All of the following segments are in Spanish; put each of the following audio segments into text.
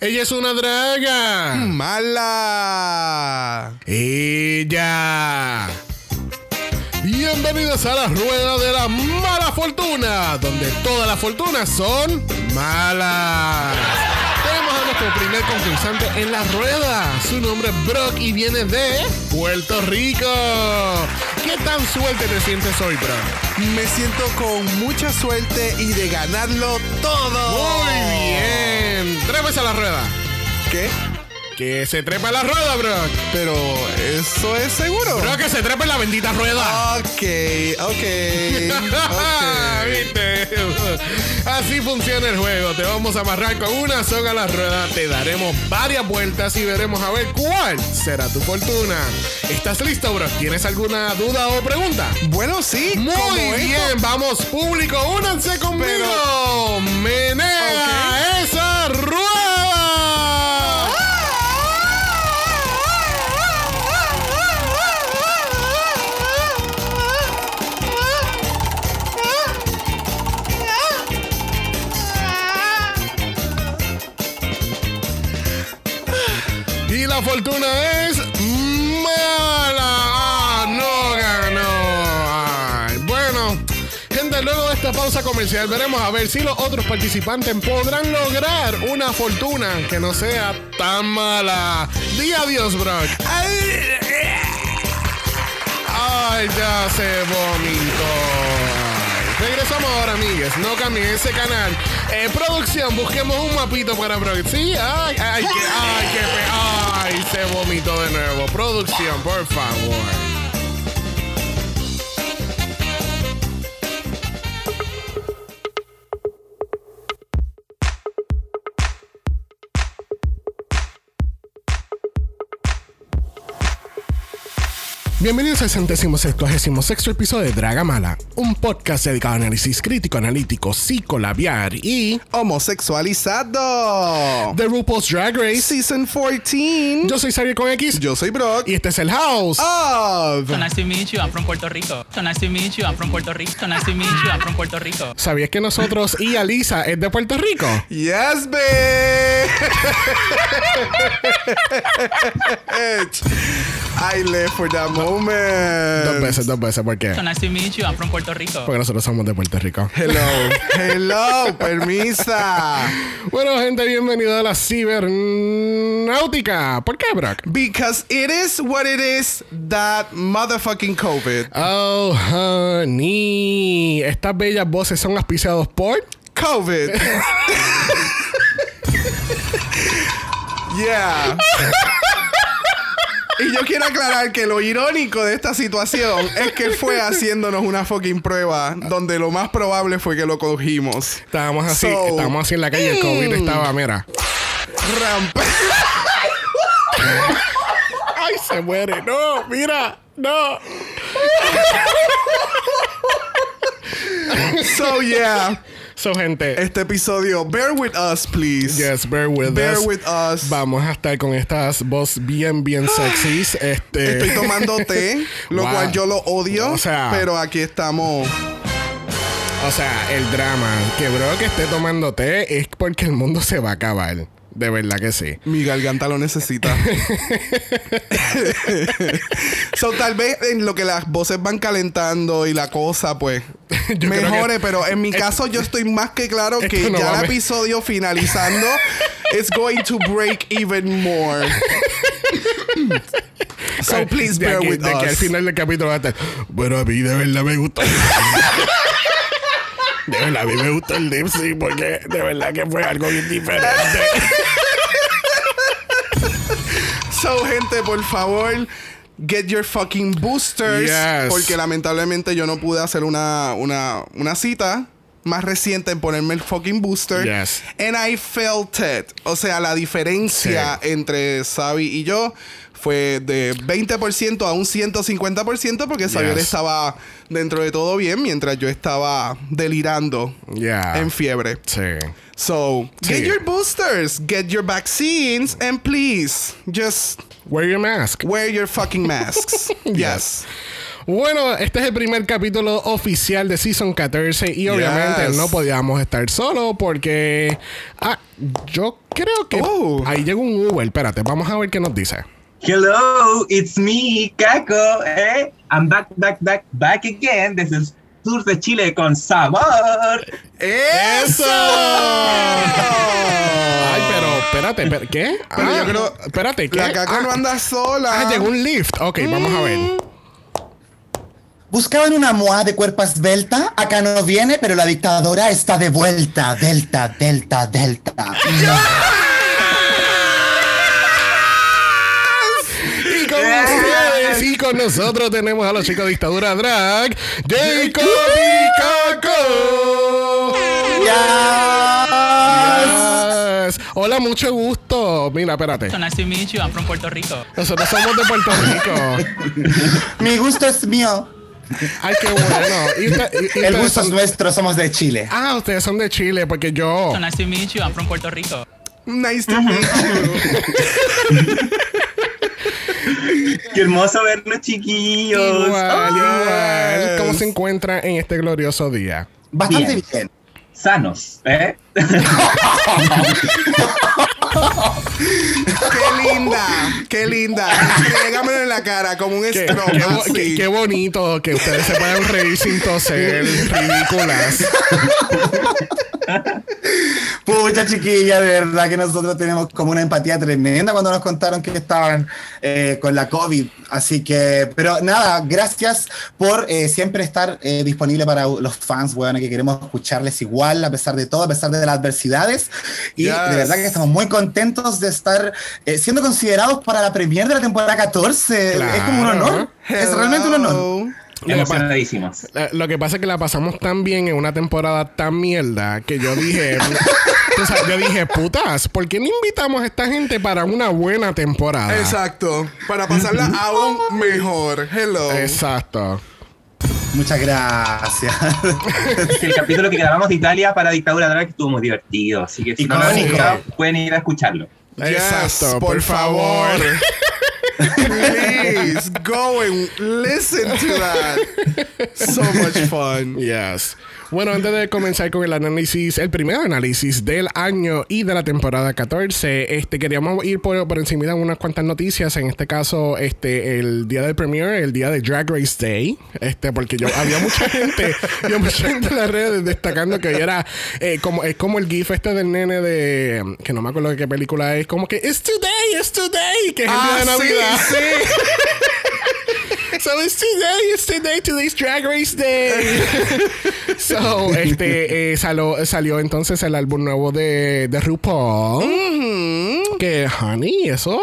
Ella es una draga. Mala. Ella. Bienvenidos a la rueda de la mala fortuna, donde todas las fortunas son malas. Nuestro primer concursante en la rueda. Su nombre es Brock y viene de Puerto Rico. ¿Qué tan suerte te sientes hoy, Brock? Me siento con mucha suerte y de ganarlo todo. Muy bien. Trépese a la rueda. ¿Qué? Que se trepa la rueda, Brock. Pero eso es seguro. Brock, que se trepa en la bendita rueda. Ok, ok. ok. ¿Viste? Así funciona el juego. Te vamos a amarrar con una soga a la rueda. Te daremos varias vueltas y veremos a ver cuál será tu fortuna. ¿Estás listo, bro? ¿Tienes alguna duda o pregunta? Bueno, sí. Muy bien, esto. vamos público, únanse conmigo. Menea esa rueda. Fortuna es mala. Ah, no ganó. Bueno, gente, luego de esta pausa comercial veremos a ver si los otros participantes podrán lograr una fortuna que no sea tan mala. Di adiós, Brock. Ay, ya se vomitó. Regresamos ahora, amigues. No cambien ese canal. Eh, producción, busquemos un mapito para Brock. Sí, ay, ay, ay, que, pe- ay, se vomitó de nuevo. Producción, por favor. Bienvenidos al centésimo sextuagésimo sexto episodio de Draga Mala, un podcast dedicado a análisis crítico, analítico, psicolabiar y Homosexualizado. The RuPaul's Drag Race. Season 14. Yo soy Xavier con X Yo soy Brock. y este es el House. Of. So nice to meet you. I'm from Puerto Rico. So nice to meet you. I'm from Puerto Rico. So nice to meet you. I'm from Puerto Rico. ¿Sabías que nosotros y Alisa es de Puerto Rico? Yes, bitch. I live for that moment. Dos veces, dos veces, ¿por qué? So nice to meet you. I'm from Puerto Rico. Porque nosotros somos de Puerto Rico. Hello. Hello. Permisa. Bueno, gente, bienvenido a la cibernáutica. ¿Por qué, Brock? Because it is what it is that motherfucking COVID. Oh, honey. Estas bellas voces son auspiciados por... COVID. yeah. Y yo quiero aclarar que lo irónico de esta situación es que fue haciéndonos una fucking prueba donde lo más probable fue que lo cogimos. Estábamos así, So- estábamos así en la calle. El COVID estaba, mira. Rampa. ¡Ay, se muere! ¡No! ¡Mira! ¡No! So yeah. So, gente. Este episodio, bear with us, please. Yes, bear with Bear us. with us. Vamos a estar con estas voz bien, bien sexys. Este. Estoy tomando té, lo Wow. cual yo lo odio, O sea- pero aquí estamos. O sea, el drama. Que bro que esté tomando té es porque el mundo se va a acabar. De verdad que sí. Mi garganta lo necesita. so, tal vez en lo que las voces van calentando y la cosa, pues, mejore. pero en mi caso, yo estoy más que claro que no ya el episodio finalizando is going to break even more. so, please bear aquí- with de que al us. final del capítulo va a estar. Bueno, a mí de verdad me gustó. de verdad, a mí me gustó el lip sync porque de verdad que fue algo bien diferente. So, gente, por favor, get your fucking boosters. Yes. Porque lamentablemente yo no pude hacer una, una, una cita más reciente en ponerme el fucking booster. Yes. And I felt it. O sea, la diferencia entre Xavi y yo fue de 20% a un 150% porque Xavier Yes. estaba dentro de todo bien mientras yo estaba delirando en fiebre. Sí. So, Sí. get your boosters, get your vaccines, and please, just Wear your mask. Wear your fucking masks. yes. Bueno, este es el primer capítulo oficial de Season 14 y obviamente Yes. no podíamos estar solo porque ah, yo creo que Oh. ahí llegó un Uber. Espérate, vamos a ver qué nos dice. Hello, it's me, Caco. Eh? I'm back, back, back, back again. Desde el sur de Chile con sabor. ¡Eso! Ay, pero espérate, espérate, ¿qué? Pero Ah, yo creo- espérate, ¿qué? La caca Ah, no anda sola. ah, llegó un lift. Ok, vamos a ver. Buscaban una moa de cuerpo esbelta, acá no viene, pero la dictadora está de vuelta. Delta, delta, delta. Y con nosotros tenemos a los chicos de Dictadura Drag, Jacob y Caco. Yes. Hola, mucho gusto. Mira, espérate. So nice to meet you. I'm from Puerto Rico. Nosotros somos de Puerto Rico. Mi gusto es mío. Ay, qué bueno. Y usted- y- y El gusto es nuestro, somos de Chile. Ah, ustedes son de Chile, porque yo. So nice to meet you. I'm from Puerto Rico. Nice to meet you. Qué hermoso verlos, chiquillos. Igual, igual. ¿Cómo se encuentra en este glorioso día? Bastante Bien. bien. Sanos, ¿eh? ¡Qué linda! ¡Qué linda! Entrégamelo en la cara como un Qué, stroke. qué bo- así. qué- qué bonito que ustedes se puedan reír sin toser, ridículas. Pucha chiquilla, de verdad que nosotros tenemos como una empatía tremenda cuando nos contaron que estaban eh, con la COVID. Así que, pero nada, gracias por eh, siempre estar eh, disponible para los fans, weón, que queremos escucharles igual, a pesar de todo, a pesar de las adversidades. Y Yes. de verdad que estamos muy contentos de estar eh, siendo considerados para la premier de la temporada 14. Es como un honor. Es realmente un honor. Lo que pasa es que la pasamos tan bien en una temporada tan mierda que yo dije, sabes, yo dije, putas, ¿por qué no invitamos a esta gente para una buena temporada? Exacto. Para pasarla aún mejor. Hello. Exacto. Muchas gracias. El capítulo que grabamos de Italia para Dictadura Drag estuvo muy divertido. Así que si no lo han escuchado, pueden ir a escucharlo. Yes, Exacto, por, por favor. favor. Please go and listen to that. So much fun. Yes. Bueno, antes de comenzar con el análisis, el primer análisis del año y de la temporada 14, este, queríamos ir por, por encima de unas cuantas noticias. En este caso, este, el día del premiere, el día de Drag Race Day, este, porque yo había mucha gente, había mucha gente en las redes destacando que hoy era eh, como, es como el GIF este del nene de, que no me acuerdo de qué película es, como que it's today, it's today, que es el día de Ah, sí, Navidad. sí. So it's today, it's today, today's Drag Race Day. so, este, eh, salió, salió entonces el álbum nuevo de, de RuPaul. Que, honey, eso,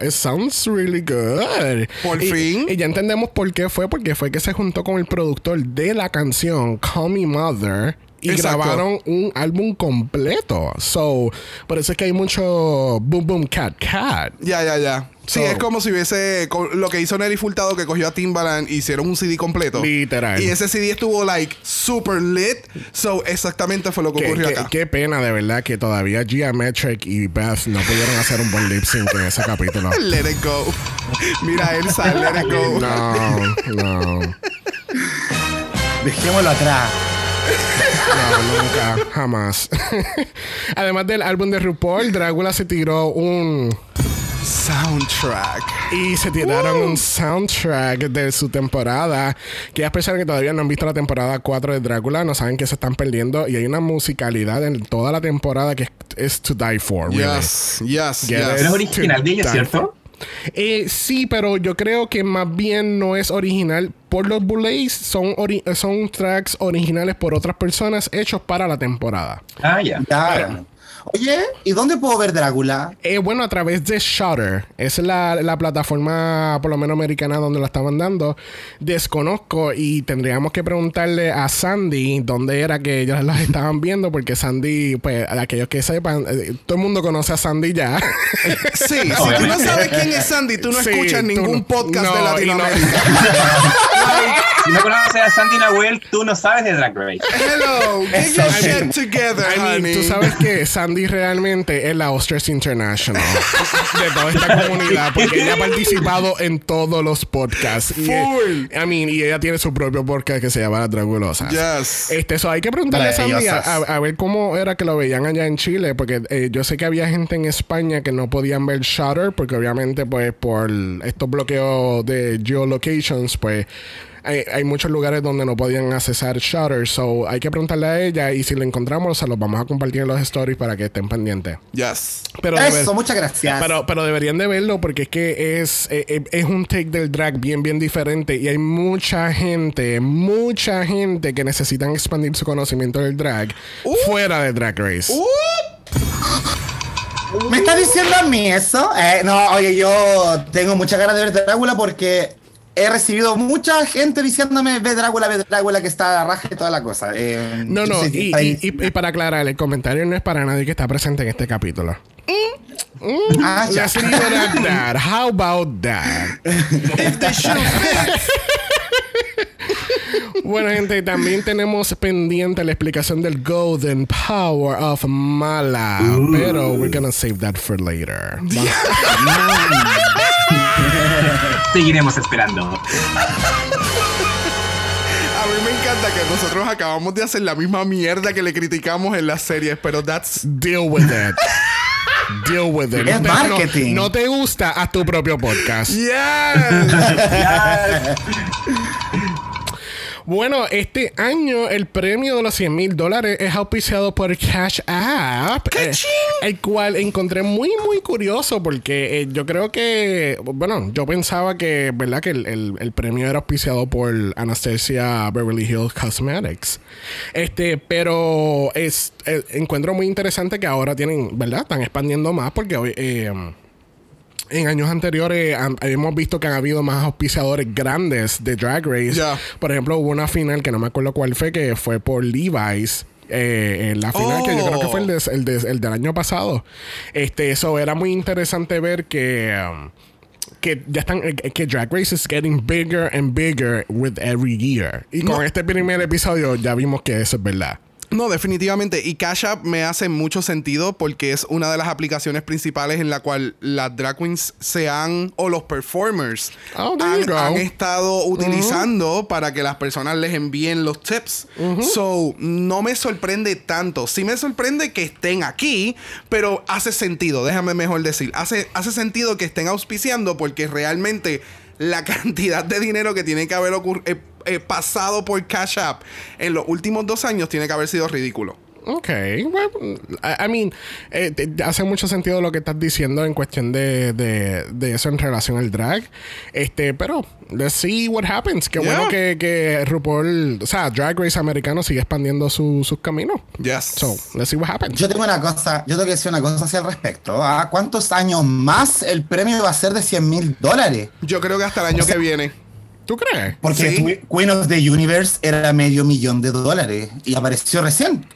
it sounds really good. Por Y- fin. Y ya entendemos por qué fue, porque fue que se juntó con el productor de la canción Call Me Mother. Y Exacto. grabaron un álbum completo. So, por eso es que hay mucho boom boom cat cat. Ya, ya, ya. Sí, So- es como si hubiese lo que hizo Nelly Furtado que cogió a Timbaland y hicieron un CD completo. Literal. Y ese CD estuvo like super lit. So exactamente fue lo que Qué, ocurrió qué- acá. qué pena de verdad que todavía Geometric y Beth no pudieron hacer un buen lip sync en ese capítulo. Let it go. Mira, Elsa, let it go. No, no, Dejémoslo atrás. no, nunca, jamás. Además del álbum de RuPaul, Drácula se tiró un Soundtrack. y se tiraron un soundtrack de su temporada. Que las personas que todavía no han visto la temporada 4 de Drácula no saben que se están perdiendo. Y hay una musicalidad en toda la temporada que es, es to die for. really. Yes, yes, yes. Es original de ella. ¿cierto? Eh, sí, pero yo creo que más bien no es original por los Bullets. Son, ori- son tracks originales por otras personas hechos para la temporada. Ah, ya. Ya. Oye, ¿y dónde puedo ver Drácula? Eh, bueno, a través de Shutter. Esa es la, la plataforma, por lo menos americana, donde la estaban dando. Desconozco y tendríamos que preguntarle a Sandy dónde era que ellos las estaban viendo, porque Sandy, pues, a aquellos que sepan, eh, todo el mundo conoce a Sandy ya. Sí, si tú no sabes quién es Sandy, tú no Sí, escuchas ningún no- podcast no, de no- Latinoamérica. Si no conoces a Sandy Nahuel, tú no sabes de Drag Race. Hello, get your shit together, I mean, honey. tú sabes que Sandy realmente es la Ostrich International de toda esta comunidad porque ella ha participado en todos los podcasts. Y, eh, Full. I mean, y ella tiene su propio podcast que se llama La Dragulosa. Yes. Este, eso hay que preguntarle a Sandy a ver cómo era que lo veían allá en Chile, porque eh, yo sé que había gente en España que no podían ver Shutter, porque obviamente, pues, por estos bloqueos de geolocations, pues. Hay, hay muchos lugares donde no podían accesar Shutter, so hay que preguntarle a ella y si lo encontramos se los vamos a compartir en los stories para que estén pendientes. Yes. Pero, debe- Eso, muchas gracias. pero, pero deberían de verlo porque es que es, eh, eh, es un take del drag bien, bien diferente. Y hay mucha gente, mucha gente que necesitan expandir su conocimiento del drag fuera de Drag Race. ¿Me está diciendo a mí eso? Eh, no, oye, yo tengo muchas ganas de ver Drácula porque he recibido mucha gente diciéndome ve Drácula, ve Drácula, que está a raja y toda la cosa. Eh, no, no, y, está ahí. y- y- y para aclarar, el comentario no es para nadie que está presente en este capítulo. Ah, ya. Let's leave it at that. How about that? Bueno, gente, también tenemos pendiente la explicación del Golden Power of Mala. Pero we're gonna save that for later. Seguiremos esperando. A mí me encanta que nosotros acabamos de hacer la misma mierda que le criticamos en las series, pero that's Deal with it. Deal with it. Es te- marketing. No, te gusta, haz tu propio podcast. yes. Bueno, este año el premio de los 100 mil dólares es auspiciado por Cash App, eh, el cual encontré muy, muy curioso porque eh, yo creo que, bueno, yo pensaba que, ¿verdad? Que el, el- el premio era auspiciado por Anastasia Beverly Hills Cosmetics. Este, pero es, eh, encuentro muy interesante que ahora tienen, ¿verdad? Están expandiendo más porque hoy... eh, en años anteriores han- hemos visto que han habido más auspiciadores grandes de Drag Race. Por ejemplo, hubo una final que no me acuerdo cuál fue, que fue por Levi's. eh, en la final que yo creo que fue el, de- el de- el del año pasado. Este, eso era muy interesante ver que um, que ya están eh, que Drag Race is getting bigger and bigger with every year. Y con este primer episodio ya vimos que eso es verdad. No, definitivamente. Y Cash App me hace mucho sentido porque es una de las aplicaciones principales en la cual las drag queens se han, o los performers, Oh, han, estado utilizando para que las personas les envíen los tips. So, no me sorprende tanto. Sí me sorprende que estén aquí, pero hace sentido, déjame mejor decir. Hace, hace sentido que estén auspiciando porque realmente la cantidad de dinero que tiene que haber ocur- eh, eh, pasado por Cash App en los últimos dos años tiene que haber sido ridículo. Ok, bueno, I, mean, eh, te- hace mucho sentido lo que estás diciendo en cuestión de, de, de eso en relación al drag. Este, pero let's see what happens. Qué Yeah. bueno que, que RuPaul, o sea, Drag Race americano sigue expandiendo su- sus caminos. Yes. So, let's see what happens. Yo tengo una cosa, yo tengo que decir una cosa hacia el respecto. ¿A cuántos años más el premio va a ser de 100 mil dólares? Yo creo que hasta el año que viene. ¿Tú crees? Porque Sí. Queen of the Universe era medio millón de dólares y apareció recién.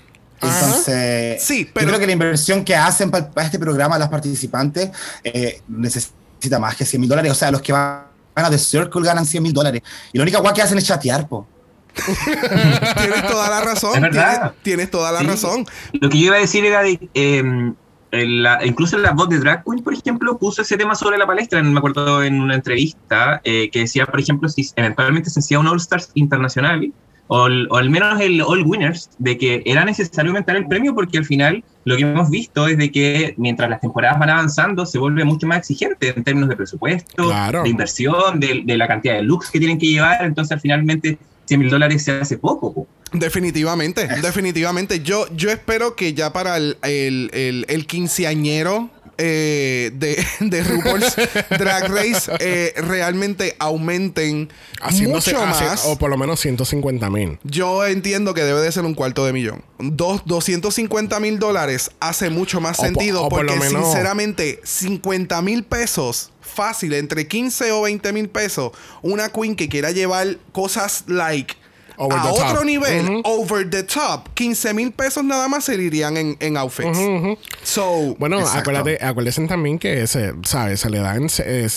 Entonces, Sí, yo creo que la inversión que hacen para este programa las participantes eh, necesita más que 100 mil dólares. O sea, los que van a The Circle ganan 100 mil dólares. Y la única guay que hacen es chatear, po. Tienes toda la razón. Es verdad. Tienes, tienes toda la Sí. razón. Lo que yo iba a decir era de. eh, en la- incluso la voz de Drag Queen, por ejemplo, puso ese tema sobre la palestra, me acuerdo en una entrevista, eh, que decía, por ejemplo, si eventualmente se hacía un All Stars internacional, o, o al menos el All Winners, de que era necesario aumentar el premio porque al final lo que hemos visto es de que mientras las temporadas van avanzando se vuelve mucho más exigente en términos de presupuesto, Claro. de inversión, de, de la cantidad de looks que tienen que llevar, entonces finalmente 100 mil dólares se hace poco. Definitivamente, definitivamente. Yo, yo espero que ya para el, el, el, el quinceañero eh, de, de RuPaul's Drag Race eh, realmente aumenten Haciéndose, mucho hace- más. o por lo menos 150 mil. Yo entiendo que debe de ser un cuarto de millón. Dos, 250 mil dólares hace mucho más O po- sentido por porque menos- sinceramente 50 mil pesos fácil, entre 15 o 20 mil pesos, una queen que quiera llevar cosas like Over a otro nivel, over the top, 15 mil pesos nada más se irían en, en outfits. So, Bueno, Exacto. acuérdate, acuérdense también que se, ¿sabes? se le dan eh,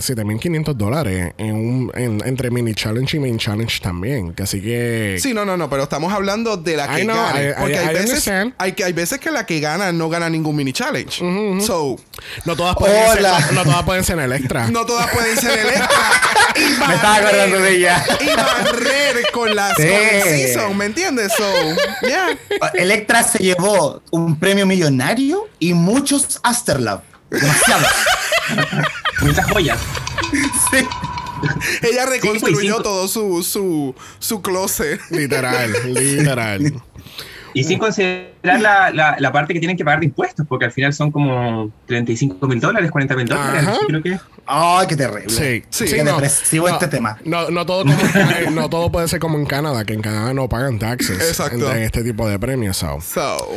7.500 dólares en un, en- entre mini challenge y main challenge también. Así que. Sí, no, no, no, pero estamos hablando de la que I know, gana. I- I- Porque hay, veces, hay, que- hay veces que la que gana no gana ningún mini challenge. So, No todas pueden ser, no, no todas pueden ser Electra. no todas pueden ser electra. y Me estaba acordando de ella. Y barrer con las Sí. con el season, ¿me entiendes? So, yeah. Electra se llevó un premio millonario y muchos Asterlab. Demasiados. Muchas joyas. sí. Ella reconstruyó todo su, su, su closet. Literal, literal. Y sin considerar la, la, la parte que tienen que pagar de impuestos, porque al final son como 35 mil dólares, 40 mil dólares, Ajá. creo que. Ay, qué terrible. Sí, Sí, Qué depresivo este tema. No, no todo como Ca- no todo puede ser como en Canadá, que en Canadá no pagan taxes Exacto. en, en este tipo de premios. so. So,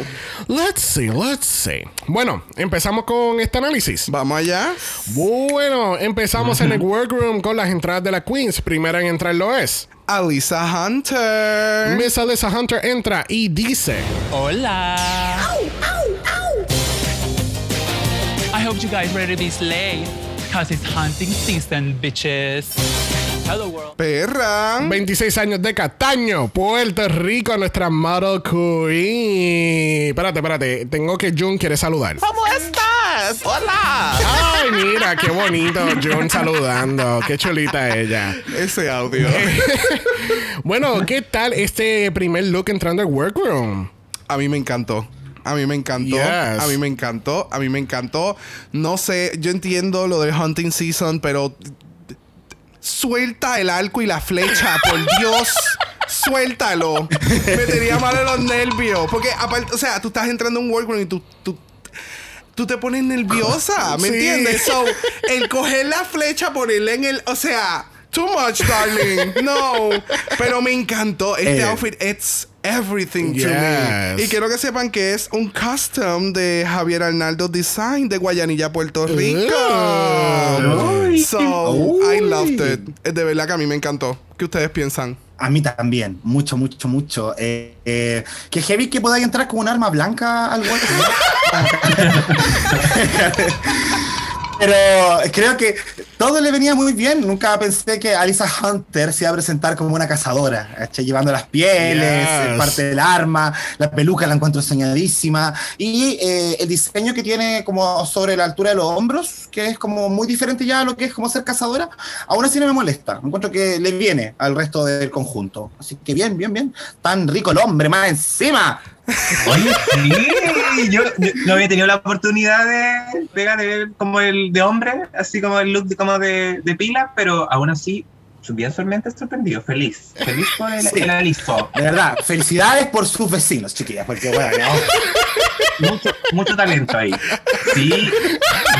Let's see, let's see. Bueno, empezamos con este análisis. vamos allá. Bueno, empezamos en el workroom con las entradas de la Queens. Primera en entrar lo es. Alisa Hunter. Miss Alyssa Hunter entra y dice: Hola. I hope you guys ready to be slayed. Cause it's hunting season, bitches. Hello world. Perra. 26 años de Cataño, Puerto Rico, nuestra model queen. Espérate, espérate. Tengo que Jun quiere saludar. ¿Cómo estás? Hola. Ay, mira, qué bonito Jun saludando. Qué chulita ella. Ese audio. Bueno, ¿qué tal este primer look entrando al workroom? A mí me encantó. A mí me encantó. Yes. A mí me encantó. A mí me encantó. No sé, yo entiendo lo del hunting season, pero suelta el arco y la flecha, por Dios. Suéltalo. Me tenía mal en los nervios. Porque aparte, o sea, tú estás entrando a un workroom y tú, tú, tú te pones nerviosa. ¿Me Sí. entiendes? So, el coger la flecha, ponerla en el. O sea, too much, darling. No. Pero me encantó. Este Eh. outfit, it's everything to me. Yes. Y quiero que sepan que es un custom de Javier Arnaldo Design de Guayanilla, Puerto Rico. Uy. So, I loved it. De verdad que a mí me encantó. ¿Qué ustedes piensan? A mí también, mucho, mucho, mucho. Eh, eh, que heavy que podáis entrar con un arma blanca al. Pero creo que todo le venía muy bien. Nunca pensé que Alisa Hunter se iba a presentar como una cazadora, ¿cachai? llevando las pieles, Yes. parte del arma, la peluca la encuentro soñadísima. Y eh, el diseño que tiene como sobre la altura de los hombros, que es como muy diferente ya a lo que es como ser cazadora, aún así no me molesta. Encuentro que le viene al resto del conjunto. Así que bien, bien, bien. Tan rico el hombre, más encima. Oye, sí, yo, yo no había tenido la oportunidad de, de, de ver como el de hombre, así como el look de, como de, de pila, pero aún así, bien solamente sorprendido, feliz. Feliz por el, Sí. el aliso. De verdad, felicidades por sus vecinos, chiquillas, porque bueno, no. Mucho, mucho talento ahí. Sí,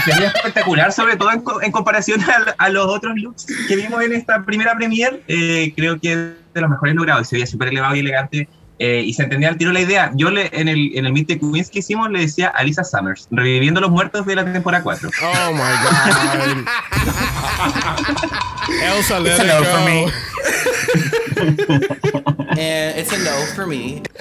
se veía espectacular, sobre todo en, en comparación a, a los otros looks que vimos en esta primera premiere. eh, creo que es de los mejores logrados. Se veía súper elevado y elegante. Eh, y se entendía al tiro la idea. Yo le, en el, en el Meet the Queens que hicimos le decía a Lisa Summers, reviviendo los muertos de la temporada 4. Oh my God. Elsa, let It's a it no go. for me. And it's a no for me.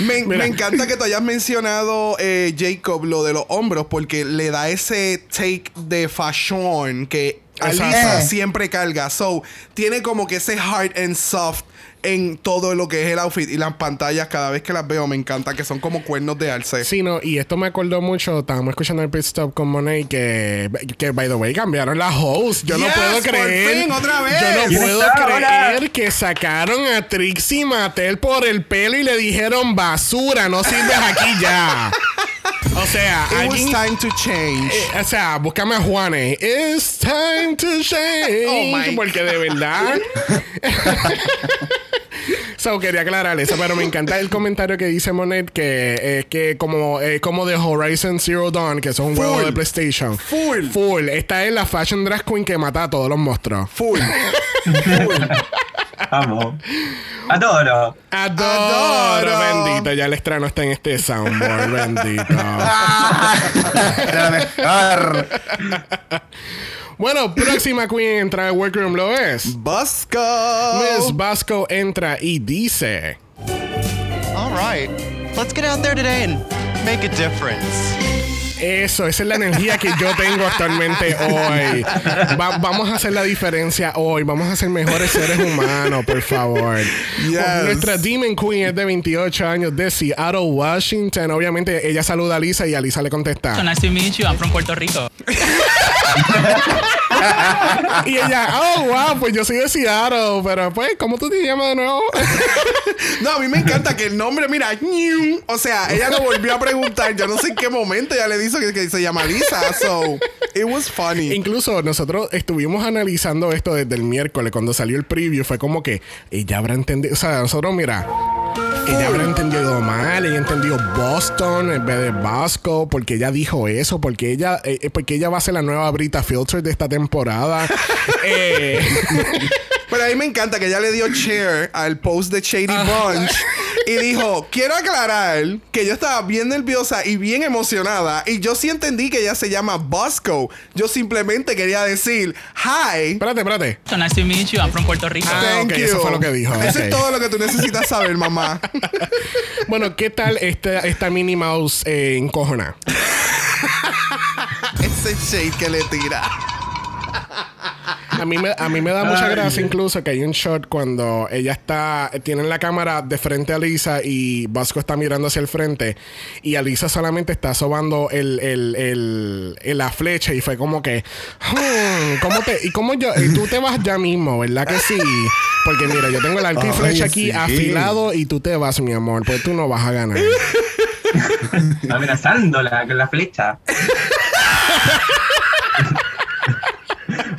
Me, me encanta que tú hayas mencionado, eh, Jacob, lo de los hombros, porque le da ese take de fashion que. Alisa Eh. siempre carga. So, tiene como que ese hard and soft en todo lo que es el outfit y las pantallas. Cada vez que las veo, me encanta que son como cuernos de alce. Sí, no, y esto me acordó mucho. Estábamos escuchando el pit stop con Monet que, que, by the way, cambiaron la host. Yo no puedo creer. fin, otra vez. Yo no ¿Quién puedo está creer que sacaron a Trixie Mattel por el pelo y le dijeron basura, no sirves aquí ya. O sea, It was alguien. time to change. eh, o sea, búscame a Juanes. It's time to change. Oh my porque de verdad. So, quería aclarar eso, pero me encanta el comentario que dice Monet que es que como, eh, como de Horizon Zero Dawn, que es un juego Full. de PlayStation. Full. Full. Esta es la Fashion Drag Queen que mata a todos los monstruos. Full. Vamos. Adoro. Adoro. Adoro. Bendito, ya el estreno está en este soundboard. Bendito. Bueno, próxima queen entra al workroom lo es. Busco. Miss Vasco entra y dice. All right, let's get out there today and make a difference. Eso, esa es la energía que yo tengo actualmente hoy. Va- vamos a hacer la diferencia hoy. Vamos a ser mejores seres humanos, por favor. Yes. Nuestra Demon Queen es de 28 años de Seattle, Washington. Obviamente, ella saluda a Lisa y a Lisa le So contesta. nice to meet you. I'm from Puerto Rico. Y ella, oh, wow, pues yo soy de Seattle. Pero, pues, ¿cómo tú te llamas de nuevo? No, a mí me encanta que el nombre, mira, o sea, ella lo volvió a preguntar. Yo no sé en qué momento ella le dijo que, que se llama Lisa. So, it was funny. Incluso nosotros estuvimos analizando esto desde el miércoles cuando salió el preview. Fue como que ella habrá entendido. O sea, nosotros, mira, ella habrá entendido mal. Ella entendió Boston en vez de Vasco. Porque ella dijo eso. Porque ella, eh, eh, porque ella va a ser la nueva Brita Filter de esta temporada. Eh, Pero a mí me encanta que ella le dio share al post de Shady Bunch y dijo, quiero aclarar que yo estaba bien nerviosa y bien emocionada y yo sí entendí que ella se llama Bosco. Yo simplemente quería decir, hi. espérate, espérate. So nice to meet you. I'm from Puerto Rico. Ah, Thank ok, you. eso fue lo que dijo, Eso ok. es todo lo que tú necesitas saber, mamá. Bueno, ¿qué tal esta, esta Minnie Mouse eh, encojona? Ese shade que le tira. A mí, me, a mí me da mucha gracia incluso que hay un shot cuando ella está, tienen la cámara de frente a Lisa y Vasco está mirando hacia el frente y Alisa solamente está sobando el, el, el- el- la flecha y fue como que, hmm, ¿cómo te, y cómo yo, y tú te vas ya mismo, ¿verdad que sí? Porque mira, yo tengo el arco y flecha aquí sí. afilado y tú te vas, mi amor, pues tú no vas a ganar. Amenazándola con la flecha.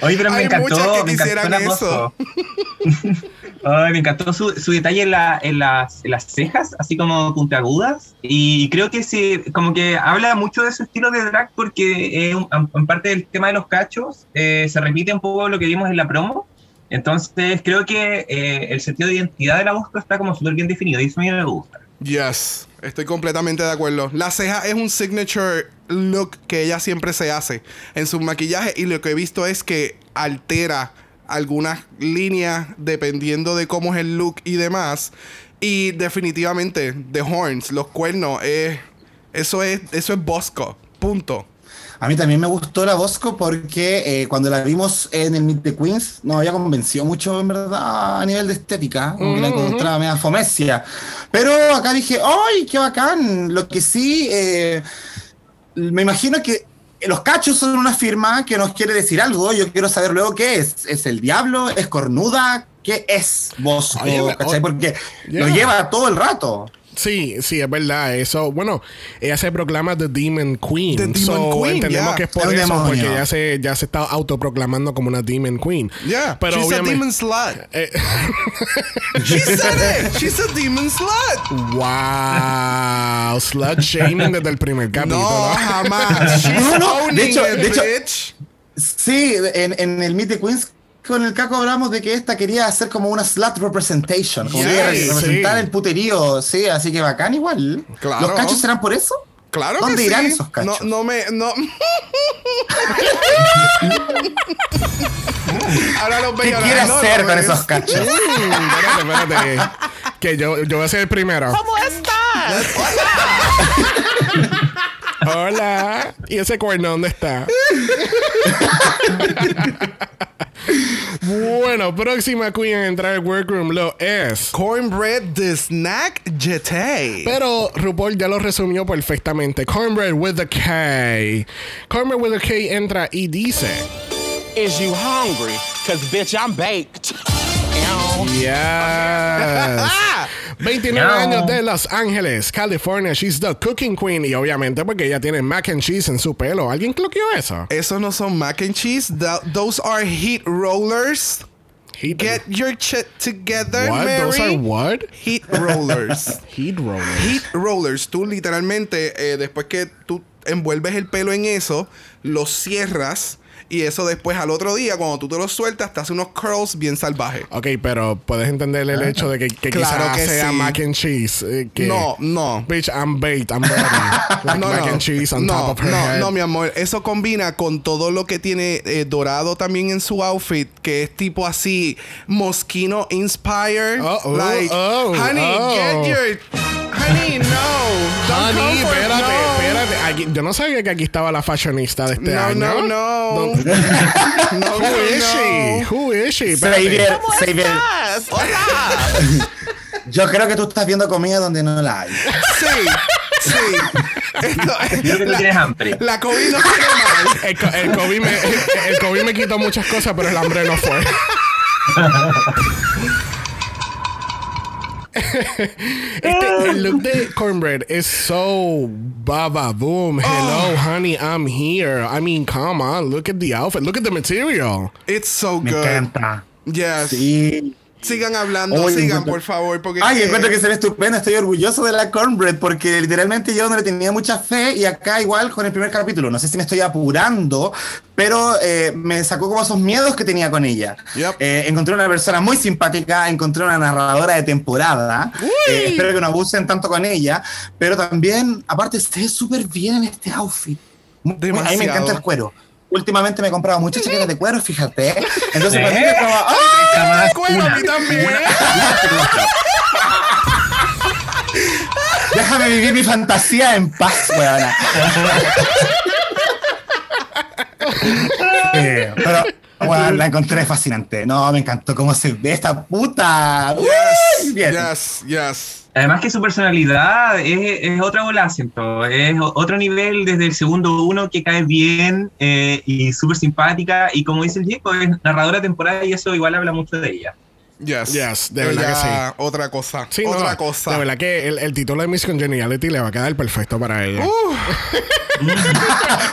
Oye, pero me Hay encantó, me encantó eso. Ay, me encantó su, su detalle en, la- en las, en las cejas, así como puntiagudas. Y creo que sí, como que habla mucho de su estilo de drag, porque eh, en parte del tema de los cachos eh, se repite un poco lo que vimos en la promo. Entonces creo que eh, el sentido de identidad de la Bosco está como súper bien definido y eso a mí me gusta. Yes, estoy completamente de acuerdo. La ceja es un signature look que ella siempre se hace en su maquillaje y lo que he visto es que altera algunas líneas dependiendo de cómo es el look y demás. Y definitivamente, The Horns, los cuernos, eso es eso es Bosco. Punto. A mí también me gustó la Bosco porque eh, cuando la vimos en el Meet the Queens nos había convencido mucho, en verdad, a nivel de estética. Como que la encontraba media fomesia. Pero acá dije, ¡ay, qué bacán! Lo que sí, eh, me imagino que los cachos son una firma que nos quiere decir algo. Yo quiero saber luego qué es. ¿Es el diablo? ¿Es cornuda? ¿Qué es Bosco? Oye, ¿Cachai? oh, Porque yeah. lo lleva todo el rato. Sí, sí, es verdad. Eso, bueno, ella se proclama The Demon Queen. The Demon So, Queen, entendemos yeah. que es por un eso, demonio. porque ella se, ya se está autoproclamando como una Demon Queen. Yeah, pero she's a demon slut. Eh, She said it. She's a demon slut. wow, slut shaming desde el primer capítulo. No, jamás. She's No, no, de hecho- it, de hecho- bitch. Sí, en, en el Meet the Queens con el Caco hablamos de que esta quería hacer como una slut representation, como representar sí. el puterío, sí, así que bacán igual. Claro. ¿Los cachos serán por eso? Claro ¿Dónde que irán sí. esos cachos? No, no me. No. Ahora los ¿Qué veo. quiere no, hacer no, con es- esos cachos? Mm, espérate, espérate. Que yo, yo voy a ser el primero. ¿Cómo estás? Hola. ¿Y ese cuerno dónde está? bueno, próxima queen en entrar al workroom lo es. Cornbread the snack jete. Pero RuPaul ya lo resumió perfectamente. Cornbread with a K. Cornbread with a K entra y dice: Is you hungry? Cause bitch, I'm baked. Yes. 29 No. años de Los Ángeles, California. She's the cooking queen. Y obviamente porque ella tiene mac and cheese en su pelo. ¿Alguien cloqueó eso? Esos no son mac and cheese. Tho- those are heat rollers. Heat, Get your shit together, what? Mary. Those are what? Heat rollers. Heat rollers. Heat rollers. Tú literalmente, eh, después que tú envuelves el pelo en eso, lo cierras Y eso después al otro día, cuando tú te lo sueltas, te hace unos curls bien salvajes. Ok, pero puedes entender el hecho de que, que Claro quizás que sea sí. mac and cheese. eh, que- No, no. Bitch, I'm baked, I'm ready. Like no, mac no. and cheese on no, top of her no, head. no, mi amor. Eso combina con todo lo que tiene eh, dorado también en su outfit, que es tipo así Moschino inspired. Oh, oh, like, oh, honey, oh. get your, honey, no, don't Honey, espérate, no. espérate. Aquí- yo no sabía que aquí estaba la fashionista de este No, año. no, no. ¿Dónde- No, Who is no. she? Who is she? Xavier, Xavier. Yo creo que tú estás viendo comida donde no la hay. Sí, sí. Esto- Creo que tú la, tienes hambre. la COVID no tiene mal. El, el COVID me, el COVID me quitó muchas cosas, pero el hambre no fue. este, ah. el look de Cornbread es so baba boom. Ah. Hello, honey, I'm here. I mean, come on, look at the outfit, look at the material. It's so Me good. encanta. Yes. Sí. Sigan hablando, sigan, encuentro- por favor, porque Ay, que- encuentro que se ve estupendo. Estoy orgulloso de la cornbread porque literalmente yo no le tenía mucha fe y acá igual con el primer capítulo. No sé si me estoy apurando, pero eh, me sacó como esos miedos que tenía con ella. Yep. Eh, encontré una persona muy simpática, encontré una narradora de temporada. Eh, espero que no abusen tanto con ella, pero también, aparte, se ve súper bien en este outfit. A mí me encanta el cuero. Últimamente me he comprado muchas chaquetas de cuero, fíjate. Entonces, para mí como, ¡ay! Jamás Cuero, a mí una. también. Déjame vivir mi fantasía en paz, weona. Eh, pero, weón, la encontré fascinante. No, me encantó cómo se ve esta puta. Yes, bien. yes, yes. Además que su personalidad es, otra bola, siento. Es otro nivel desde el segundo uno que cae bien eh, y súper simpática. Y como dice el Diego, es narradora temporada y eso igual habla mucho de ella. Yes. Yes, de verdad que Ella, Otra cosa. Sí, otra no, cosa. De verdad que el, el título de Miss Congeniality le va a quedar perfecto para ella.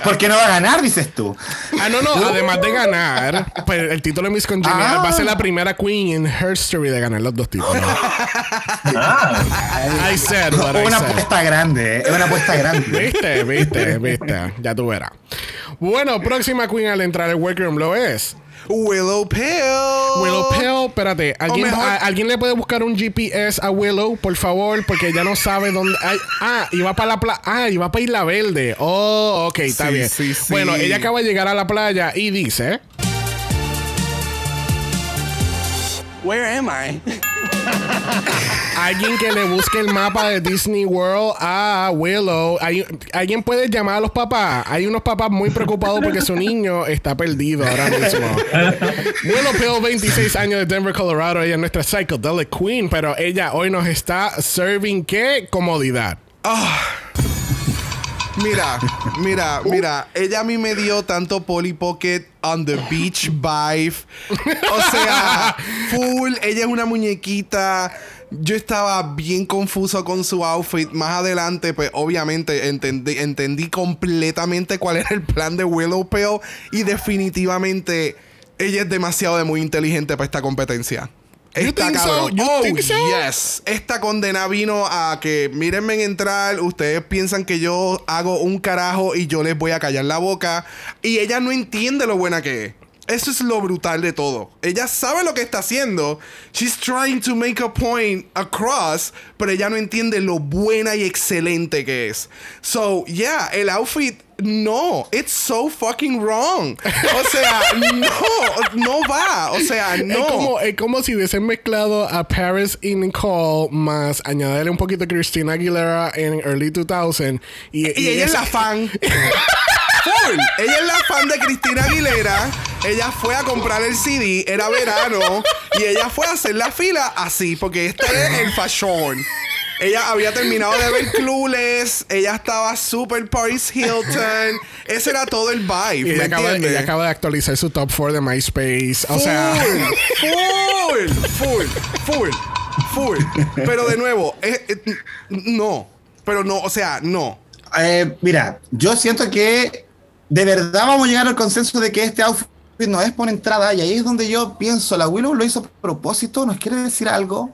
¿Por qué no va a ganar, dices tú? Ah, no, no, además de ganar, pues el título de Miss Congeniality Ah. va a ser la primera queen in her history de ganar los dos títulos. I said what I Una said. apuesta grande, eh, es una apuesta grande. Viste, viste, viste. Ya tú verás. Bueno, próxima queen al entrar al workroom lo es. Willow Pale. Willow Pale, espérate. ¿alguien, mejor- a- ¿Alguien le puede buscar un GPS a Willow, por favor? Porque ella no sabe dónde. ay, ah, iba para la playa. Ah, iba para Isla Verde. Oh, ok, está Sí, bien. sí, sí. Bueno, ella acaba de llegar a la playa y dice. Where am I? Alguien que le busque el mapa de Disney World a Willow. Alguien puede llamar a los papás. Hay unos papás muy preocupados porque su niño está perdido ahora mismo. Willow Pill, 26 años de Denver, Colorado. Ella es nuestra psychedelic queen, pero ella hoy nos está serving qué comodidad. Mira, mira, mira. Ella a mí me dio tanto Polly Pocket on the beach vibe. O sea, full. Ella es una muñequita. Yo estaba bien confuso con su outfit. Más adelante, pues obviamente entendí, completamente cuál era el plan de Willow Pale. Y definitivamente ella es demasiado de muy inteligente para esta competencia. Está so? cabrón. You oh, so? yes. Esta condena vino a que mírenme en entrar. Ustedes piensan que yo hago un carajo y yo les voy a callar la boca. Y ella no entiende lo buena que es. Eso es lo brutal de todo. Ella sabe lo que está haciendo. She's trying to make a point across, pero ella no entiende lo buena y excelente que es. So, yeah, el outfit no, it's so fucking wrong. O sea, no, no va. O sea, no. Es, como, es como si hubiesen mezclado a Paris y Nicole más añadirle un poquito de Christina Aguilera en early 2000. Y, Y ella es la fan. Full. Ella es la fan de Cristina Aguilera. Ella fue a comprar el CD, era verano, y ella fue a hacer la fila así, porque este es el fashion. Ella había terminado de ver Clueless, ella estaba super Paris Hilton. Ese era todo el vibe. Y ella acaba de actualizar su top 4 de MySpace. O sea, full, full, full, full. Pero de nuevo, eh, eh, no. Pero no, o sea, no. Eh, mira, yo siento que de verdad vamos a llegar al consenso de que este outfit no es por entrada y ahí es donde yo pienso, la Willow lo hizo a propósito, nos quiere decir algo.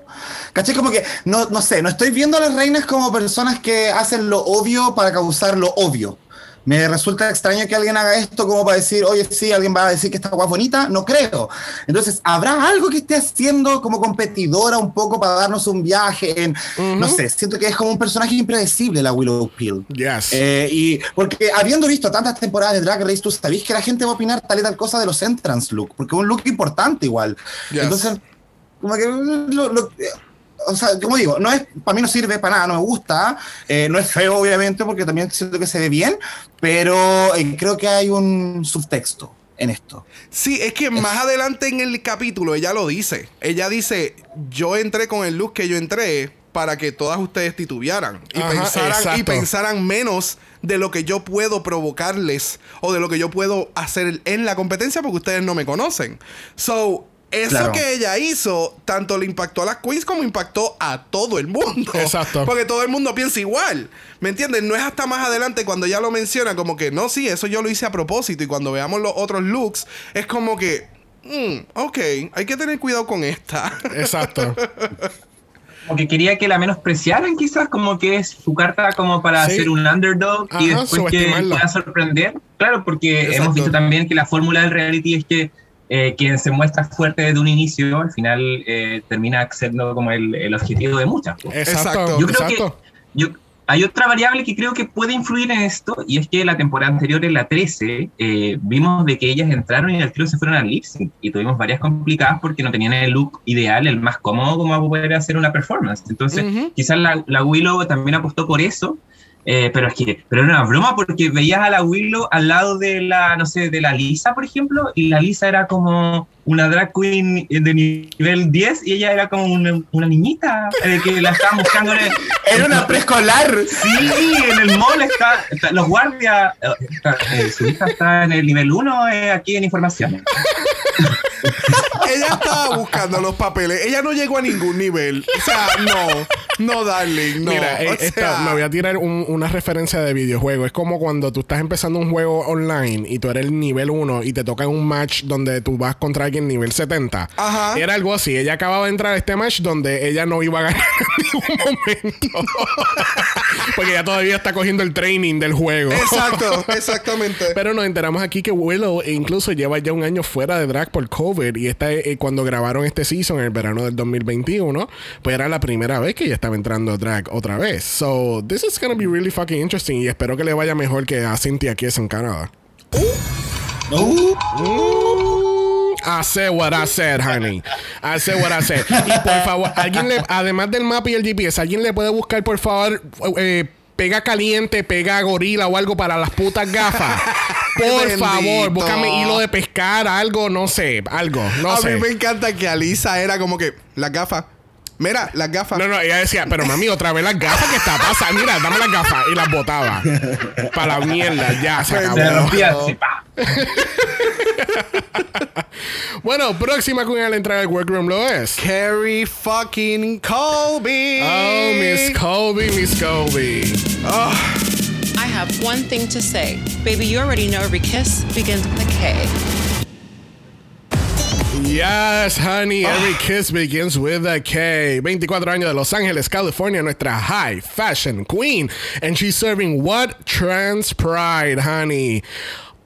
¿Caché? Como que, no, no sé, no estoy viendo a las reinas como personas que hacen lo obvio para causar lo obvio. Me resulta extraño que alguien haga esto como para decir, oye, sí, alguien va a decir que esta guapa bonita. No creo. Entonces, ¿habrá algo que esté haciendo como competidora un poco para darnos un viaje en, no sé, siento que es como un personaje impredecible la Willow Pill. Yes. Eh, y porque habiendo visto tantas temporadas de Drag Race, tú sabés que la gente va a opinar tal y tal cosa de los entrance look, porque es un look importante igual. Yes. Entonces, como que lo- lo- o sea, como digo, no es, para mí no sirve para nada, no me gusta, eh, no es feo obviamente porque también siento que se ve bien, pero eh, creo que hay un subtexto en esto. Sí, es que más adelante en el capítulo ella lo dice. Ella dice, yo entré con el look que yo entré para que todas ustedes titubearan y, Ajá, pensaran, y pensaran menos de lo que yo puedo provocarles o de lo que yo puedo hacer en la competencia porque ustedes no me conocen. So, eso Claro. que ella hizo, tanto le impactó a las queens como impactó a todo el mundo. Exacto. Porque todo el mundo piensa igual. ¿Me entiendes? No es hasta más adelante cuando ya lo menciona, como que no, sí, eso yo lo hice a propósito. Y cuando veamos los otros looks, es como que, mm, ok, hay que tener cuidado con esta. Exacto. Como que quería que la menospreciaran, quizás, como que es su carta como para Sí. ser un underdog y después que pueda sorprender. Claro, porque Exacto. hemos visto también que la fórmula del reality es que eh, quien se muestra fuerte desde un inicio, al final eh, termina siendo como el, el objetivo de muchas. pues. Exacto. Yo creo Exacto. Yo, hay otra variable que creo que puede influir en esto, y es que la temporada anterior, en la 13, eh, vimos de que ellas entraron y al tiro se fueron al lip sync, y tuvimos varias complicadas porque no tenían el look ideal, el más cómodo como poder hacer una performance. Entonces, Ujú. quizás la, la Willow también apostó por eso, eh, pero es que pero era una broma porque veías a la Willow al lado de la, no sé, de la Lisa, por ejemplo, y la Lisa era como una drag queen de nivel 10 y ella era como una, una niñita eh, que la estaban buscando en el- Era una preescolar. Sí, en el mall está, está- los guardias, eh, está- eh, su hija está en el nivel 1 aquí en información. ella estaba buscando los papeles. Ella no llegó a ningún nivel. O sea, no. No, darling, no. Mira, eh, O esta- sea, me voy a tirar un- una referencia de videojuego. Es como cuando tú estás empezando un juego online y tú eres el nivel 1 y te toca un match donde tú vas contra alguien nivel 70. Ajá. Era algo así. Ella acababa de entrar a este match donde ella no iba a ganar en ningún momento. Porque ella todavía está cogiendo el training del juego. Exacto, exactamente. Pero nos enteramos aquí que Willow incluso lleva ya un año fuera de drag por COVID y esta, eh, cuando grabaron este season en el verano del 2021, pues era la primera vez que ella estaba entrando a drag otra vez. So, this is gonna be really fucking interesting y espero que le vaya mejor que a Cynthia es en Canadá. I said what I said, honey. I said what I said. Y por favor, alguien le, además del mapa y el GPS, alguien le puede buscar, por favor, eh, pega caliente, pega gorila o algo para las putas gafas. Por Bendito. favor, búscame hilo de pescar, algo, no sé, algo, no a sé. mí me encanta que Alisa era como que las gafas. Mira, las gafas. No, no, ella decía, pero mami, otra vez las gafas que está pasando. Mira, dame las gafas. Y las botaba. Para la mierda, ya se acabó. Así, pa. Bueno, próxima con la entrada del workroom lo es. Carrie fucking Colby. Oh, Miss Colby, Miss Colby. I have one thing to say. Baby, you already know every kiss begins with a K. Yes, honey, ah. every kiss begins with a K. 24 años de Los Ángeles, California, nuestra high fashion queen. And she's serving what? Trans pride, honey.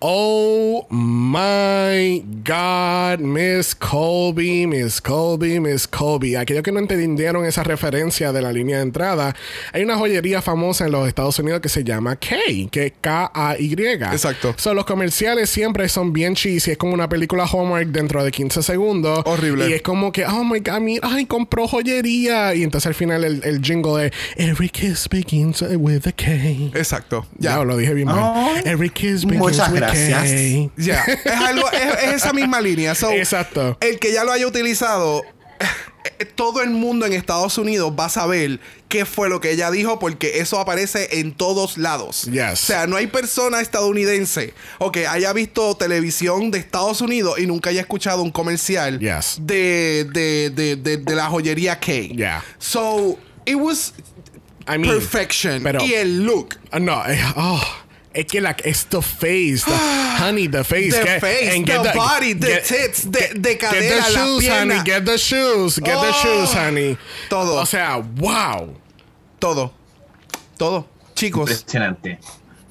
Oh my God, Miss Colby, Miss Colby, Miss Colby. Aquellos que no entendieron esa referencia de la línea de entrada, hay una joyería famosa en los Estados Unidos que se llama K, que es K-A-Y. Exacto. So, los comerciales siempre son bien cheesy. Es como una película Hallmark dentro de 15 segundos. Horrible. Y es como que, oh my God, mira, ay, compró joyería. Y entonces al final el, el jingle de Every kiss begins with a K. Exacto. Ya, lo dije bien mal. Oh. Every kiss begins Muchas with gracias. Ya. Es algo, es, es esa misma línea. So, Exacto. El que ya lo haya utilizado, eh, todo el mundo en Estados Unidos va a saber qué fue lo que ella dijo porque eso aparece en todos lados. Yes. O sea, no hay persona estadounidense o que haya visto televisión de Estados Unidos y nunca haya escuchado un comercial Yes. de, de, de, de, la joyería K. Yeah. So, it was I mean, perfection. pero- y el look. Ah, no, eh, oh, es que la, es the face, the- honey, the face, The get- face, and the get body, the get- tits, de, de Get cadera, the las shoes, honey. piernas. Get the shoes. Get the Oh. shoes, honey. Todo. O sea, wow. Todo. Todo. Chicos. Impresionante.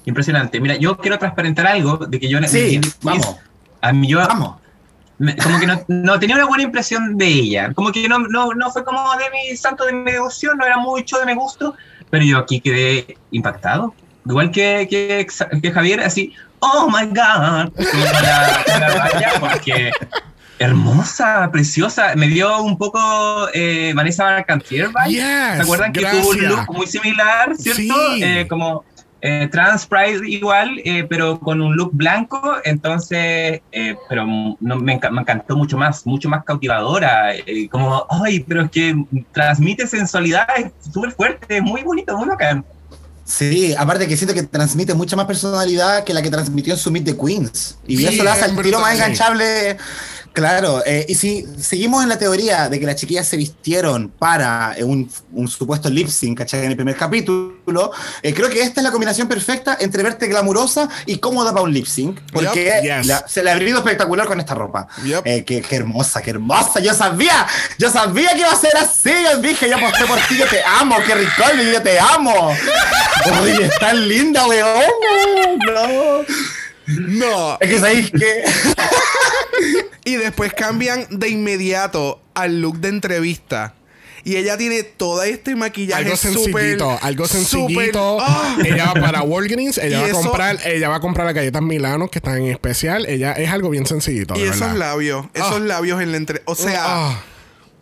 Impresionante. Mira, yo quiero transparentar algo de que yo... Sí, mi- vamos. A mí yo... Vamos. me- como que no, no tenía una buena impresión de ella. Como que no, no, no fue como de mi santo de mi devoción, no era mucho de mi gusto, pero yo aquí quedé impactado. Igual que, que, que Javier, así, oh my god, la, la raya, porque hermosa, preciosa. Me dio un poco eh, Vanessa Cartier vibes. Yes, ¿Se acuerdan que tuvo un gracias. look muy similar, cierto? Sí. Eh, como eh, trans pride igual, eh, pero con un look blanco, entonces, eh, pero no, me, enca- me encantó mucho más, mucho más cautivadora, eh, como, ay, pero es que transmite sensualidad, es súper fuerte, es muy bonito, muy bacán. Sí, aparte que siento que transmite mucha más personalidad que la que transmitió en su Meet the Queens. Y Sí, eso lo hace es al tiro más enganchable. Claro, eh, y si seguimos en la teoría de que las chiquillas se vistieron para eh, un, un supuesto lip sync, ¿cachai? En el primer capítulo, eh, creo que esta es la combinación perfecta entre verte glamurosa y cómoda para un lip sync, porque Yep, yes. la- se le ha abrido espectacular con esta ropa. Yep. Eh, qué, qué hermosa, qué hermosa. Yo sabía, yo sabía que iba a ser así. Yo dije, yo aposté por ti, yo te amo, qué rico, yo te amo. Oye, es tan linda, weón. No. No. Es que sabéis que. Y después cambian de inmediato al look de entrevista. Y ella tiene todo este maquillaje Algo sencillito, algo sencillito. ¡Ah! Ella va para Walgreens, ella va a comprar, ella va a comprar las galletas Milano que están en especial. Ella es algo bien sencillito, Y de esos verdad. labios, esos Ah. labios en la entre... O sea, Ah.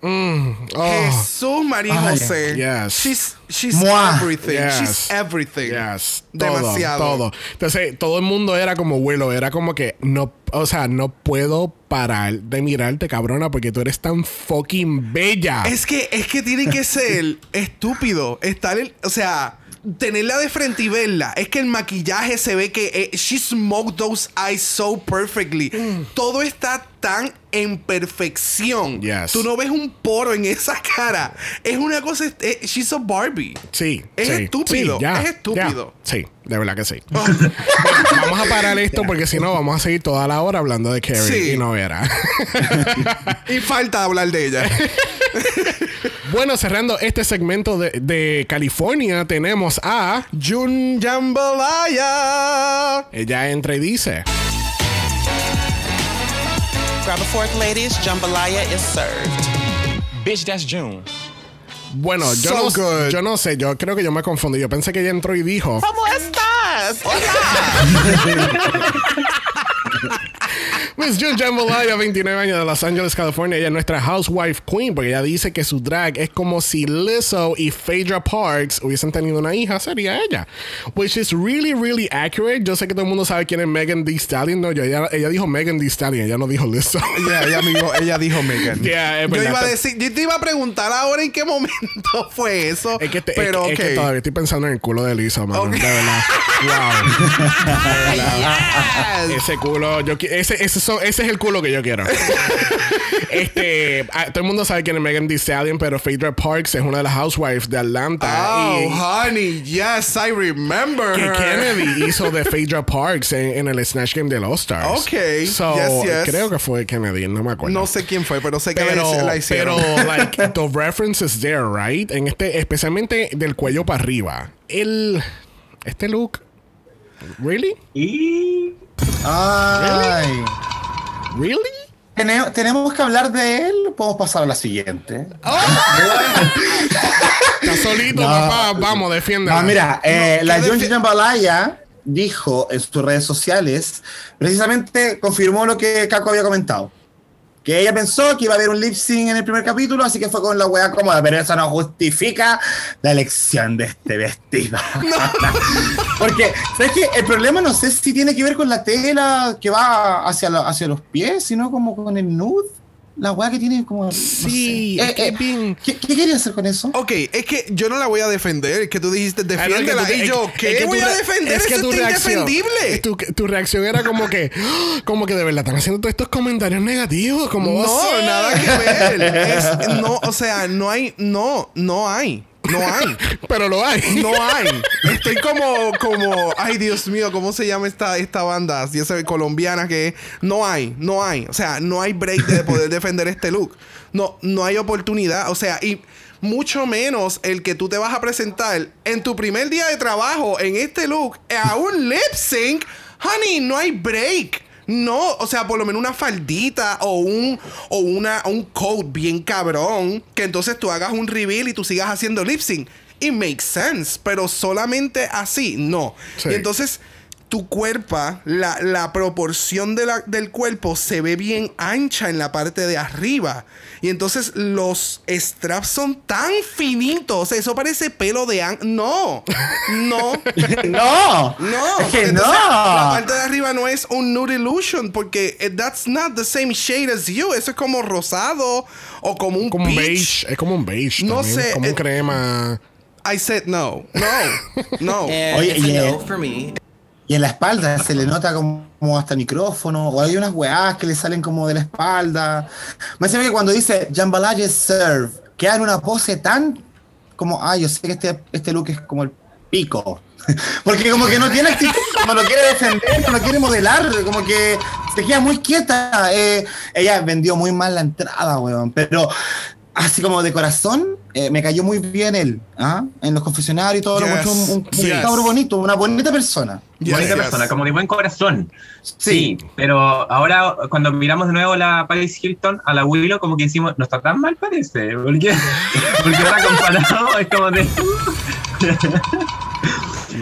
Mm. Oh. Jesús María José. yes. She's, she's everything. Yes. She's everything. Yes, Demasiado. todo. Entonces, todo el mundo era como Willow, era como que no, o sea, no puedo parar de mirarte, cabrona, porque tú eres tan fucking bella. Es que, es que tiene que ser estúpido. Estar, el- o sea, tenerla de frente y verla. Es que el maquillaje se ve que eh, she smoked those eyes so perfectly. Mm. Todo está tan en perfección. Yes. Tú no ves un poro en esa cara. Es una cosa. eh, she's a Barbie. Sí. Es sí, estúpido, sí, es estúpido. Sí, de verdad que sí. vamos a parar esto porque si no vamos a seguir toda la hora hablando de Carrie Sí. y no era. Y falta hablar de ella. Bueno, cerrando este segmento de, de California, tenemos a Jun Jambalaya. ella entra y dice. Grab a fork, ladies. Jambalaya is served. Bitch, that's June. Bueno, yo, So no, good. yo no sé, yo creo que yo me confundí. Yo pensé que ella entró y dijo. ¿Cómo estás? Miss June Jambalaya, 29 años de Los Ángeles, California. Ella es nuestra housewife queen porque ella dice que su drag es como si Lizzo y Phaedra Parks hubiesen tenido una hija, sería ella. Which is really, really accurate. Yo sé que todo el mundo sabe quién es Megan Thee Stallion. No, yo, ella, ella dijo Megan Thee Stallion, ella no dijo Lizzo. Ella, ella, dijo, ella dijo Megan. Yeah, yo iba a decir, yo te iba a preguntar ahora en qué momento fue eso. Es que, te- pero es, que- es que ok. todavía estoy pensando en el culo de Lizzo, mano. Ok. De verdad. Wow. De verdad. Ese culo, yo, ese, ese, so- ese es el culo que yo quiero. este, ah, todo el mundo sabe quién es Megan Thee Stallion, pero Phaedra Parks es una de las housewives de Atlanta. Oh, y honey, yes, I remember que her. Kennedy hizo de Phaedra Parks en, en el Snatch Game de All Stars. Ok, So, yes, yes. creo que fue Kennedy, no me acuerdo. No sé quién fue, pero sé que pero, la, la hicieron. pero, like, the reference is there, right? En este, especialmente del cuello para arriba. El, este look, really, Y Ay. really. Tene- tenemos que hablar de él. Podemos pasar a la siguiente. Está solito, No. papá. Vamos, defiende. No, mira, eh, la ¿qué John defi- Jambalaya dijo en sus redes sociales, precisamente confirmó lo que Caco había comentado. Que ella pensó que iba a haber un lip sync en el primer capítulo, así que fue con la weá cómoda, pero eso no justifica la elección de este vestido. Porque, ¿sabes qué? El problema no sé si tiene que ver con la tela que va hacia, la- hacia los pies, sino como con el nude. La weá que tiene como. no Sí, sé. es que es bien- ¿qué, ¿Qué quería hacer con eso? Ok, es que yo no la voy a defender. Es que tú dijiste Ah, no, defiéndela. tú- y yo, es ¿qué que voy a defender? Es que Eso tu está reacción, indefendible. tu, tu reacción era como que, como que de verdad están haciendo todos estos comentarios negativos. Como No, nada que ver. Es- no, o sea, no hay, no, no hay. No hay. Pero lo hay. No hay. Estoy como, como, ay Dios mío, ¿cómo se llama esta, esta banda? Ya sé, colombiana que no hay, no hay. O sea, no hay break de poder defender este look. No, no hay oportunidad. O sea, y mucho menos el que tú te vas a presentar en tu primer día de trabajo en este look a un lip sync. Honey, no hay break. No, o sea, por lo menos una faldita o un o una un coat bien cabrón, que entonces tú hagas un reveal y tú sigas haciendo lip sync. It makes sense, pero solamente así, no. Sí. Y entonces tu cuerpo, la, la proporción de la- del cuerpo se ve bien ancha en la parte de arriba. Y entonces los straps son tan finitos. O sea, eso parece pelo de... an- No, no. No, No, es que entonces, no. La parte de arriba no es un nude illusion porque eh, that's not the same shade as you. Eso es como rosado o como un Como un beige. Es como un beige. No también, sé, Como un eh, crema. I said no, no, no. Oye, y, eh, y en la espalda se le nota como, hasta micrófono, o hay unas weás que le salen como de la espalda. Me parece que cuando dice Jambalaya serve, queda en una pose tan como, ah, yo sé que este, este look es como el pico. Porque como que no tiene actitud, no lo quiere defender, no lo quiere modelar, como que se queda muy quieta. Eh, ella vendió muy mal la entrada, weón, pero así como de corazón, eh, me cayó muy bien él, ¿ah? En los confesionarios y todo, lo mucho un, un, un yes. cabro bonito, una bonita persona. Yes, bonita yes. persona, como de buen corazón. Sí. Sí, pero ahora cuando miramos de nuevo a la Paris Hilton, a la Willow, como que decimos, no está tan mal parece, porque, porque ahora comparado es como de...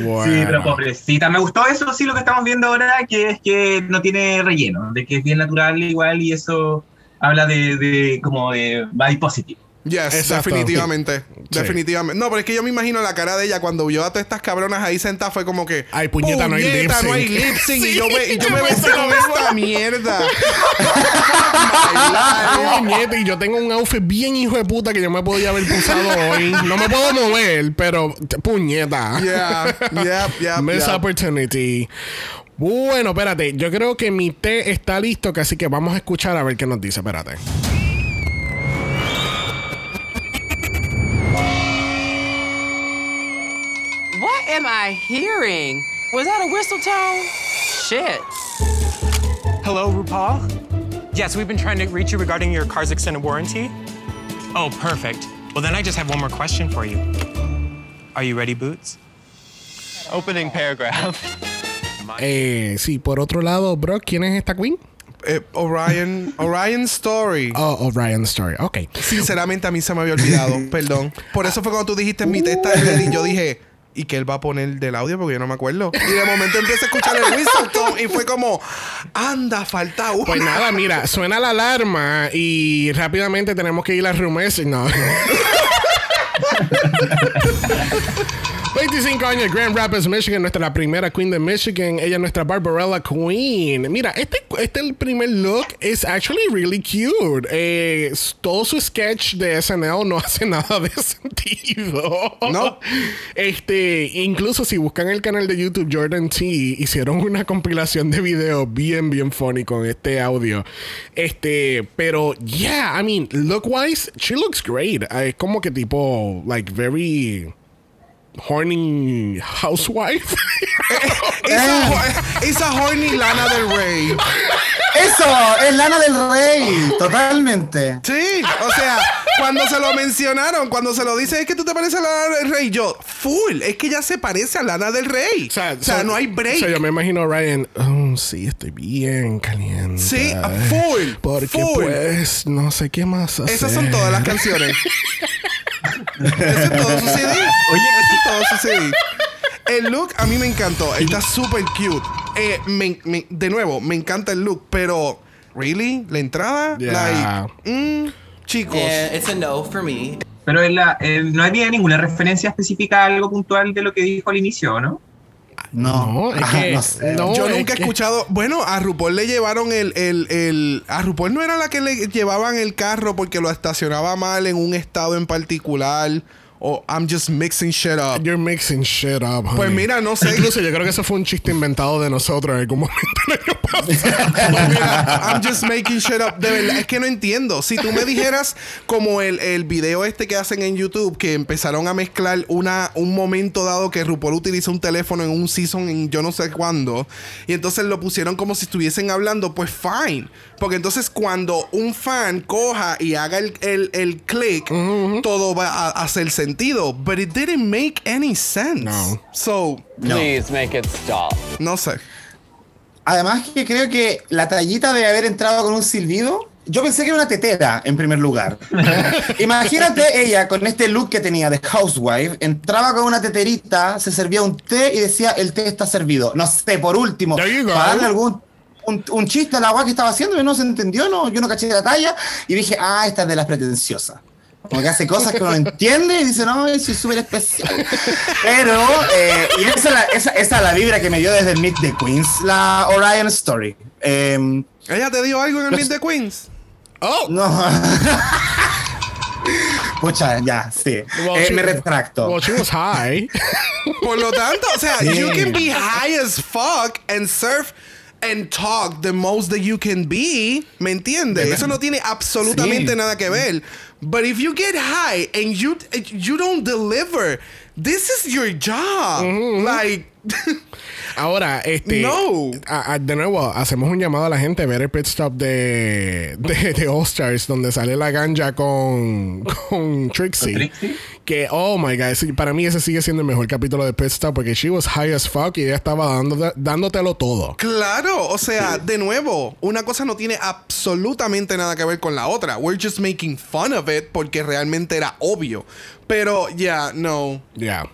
Bueno. Sí, pero pobrecita. Me gustó eso, sí, lo que estamos viendo ahora, que es que no tiene relleno, de que es bien natural igual y eso habla de, de como de body positive. Yes, Exacto. definitivamente. Sí. Definitivamente. No, pero es que yo me imagino la cara de ella cuando vio a todas estas cabronas ahí sentadas fue como que. Ay, puñeta, no hay lip no hay sync. lip sync. y yo me, y yo me besé con esta mierda. Y yo tengo un outfit bien hijo de puta que yo me podía haber pusado hoy. No me puedo mover, pero puñeta. Yeah, yeah, yeah. Miss yeah. opportunity. Bueno, espérate. Yo creo que mi té está listo, que así que vamos a escuchar a ver qué nos dice. Espérate. Am I hearing? Was that a whistle tone? Shit. Hello, RuPaul? Yes, we've been trying to reach you regarding your car's extended warranty. Oh, perfect. Well, then I just have one more question for you. Are you ready, Boots? Opening paragraph. Eh, sí, por otro lado, bro, ¿quién es esta queen? Eh, Orion, Orion Story. Oh, Orion Story. Ok. Sinceramente a mí se me había olvidado, perdón. Por eso fue cuando tú dijiste mi testa es ready, yo dije, ¿y qué él va a poner del audio? Porque yo no me acuerdo. Y de momento empecé a escuchar el whistle y fue como, anda, falta uno. Pues nada, mira, suena la alarma y rápidamente tenemos que ir a Rumes. No. 25 años, Grand Rapids, Michigan, nuestra primera queen de Michigan. Ella es nuestra Barbarella Queen. Mira, este, este el primer look es actually really cute. Eh, todo su sketch de SNL no hace nada de sentido. No. Este, incluso si buscan el canal de YouTube Jordan T, hicieron una compilación de videos bien, bien funny con este audio. Este, pero yeah, I mean, look wise, she looks great. Eh, Es como que tipo, like, very horny housewife. Esa, esa horny Lana del Rey. Eso, es Lana del Rey, totalmente. Sí, o sea, cuando se lo mencionaron, cuando se lo dice, es que tú te pareces a Lana del Rey, yo, full, es que ya se parece a Lana del Rey. O sea, so- no hay break. O sea, yo me imagino a Ryan, oh, sí, estoy bien caliente. Sí, a full, Porque full. pues, no sé qué más hacer. Esas son todas las canciones. Ese es todo su CD. Oye, Ese es todo su CD. El look a mí me encantó. Está súper cute. Eh, me- me- de nuevo, me encanta el look, pero ¿really? La entrada, Yeah. like, mm, chicos. it's a no for me. Pero en la, eh, no había ninguna referencia específica a algo puntual de lo que dijo al inicio, ¿no? No, No, es Ajá, que- no sé. no, Yo nunca he que- escuchado. Bueno, a RuPaul le llevaron el, el, el. A RuPaul no era la que le llevaban el carro porque lo estacionaba mal en un estado en particular. O I'm just mixing shit up. You're mixing shit up. honey. Pues mira, no sé. Incluso yo creo que eso fue un chiste inventado de nosotros en algún momento. Pues mira, I'm just making shit up. De verdad, es que no entiendo. Si tú me dijeras como el, el video este que hacen en YouTube, que empezaron a mezclar una, un momento dado que RuPaul utiliza un teléfono en un season en yo no sé cuándo, y entonces lo pusieron como si estuviesen hablando, pues fine. Porque entonces cuando un fan coja y haga el, el, el click, todo va a hacer sentido. But it didn't make any sense. No. So, Please make it stop. no sé. Además que creo que la tallita de haber entrado con un silbido, yo pensé que era una tetera en primer lugar. Imagínate ella con este look que tenía de housewife, entraba con una teterita, se servía un té y decía el té está servido. No sé, por último, para darle algún un, un chiste a la agua que estaba haciendo y no se entendió, no, yo no caché la talla y dije, ah, esta es de las pretenciosas. Como que hace cosas que no entiende y dice, no, soy súper especial. Pero, eh, y esa es, la, esa, esa es la vibra que me dio desde Meet the Queens, la Orion Story. Em, ¿Ella te dio algo en el Pues- Meet the Queens? Oh, no. Pucha, ya, sí. Well, Eh, she- me retracto. Well, she was high. Por lo tanto, o sea, Sí. you can be high as fuck and surf and talk the most that you can be. ¿Me entiendes? Eso no tiene absolutamente Sí. nada que ver. But if you get high and you you don't deliver, this is your job. Like Ahora, este. No. a- a- de nuevo, hacemos un llamado a la gente a ver el pit stop de, de, de All Stars, donde sale la ganja con, con Trixie. ¿Con Trixie? Que, oh my god, para mí ese sigue siendo el mejor capítulo de pit stop porque she was high as fuck y ella estaba dando, dándotelo todo. Claro, o sea, de nuevo, una cosa no tiene absolutamente nada que ver con la otra. We're just making fun of it porque realmente era obvio. Pero, yeah, no. Ya.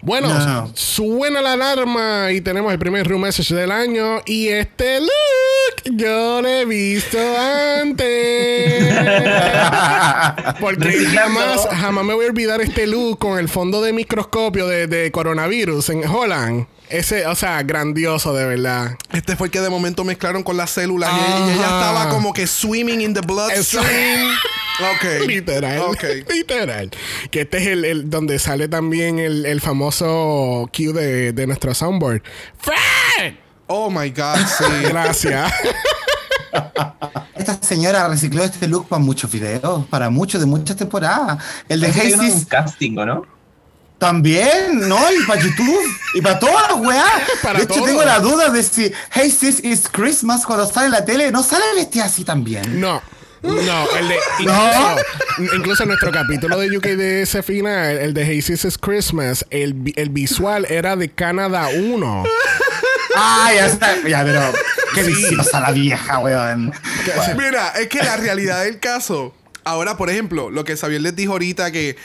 Bueno, No. suena la alarma y tenemos el primer room message del año. Y este look yo lo he visto antes. Porque jamás, jamás me voy a olvidar este look con el fondo de microscopio de, de coronavirus en Holland. Ese, o sea, grandioso de verdad. Este fue el que de momento mezclaron con las células y ella, y ella Ajá. estaba como que swimming in the bloodstream. ok. Literal. Ok. Literal. Que este es el, el- donde sale también el, el famoso cue de, de nuestro soundboard. ¡Fred! Oh my God, sí. Gracias. Esta señora recicló este look para muchos videos, para muchos de muchas temporadas. El de Hazy casting, ¿o no? También, ¿no? Y para YouTube, y para todas las weas. Para de hecho, todo. tengo la duda de si Hey Sis is Christmas cuando sale en la tele, ¿no sale vestida así también? No. No, el de. Incluso, incluso en nuestro capítulo de UK de Sefina, el, el de Hazy's is Christmas, el, el visual era de Canadá 1. Ah, ya está. Ya, pero qué viciosa la vieja, weón. Mira, es que la realidad del caso. Ahora, por ejemplo, lo que Xavier les dijo ahorita, que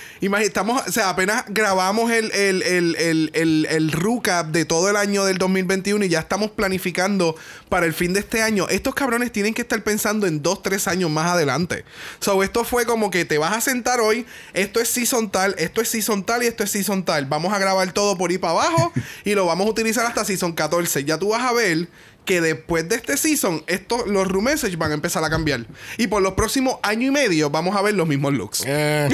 estamos, o sea, apenas grabamos el, el, el, el, el, el recap de todo el año del 2021 y ya estamos planificando para el fin de este año. Estos cabrones tienen que estar pensando en dos, tres años más adelante. So, esto fue como que te vas a sentar hoy, esto es season tal, esto es season tal y esto es season tal. Vamos a grabar todo por ahí para abajo y lo vamos a utilizar hasta season 14. Ya tú vas a ver que después de este season, estos, los room message van a empezar a cambiar. Y por los próximos año y medio vamos a ver los mismos looks. Eh,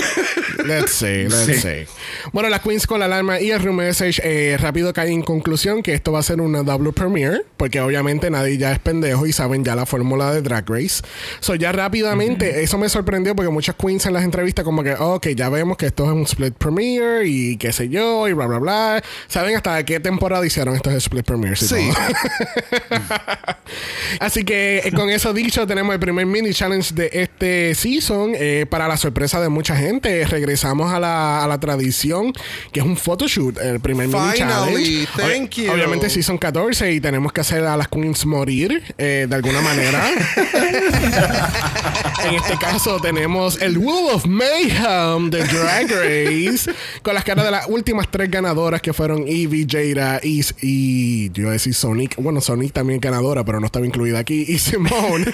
let's see, let's see. Bueno, las queens con la alarma y el room message eh, rápido cae en conclusión que esto va a ser una double premiere porque obviamente nadie ya es pendejo y saben ya la fórmula de Drag Race. So ya rápidamente, eso me sorprendió porque muchas queens en las entrevistas como que, ok, ya vemos que esto es un split premiere y qué sé yo y bla bla bla. ¿Saben hasta qué temporada hicieron estos split premieres? Sí. Así que eh, con eso dicho, tenemos el primer mini challenge de este season. Eh, para la sorpresa de mucha gente, regresamos a la, a la tradición, que es un photoshoot, el primer mini challenge. thank you. Obviamente season 14 y tenemos que hacer a las queens morir eh, de alguna manera. en este caso tenemos el Wheel of Mayhem de Drag Race con las caras de las últimas tres ganadoras que fueron Evie, Jada y, y yo decir Sonic. Bueno, Sonic también ganadora, pero no estaba incluida aquí. Y Simone.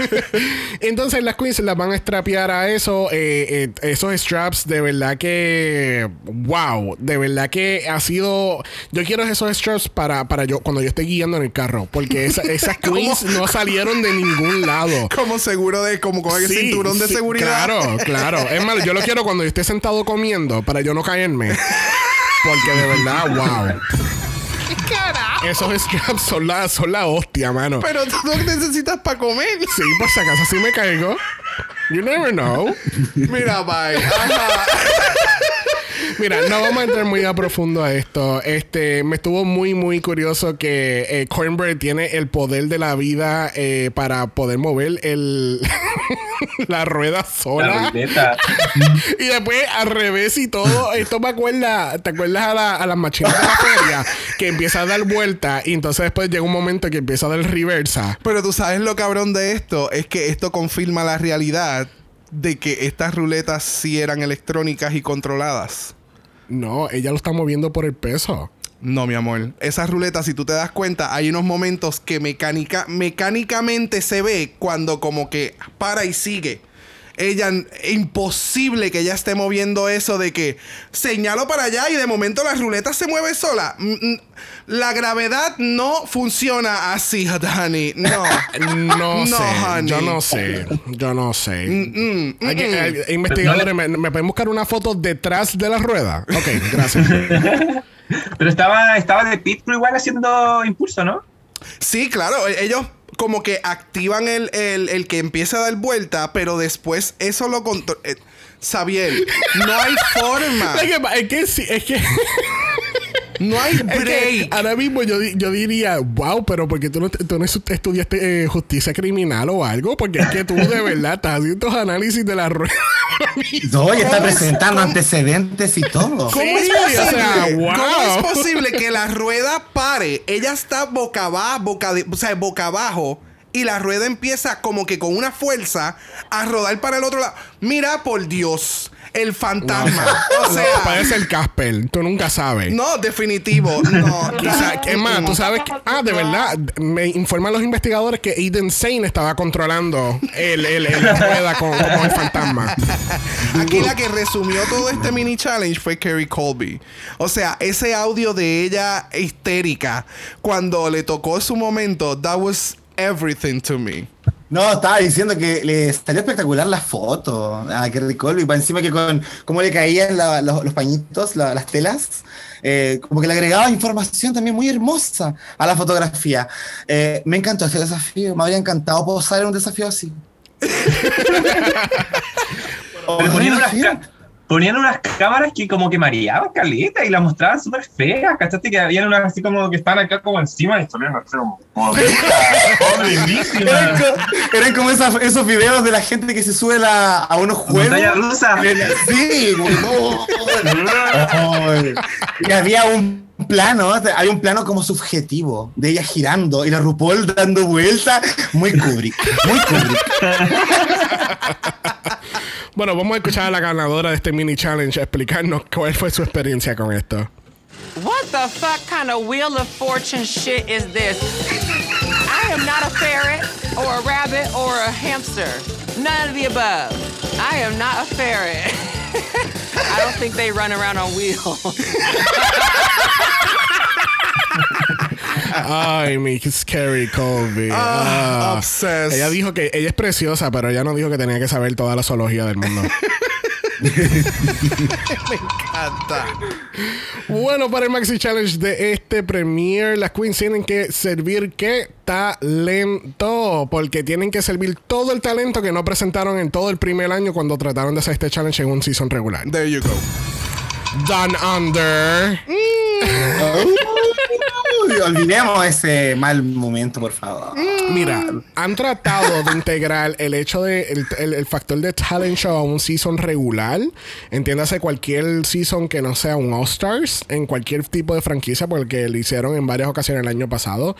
Entonces las queens las van a strapear a eso. eh, eh, esos straps de verdad que... Wow. De verdad que ha sido... Yo quiero esos straps para, para yo cuando yo esté guiando en el carro. Porque esa- esas queens no salieron de ningún lado. Como seguro de, como con el Sí, cinturón de seguridad. Claro, claro. Es más, yo lo quiero cuando yo esté sentado comiendo para yo no caerme. Porque de verdad, wow. Esos scraps son la, son la hostia, mano. Pero tú no necesitas para comer. Sí, por si acaso sí me caigo. You never know. Mira, bye. Ajá. Mira, no vamos a entrar muy a profundo a esto. Este, me estuvo muy, muy curioso que eh, Cornbread tiene el poder de la vida eh, para poder mover el la rueda La sola. ruleta. y después al revés y todo. Esto me acuerda, ¿te acuerdas a, la- a las machinas de la feria? Que empieza a dar vuelta y entonces después llega un momento que empieza a dar reversa. Pero tú sabes lo cabrón de esto es que esto confirma la realidad de que estas ruletas sí eran electrónicas y controladas. No, ella lo está moviendo por el peso. No, mi amor. Esas ruletas, si tú te das cuenta, hay unos momentos que mecánica, mecánicamente se ve cuando como que para y sigue. Ella, imposible que ella esté moviendo eso de que señalo para allá y de momento la ruleta se mueve sola. Mm, mm, La gravedad no funciona así, honey. No. No, No, sé. honey. Yo no sé. Yo no sé. Mm, mm, Hay que- mm, mm. hay- investigadores, ¿me, me pueden buscar una foto detrás de la rueda? Ok, gracias. Pero estaba, estaba de pit crew igual haciendo impulso, ¿no? Sí, claro, e- ellos como que activan el, el- el que empieza a dar vuelta, pero después eso lo controla. Sabiel, no hay forma. es que, es que sí, es que, No hay es que break. ahora mismo yo, yo diría, wow, pero porque tú no, tú no estudiaste eh, justicia criminal o algo, porque es que tú de verdad estás haciendo estos análisis de la rueda. No, y está ¿Cómo es- presentando antecedentes y todo. ¿Cómo es o posible? sea, wow. ¿Cómo es posible que la rueda pare? Ella está boca abajo, boca de- o sea, boca abajo. Y la rueda empieza como que con una fuerza a rodar para el otro lado. Mira, por Dios, el fantasma. O sea, parece el Casper, tú nunca sabes. no, definitivo. No, Quizá, es más, tú sabes que, ah, de verdad, me informan los investigadores que Aiden Sane estaba controlando el, el, el- rueda con- como el fantasma. Aquí la que resumió todo este mini challenge fue Kerry Colby. O sea, ese audio de ella histérica cuando le tocó su momento, that was everything to me. No, estaba diciendo que le salió espectacular la foto a Kerry Colby. Para encima que con cómo le caían la- los, los pañitos, la- las telas, eh, como que le agregaba información también muy hermosa a la fotografía. Eh, me encantó este desafío. Me habría encantado posar en un desafío así. Unas, ca- ponían unas cámaras que como que mareaban caleta y las mostraban súper feas, ¿cachaste? Que habían unas así como que estaban acá como encima y ponían así como... Eran, co- eran como esas- esos videos de la gente que se sube la- a unos juegos. Montaña rusa. Sí, como. Y había un plano, había un plano como subjetivo de ella girando y la RuPaul dando vuelta. Muy Kubrick, muy Kubrick. Bueno, vamos a escuchar a la ganadora de este mini challenge explicarnos cuál fue su experiencia con esto. What the fuck kind of Wheel of Fortune shit is this? I am not a ferret or a rabbit or a hamster. None of the above. I am not a ferret. I don't think they run around on wheels. Ay, mi Scary Colby. Ah, Ah. obsessed. Ella dijo que ella es preciosa, pero ella no dijo que tenía que saber toda la zoología del mundo. Ata. bueno, para el Maxi Challenge de este Premiere, las Queens tienen que servir qué talento. Porque tienen que servir todo el talento que no presentaron en todo el primer año cuando trataron de hacer este challenge en un season regular. There you go. Down Under. Uy, olvidemos ese mal momento, por favor. Mira, han tratado de integrar el hecho de el, el- el factor de talent show a un season regular. Entiéndase cualquier season que no sea un All Stars en cualquier tipo de franquicia, porque lo hicieron en varias ocasiones el año pasado.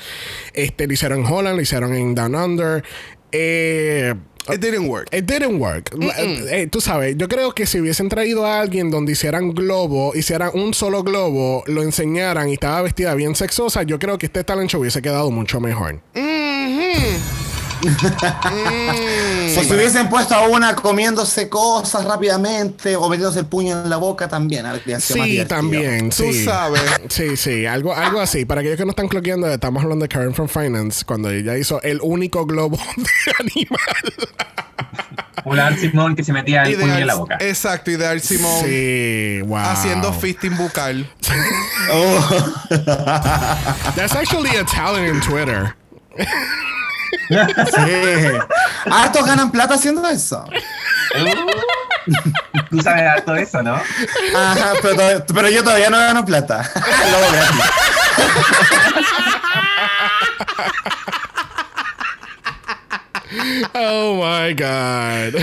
Este lo hicieron en Holland, lo hicieron en Down Under. Eh, It didn't work. It didn't work. Eh, eh, tú sabes, yo creo que si hubiesen traído a alguien donde hicieran globo, hicieran un solo globo, lo enseñaran y estaba vestida bien sexosa, yo creo que este talent show hubiese quedado mucho mejor. O si hubiesen puesto a una comiéndose cosas rápidamente o metiéndose el puño en la boca también. habría sido más Sí, también. Tú sabes. Sí, sí, algo, algo así. Para aquellos que no están cloqueando, estamos hablando de Karen from Finance, cuando ella hizo el único globo de animal. Un Simón que se metía el puño en la boca. Exacto, Ideal Simón Sí, wow. haciendo fisting bucal. Oh. That's actually a talent in Twitter. Sí. Ah, estos ganan plata haciendo eso. Tú sabes harto de eso, ¿no? Ajá, pero, yo todavía no gano plata. Lo hago gratis. Oh my God.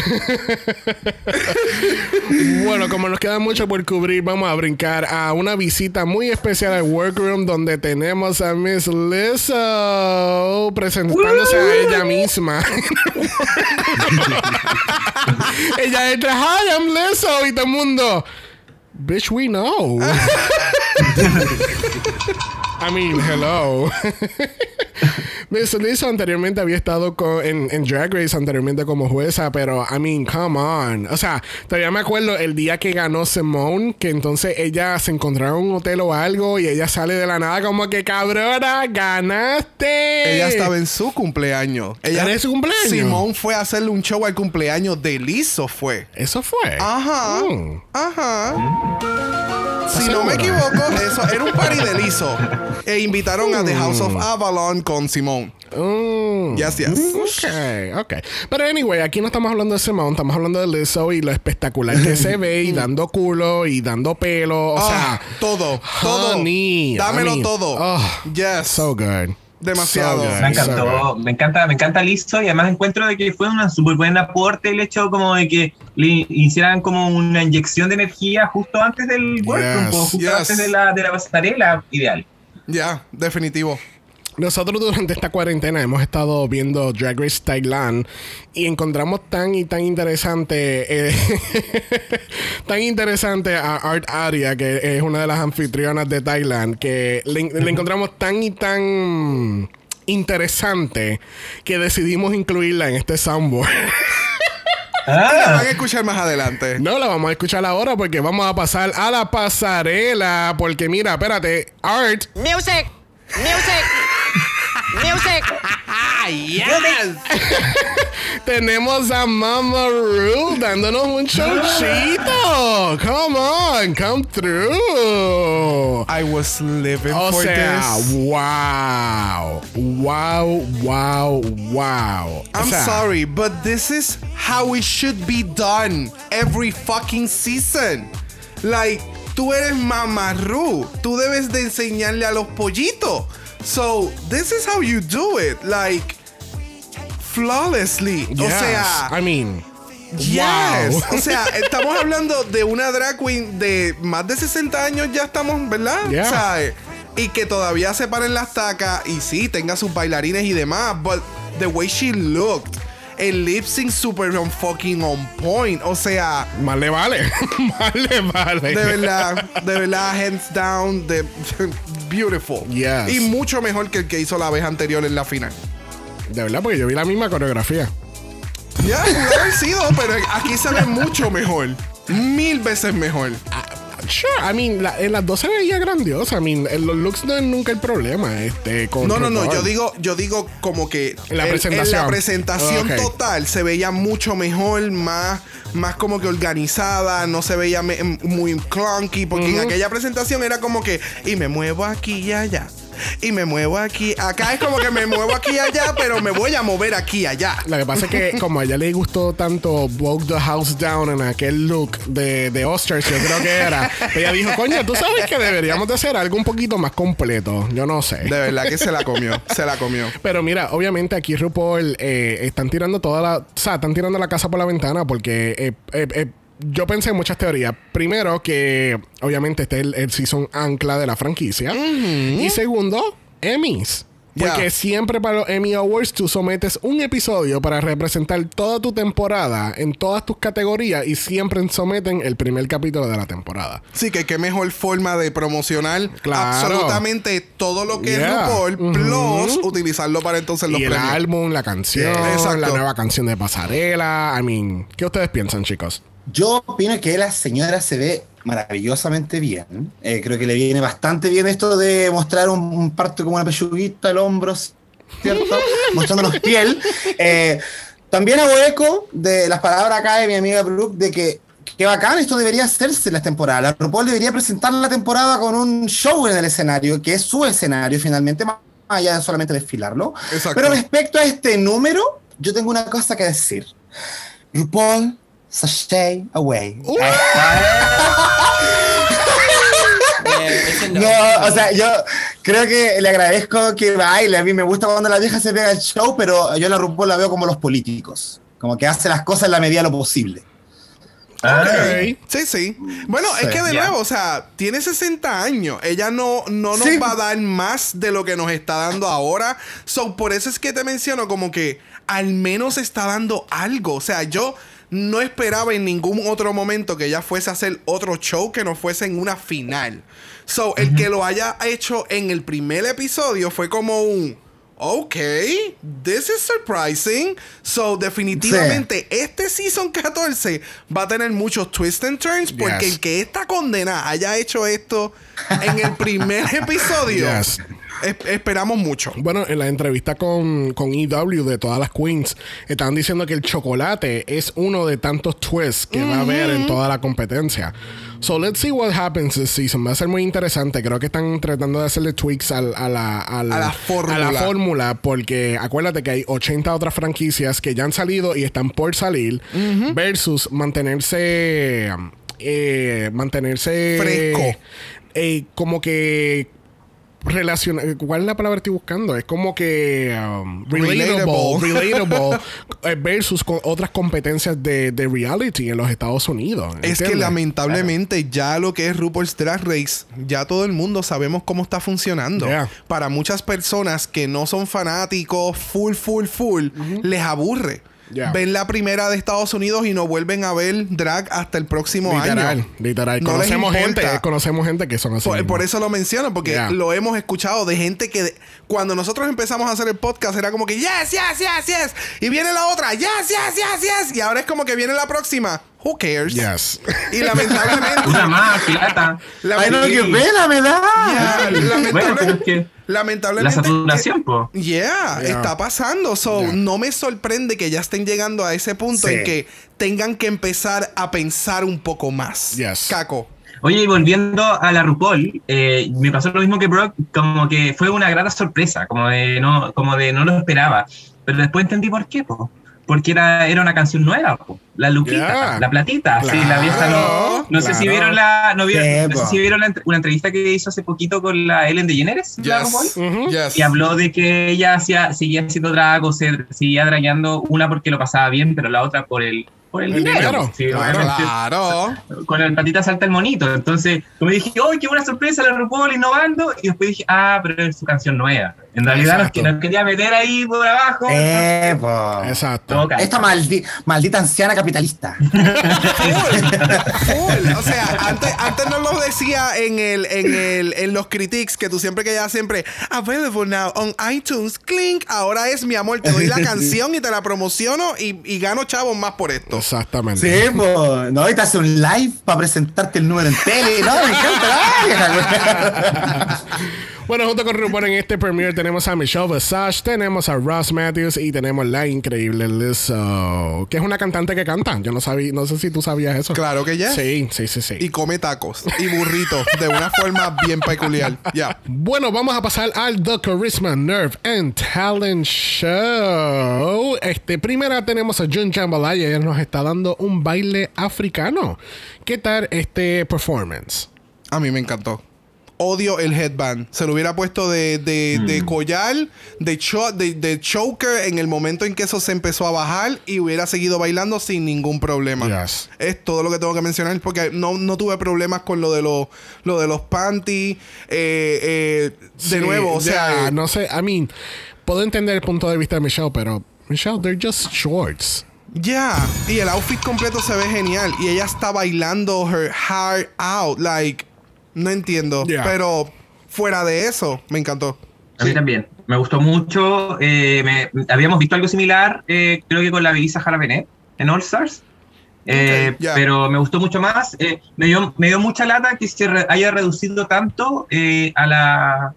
bueno, como nos queda mucho por cubrir, vamos a brincar a una visita muy especial al Workroom donde tenemos a Miss Lizzo presentándose a ella misma. ella entra, Hi, I'm Lizzo, y todo el mundo. Bitch, we know. I mean, hello. Miss Lizzo anteriormente había estado co- en, en Drag Race anteriormente como jueza, pero I mean, come on. O sea, todavía me acuerdo el día que ganó Simone, que entonces ella se encontraba en un hotel o algo y ella sale de la nada como que cabrona, ganaste. Ella estaba en su cumpleaños. Ella, ¿Era su cumpleaños? Simón fue a hacerle un show al cumpleaños de Lizzo, fue. Eso fue. Ajá. Mm. Ajá. Si ¿Estás no me equivoco, eso era un party de Lizzo. E invitaron a The House of Avalon con Simón. Mm. Yes, yes. Ok, ok. Pero anyway, aquí no estamos hablando de Simone, estamos hablando de Lizzo y lo espectacular que se ve y dando culo y dando pelo. O Ah, sea, todo, todo. honey, Dámelo honey. todo. Oh, yes. so good. Demasiado. So Me encantó, me encanta, me encanta Listo y además encuentro de que fue un súper buen aporte el hecho como de que le hicieran como una inyección de energía justo antes del workroom, Yes, justo yes. antes de la, de la pasarela, ideal. Ya, definitivo. Nosotros durante esta cuarentena hemos estado viendo Drag Race Thailand y encontramos tan y tan interesante, eh, tan interesante a Art Aria, que es una de las anfitrionas de Thailand, que le, le encontramos tan y tan interesante que decidimos incluirla en este soundboard. La van a escuchar más adelante. No la vamos a escuchar ahora porque vamos a pasar a la pasarela. Porque mira, espérate, Art Music! Music! Music! Tenemos a Mama Ru dándonos un showcito. Come on, come through. I was living O for sea, this. wow. Wow, wow, wow. O I'm sea, sorry, but this is how it should be done every fucking season. Like, tú eres mamarru. Tú debes de enseñarle a los pollitos. So, this is how you do it. Like, flawlessly. O yes, sea, I mean, Yes. wow. O sea, estamos hablando de una drag queen de más de 60 años, ya estamos, ¿verdad? Yeah. Y que todavía se paren las tacas y sí, tenga sus bailarines y demás. But the way she looked, el lip sync super on fucking on point. O sea, Más le vale. Más le vale. de verdad, de verdad, hands down, de beautiful. Yes. Y mucho mejor que el que hizo la vez anterior en la final. De verdad, porque yo vi la misma coreografía. Ya, pudo haber sido, pero aquí se ve mucho mejor. Mil veces mejor. Sure, I mean, la- en las dos se veía grandiosa. I mean, en los looks no es nunca el problema. Este, con No, no, no. Yo digo, yo digo como que En la en- presentación. en la presentación total se veía mucho mejor, más, más como que organizada, no se veía me- muy clunky, porque en aquella presentación era como que y me muevo aquí y allá. Y me muevo aquí. Acá es como que me muevo aquí y allá, pero me voy a mover aquí y allá. Lo que pasa es que como a ella le gustó tanto Woke the House Down en aquel look de, de Oscars, yo creo que era, ella dijo, coño, tú sabes que deberíamos de hacer algo un poquito más completo. Yo no sé. De verdad que se la comió. Se la comió. Pero mira, obviamente aquí RuPaul eh, están tirando toda la... O sea, están tirando la casa por la ventana porque eh, eh, eh, yo pensé en muchas teorías. Primero, que obviamente este es el, el season ancla de la franquicia. Y segundo, Emmys. Porque siempre para los Emmy Awards tú sometes un episodio para representar toda tu temporada en todas tus categorías y siempre someten el primer capítulo de la temporada. Sí, que qué mejor forma de promocionar Claro. absolutamente todo lo que Yeah. es RuPaul, plus utilizarlo para entonces los y el premios. álbum, la canción, Exacto. la nueva canción de pasarela. I mean, ¿qué ustedes piensan, chicos? Yo opino que la señora se ve maravillosamente bien. Eh, creo que le viene bastante bien esto de mostrar un, un parto como una pechuguita al hombro, ¿cierto? Mostrándonos piel. Eh, también hago eco de las palabras acá de mi amiga Brooke de que qué bacán, esto debería hacerse en las temporadas. La RuPaul debería presentar la temporada con un show en el escenario, que es su escenario finalmente, más allá de solamente desfilarlo. Exacto. Pero respecto a este número, yo tengo una cosa que decir. RuPaul, sashay away. No, o sea, yo creo que le agradezco que baile. A mí me gusta cuando la vieja se pega el show, pero yo la RuPaul la veo como los políticos. Como que hace las cosas en la medida de lo posible. Sí, sí. Bueno, Sí. es que de nuevo, o sea, tiene 60 años. Ella no, no nos Sí. va a dar más de lo que nos está dando ahora. So, por eso es que te menciono como que al menos está dando algo. O sea, yo no esperaba en ningún otro momento que ella fuese a hacer otro show que no fuese en una final. So, el que lo haya hecho en el primer episodio fue como un... Ok, this is surprising. So, definitivamente, este season 14 va a tener muchos twists and turns. Porque Yes. el que esta condena haya hecho esto en el primer episodio, Yes. Es- esperamos mucho. Bueno, en la entrevista con, con EW de todas las queens, estaban diciendo que el chocolate es uno de tantos twists que va a haber en toda la competencia. So let's see what happens this season. Va a ser muy interesante. Creo que están tratando de hacerle tweaks al- a la, A la fórmula. a la fórmula, porque acuérdate que hay 80 otras franquicias que ya han salido y están por salir, versus mantenerse. eh, mantenerse. Fresco. eh, como que relaciona ¿cuál es la palabra que estoy buscando? Es como que um, relatable, Relatable. eh, versus con otras competencias de, de reality en los Estados Unidos. Es que lamentablemente ya lo que es RuPaul's Drag Race, ya todo el mundo sabemos cómo está funcionando. Yeah. Para muchas personas que no son fanáticos full, full, full, les aburre. Yeah. Ven la primera de Estados Unidos y no vuelven a ver drag hasta el próximo literal, año. literal. No conocemos gente, conocemos gente que son así. Por, eso lo menciono, porque Yeah. lo hemos escuchado de gente que de- cuando nosotros empezamos a hacer el podcast era como que yes, yes, yes, yes. Y viene la otra, yes, yes, yes, yes. Y ahora es como que viene la próxima. Who cares? Yes. Y lamentablemente. Una más, pirata. Ay, no, qué pena me da. Yeah, lamentable- Bueno, que la lamentablemente. saturación, po. Yeah, Yeah. está pasando. So, Yeah. no me sorprende que ya estén llegando a ese punto Sí. en que tengan que empezar a pensar un poco más. Yes. Caco. Oye, y volviendo a la RuPaul, eh, me pasó lo mismo que Brock, como que fue una grata sorpresa, como de no, como de no lo esperaba. Pero después entendí por qué, po. Porque era, era una canción nueva, po. La Luquita, Yeah. la platita. Sí, la vieja no. No sé si vieron la. No, vieron, no sé si vieron la una entrevista que hizo hace poquito con la Ellen DeGeneres, la RuPaul. Ujú. Yes. Y habló de que ella hacía, seguía haciendo drag o se, seguía dragueando, una porque lo pasaba bien, pero la otra por el, por el, El dinero. dinero, Sí, claro. Claro. con el patita salta el monito. Entonces, como dije, ¡ay, qué buena sorpresa la RuPaul innovando! Y después dije, ah, pero es su canción nueva. En realidad nos, nos quería meter ahí por abajo. Eh, po. Exacto. Esta maldi- maldita anciana capitalista. Full. O sea, antes, antes nos lo decía en el, en el, en los critiques que tú siempre que ya siempre available now on iTunes, clink. Ahora es mi amor, te doy la canción y te la promociono y, y gano chavos más por esto. Exactamente. Sí, pues. No, ahorita hace un live para presentarte el número en tele. No, me encanta. Bueno, junto con RuPaul en este premiere tenemos a Michelle Visage, tenemos a Ross Matthews y tenemos la increíble Lizzo, que es una cantante que canta. Yo no sabía, no sé si tú sabías eso. Claro que ya. Sí, sí, sí, sí. Y come tacos y burritos de una forma bien peculiar. Ya. Bueno, vamos a pasar al The Charisma Nerve and Talent Show. Este, primera tenemos a Jun Jambalaya. Ella nos está dando un baile africano. ¿Qué tal este performance? A mí me encantó. Odio el headband. Se lo hubiera puesto de, de, de collar, de, cho- de, de choker en el momento en que eso se empezó a bajar y hubiera seguido bailando sin ningún problema. Yes. Es todo lo que tengo que mencionar porque no, no tuve problemas con lo de los, lo de los panties. Eh, eh, de nuevo, o sea, ya, no sé, I mean, puedo entender el punto de vista de Michelle, pero Michelle, they're just shorts. Ya, y el outfit completo se ve genial. Y ella está bailando her heart out. Like, no entiendo. Yeah. Pero fuera de eso, me encantó. A mí también. Me gustó mucho. eh, me- habíamos visto algo similar, eh, creo que con la Belisa Jarabenet en All Stars. Eh. Pero me gustó mucho más. Eh, me, dio, me dio mucha lata que se re- haya reducido tanto eh, a la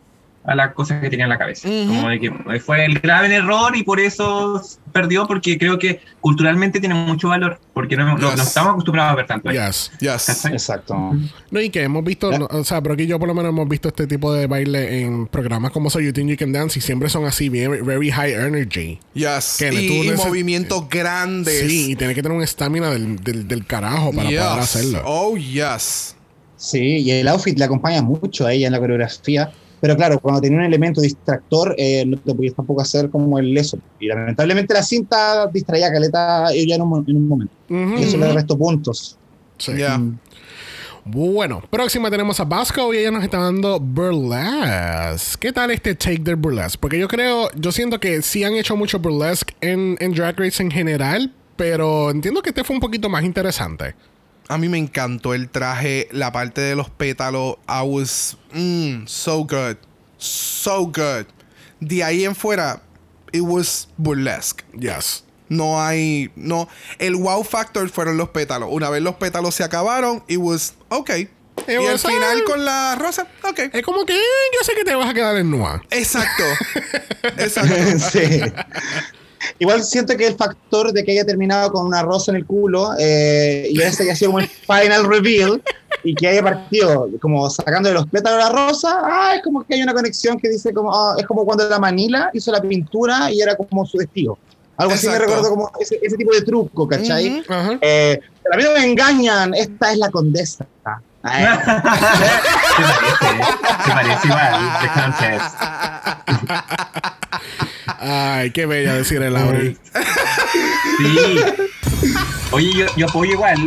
a la cosa que tenía en la cabeza. Como de que fue el grave error y por eso perdió, porque creo que culturalmente tiene mucho valor, porque no, no- Yes. no estamos acostumbrados a ver tanto. Yes. Yes. Exacto. No, y que hemos visto, no, o sea, pero aquí yo por lo menos hemos visto este tipo de baile en programas como So You Think You Can Dance y siempre son así, bien, very high energy. Yes. Que y, y movimientos grandes. Sí, y tiene que tener un estamina del, del, del carajo para Yes. poder hacerlo. Oh, yes. Sí, y el outfit le acompaña mucho a ella en la coreografía. Pero claro, cuando tenía un elemento distractor, eh, no te podías tampoco hacer como el leso. Y lamentablemente la cinta distraía a Caleta ella en un, en un momento. Y eso le restó puntos. Sí. Yeah. Bueno, próxima tenemos a Vasco y ella nos está dando burlesque. ¿Qué tal este take del burlesque? Porque yo creo, yo siento que sí han hecho mucho burlesque en, en Drag Race en general, pero entiendo que este fue un poquito más interesante. A mí me encantó el traje, la parte de los pétalos. I was mm, so good. So good. De ahí en fuera, it was burlesque. Yes. No hay. No. El wow factor fueron los pétalos. Una vez los pétalos se acabaron, it was okay. y al final ah. con la rosa, ok. Es como que eh, yo sé que te vas a quedar en Nua. Exacto. Exacto. sí. Igual siento que el factor de que haya terminado con una rosa en el culo eh, y ese haya sido como el final reveal y que haya partido como sacando de los pétalos la rosa, ah, es como que hay una conexión que dice como, ah, es como cuando la Manila hizo la pintura y era como su vestido. Algo así me Exacto. recuerdo como ese, ese tipo de truco, ¿cachai? Ujú. Ajá. Eh, pero a mí no me engañan, esta es la condesa. Ah, Se parece, se parece igual. The Countess. Ay, qué bella decir el Auri. Sí. Oye, yo, yo apoyo igual.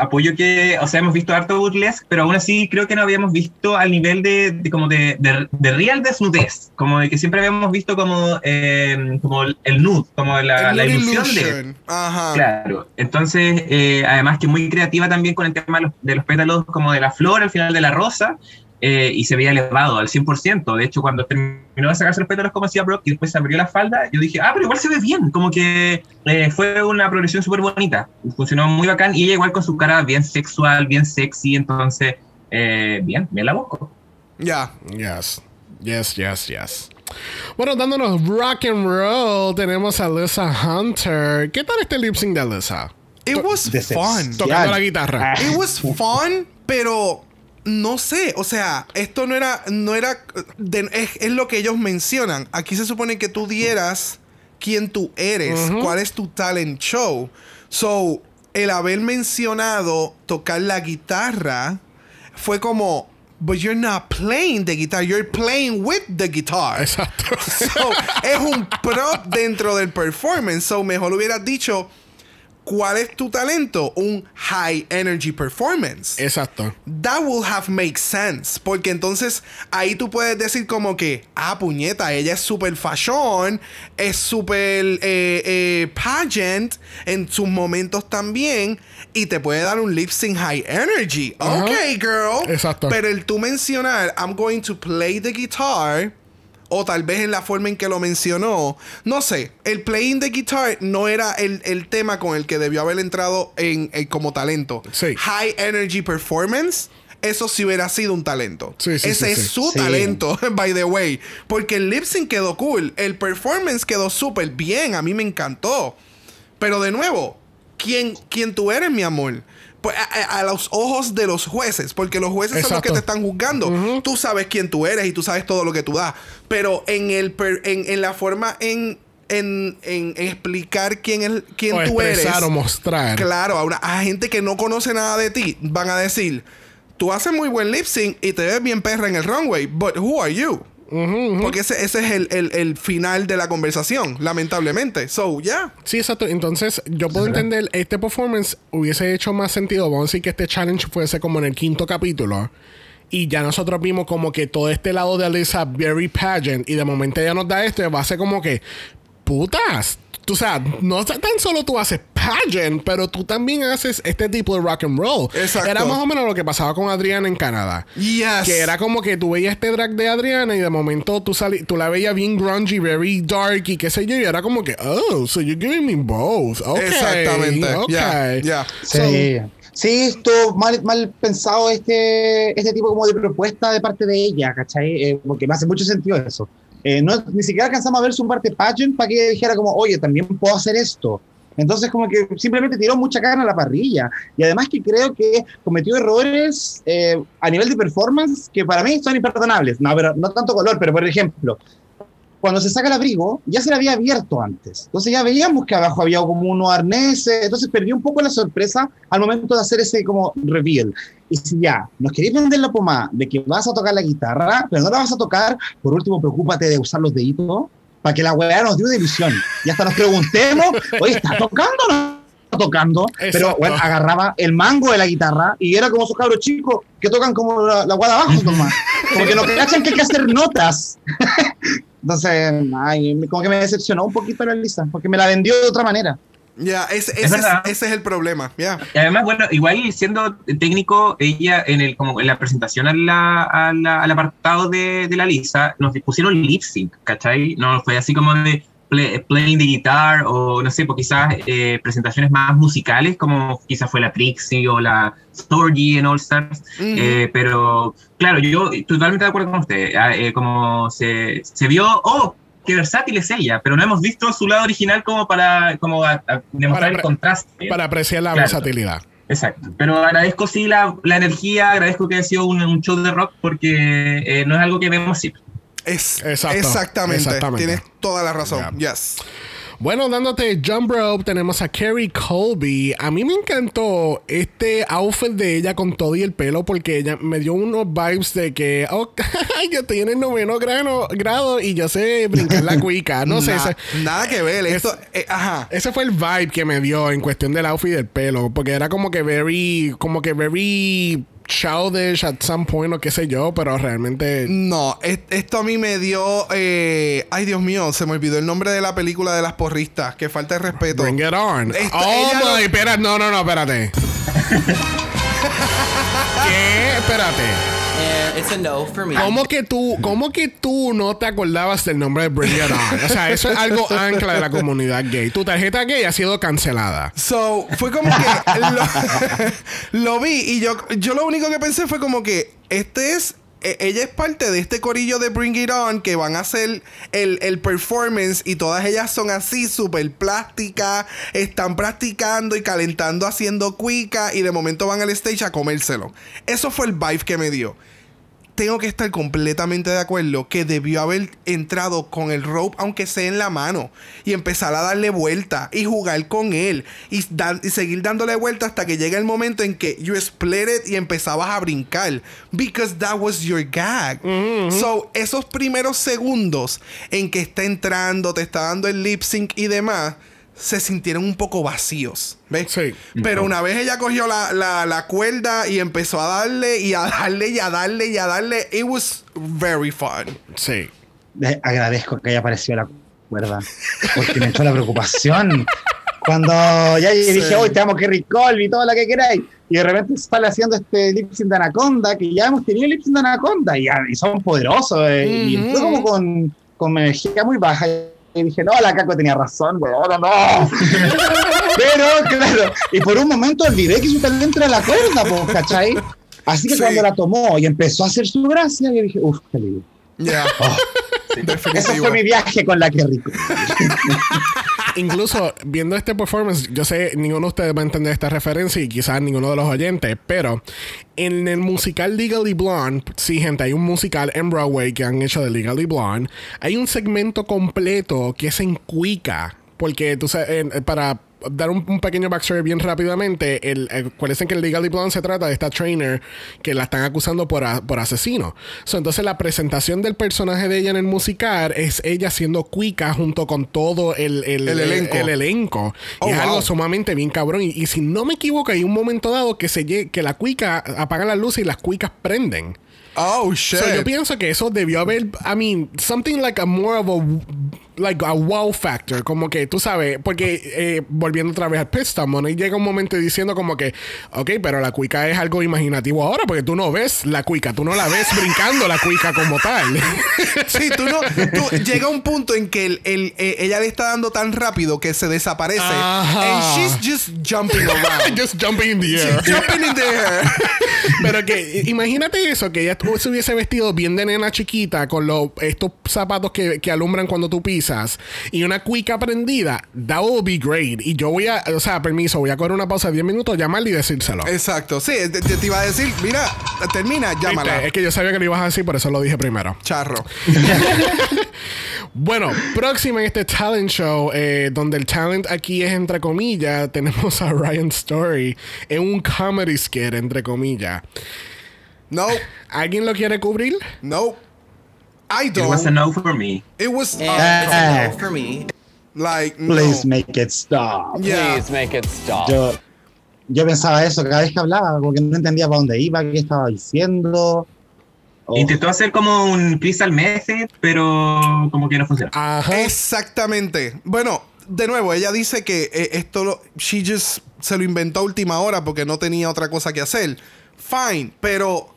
Apoyo que, o sea, hemos visto harto burlesque, pero aún así creo que no habíamos visto al nivel de, de como de, de, de real desnudez. Como de que siempre habíamos visto como, eh, como el nude, como la, la ilusión de. illusion. Ajá. Claro, entonces, eh, además que muy creativa también con el tema de los, de los pétalos como de la flor al final de la rosa, eh, y se veía elevado al 100%. De hecho, cuando terminó de sacarse los pétalos como hacía Brock y después se abrió la falda, yo dije, ah, pero igual se ve bien, como que eh, fue una progresión súper bonita, funcionó muy bacán, y ella igual con su cara bien sexual, bien sexy, entonces, eh, bien, bien la busco. Ya. Yes. Yes, yes, yes. Bueno, dándonos rock and roll, tenemos a Alyssa Hunter. ¿Qué tal este lip sync de Alyssa? It was fun. Tocando la guitarra. It was fun, pero no sé, o sea, esto no era, no era, de- es, es lo que ellos mencionan. Aquí se supone que tú dieras quién tú eres, cuál es tu talent show. So, el haber mencionado tocar la guitarra fue como, but you're not playing the guitar, you're playing with the guitar. Exacto. So, es un prop dentro del performance. So, mejor hubieras dicho, ¿cuál es tu talento? Un high energy performance. Exacto. That will have make sense. Porque entonces ahí tú puedes decir como que, ah, puñeta, ella es súper fashion, es súper eh, eh, pageant en sus momentos también. Y te puede dar un lip sync high energy. Ajá. Ok, girl. Exacto. Pero el tú mencionar, I'm going to play the guitar. O tal vez en la forma en que lo mencionó. No sé. El playing the guitar no era el, el tema con el que debió haber entrado en, en- como talento. Sí. High energy performance. Eso sí hubiera sido un talento. Sí, sí, Ese es su talento, by the way. Porque el lip sync quedó cool. El performance quedó súper bien. A mí me encantó. Pero de nuevo, ¿quién, quién tú eres, mi amor? Pues a, los ojos de los jueces, porque los jueces son los que te están juzgando. Tú sabes quién tú eres y tú sabes todo lo que tú das. Pero en el per- en, en la forma en, en, en explicar quién es quién O tú eres. o mostrar. Claro, a, una, a gente que no conoce nada de ti, van a decir, tú haces muy buen lip sync y te ves bien perra en el runway, but who are you? Porque ese, ese es el, el- el final de la conversación, lamentablemente. So, yeah. Sí, exacto. Entonces, yo puedo entender, este performance hubiese hecho más sentido. Vamos a decir que este challenge fuese como en el quinto capítulo. Y ya nosotros vimos como que todo este lado de Alyssa very pageant. Y de momento ella nos da esto y va a ser como que, putas. Tú sabes, no tan solo tú haces pageant, pero tú también haces este tipo de rock and roll. Exacto. Era más o menos lo que pasaba con Adriana en Canadá. Yes. Que era como que tú veías este drag de Adriana y de momento tú, sali- tú la veías bien grungy, very dark y qué sé yo. Y era como que, oh, so you're giving me both. Okay, Exactamente. Okay. Yeah, yeah. Sí. Sí, estuvo mal, mal pensado este, este tipo como de propuesta de parte de ella, ¿cachai? Eh, porque me hace mucho sentido eso. Eh, no, ni siquiera alcanzamos a ver su parte pageant para que dijera como, oye, también puedo hacer esto. Entonces como que simplemente tiró mucha carne a la parrilla. Y además que creo que cometió errores eh, a nivel de performance que para mí son imperdonables. No, pero no tanto color, pero por ejemplo, cuando se saca el abrigo, ya se le había abierto antes. Entonces ya veíamos que abajo había como unos arneses, entonces perdió un poco la sorpresa al momento de hacer ese como reveal. Y si ya nos queréis vender la pomada de que vas a tocar la guitarra, pero no la vas a tocar, por último, preocúpate de usar los deditos para que la weá nos dé una ilusión. Y hasta nos preguntemos, oye, ¿está tocando o no está tocando? Pero Exacto. bueno, agarraba el mango de la guitarra y era como esos cabros chicos que tocan como la, la guada abajo, nomás. Como que no cachan que hay que hacer notas. Entonces, ay, como que me decepcionó un poquito la Lisa, porque me la vendió de otra manera. Ya, ese, ese, es, ese es el problema. Ya. Y además, bueno, igual siendo técnico, ella en el como en la presentación a la- a la- al apartado de, de la Lisa, nos pusieron lip sync, ¿cachai? No fue así como de play- playing the guitar o no sé, pues quizás eh, presentaciones más musicales, como quizás fue la Trixie o la Storgy en All Stars. Eh, pero claro, yo totalmente de acuerdo con usted. Ah, eh, como se, se vio, oh, qué versátil es ella, pero no hemos visto su lado original como para como a- a demostrar Para el contraste. Para apreciar la Claro. versatilidad. Exacto. Pero agradezco sí la, la energía, agradezco que haya sido un, un show de rock porque eh, no es algo que vemos siempre. Es, Exacto. Exactamente. Exactamente. Tienes toda la razón. Yes. Bueno, dándote jump rope, tenemos a Carrie Colby. A mí me encantó este outfit de ella con todo y el pelo porque ella me dio unos vibes de que, oh, yo estoy en el noveno grano- grado y yo sé brincar la cuica. No sé, Na- nada que ver. Esto, eh, ajá. ese fue el vibe que me dio en cuestión del outfit y del pelo. Porque era como que very, como que very childish at some point o qué sé yo, pero realmente... No, es- esto a mí me dio. eh, ay, Dios mío, se me olvidó el nombre de la película de las porristas. Que falta de respeto. Bring it on. Esta- oh ella lo- my, espera, no, no, no, espérate. ¿Qué? Espérate. And it's a no for me. ¿Cómo que tú, cómo que tú no te acordabas del nombre de Bring It On? O sea, eso es algo ancla de la comunidad gay. Tu tarjeta gay ha sido cancelada. So, fue como que lo, lo vi y yo, yo lo único que pensé fue como que este es. E- Ella es parte de este corillo de Bring It On que van a hacer el, el performance y todas ellas son así, súper plásticas, están practicando y calentando haciendo cuica y de momento van al stage a comérselo. Eso fue el vibe que me dio. Tengo que estar completamente de acuerdo que debió haber entrado con el rope, aunque sea en la mano, y empezar a darle vuelta y jugar con él y, y seguir dándole vuelta hasta que llegue el momento en que you split it y empezabas a brincar. Because that was your gag. So, esos primeros segundos en que está entrando, te está dando el lip sync y demás. Se sintieron un poco vacíos. ¿Ves? Sí. Pero una vez ella cogió la, la, la cuerda y empezó a darle y a darle y a darle y a darle, it was very fun. Sí. Le agradezco que haya aparecido la cuerda, porque me entró la preocupación. Cuando ya dije, hoy te amo Kerry Colby y todo lo que queráis, y de repente sale haciendo este lip sync de Anaconda, que ya hemos tenido lip sync de Anaconda, y, y son poderosos, eh, y Ujú. fue como con, con energía muy baja. Y dije, no, la Caco tenía razón, güey, ahora no. Pero, claro, y por un momento olvidé que su talento era la cuerda, pues, ¿cachai? Así que Sí. cuando la tomó y empezó a hacer su gracia, yo dije, uff, qué lindo. Ya. Ese fue mi viaje con la Kerry Colby. Incluso viendo este performance, yo sé, ninguno de ustedes va a entender esta referencia y quizás ninguno de los oyentes, pero en el musical Legally Blonde, sí, gente, hay un musical en Broadway que han hecho de Legally Blonde. Hay un segmento completo que es en Cuica. Porque tú sabes, para dar un, un pequeño backstory bien rápidamente. El, el, acuérdense que el Legally Blonde se trata de esta trainer que la están acusando por, a- por asesino. So, entonces la presentación del personaje de ella en el musical es ella siendo cuica junto con todo el, el, El elenco. el elenco. Oh, y es algo sumamente bien cabrón. Y, y si no me equivoco, hay un momento dado que, se que la cuica apaga las luces y las cuicas prenden. Oh, shit. So, yo pienso que eso debió haber, I mean, something like a more of a like a wow factor, como que tú sabes, porque eh, volviendo otra vez al Piston, y llega un momento diciendo como que, ok, pero la cuica es algo imaginativo ahora, porque tú no ves la cuica, tú no la ves brincando la cuica como tal. Sí, tú no. tú- llega un punto en que el, el- eh, ella le está dando tan rápido que se desaparece. Ajá. And she's just jumping around. Just jumping in the air. She's jumping in the air. Pero que imagínate eso, que ella se hubiese vestido bien de nena chiquita con los, estos zapatos que, que alumbran cuando tú pisas y una cuica prendida, that would be great. Y yo voy a, o sea, permiso, voy a coger una pausa de 10 minutos, llamarle y decírselo. Exacto. Sí, te, te iba a decir, mira, termina, llámala. Viste, Es que yo sabía que lo ibas a decir, por eso lo dije primero. Charro. Bueno, próxima en este talent show, eh, donde el talent aquí es entre comillas, tenemos a Ryan Story en un comedy skit entre comillas. No, ¿Alguien lo quiere cubrir? no. I It don't. was a no for me. It was uh, And no for me. like no. Please make it stop. Yeah. Please make it stop. Yo, yo pensaba eso cada vez que hablaba, porque no entendía para dónde iba, qué estaba diciendo. Oh, Intentó hacer como un Crystal Method, pero como que no funcionó. Ajá. Exactamente. Bueno, de nuevo, ella dice que eh, esto lo, she just se lo inventó a última hora porque no tenía otra cosa que hacer. Fine, pero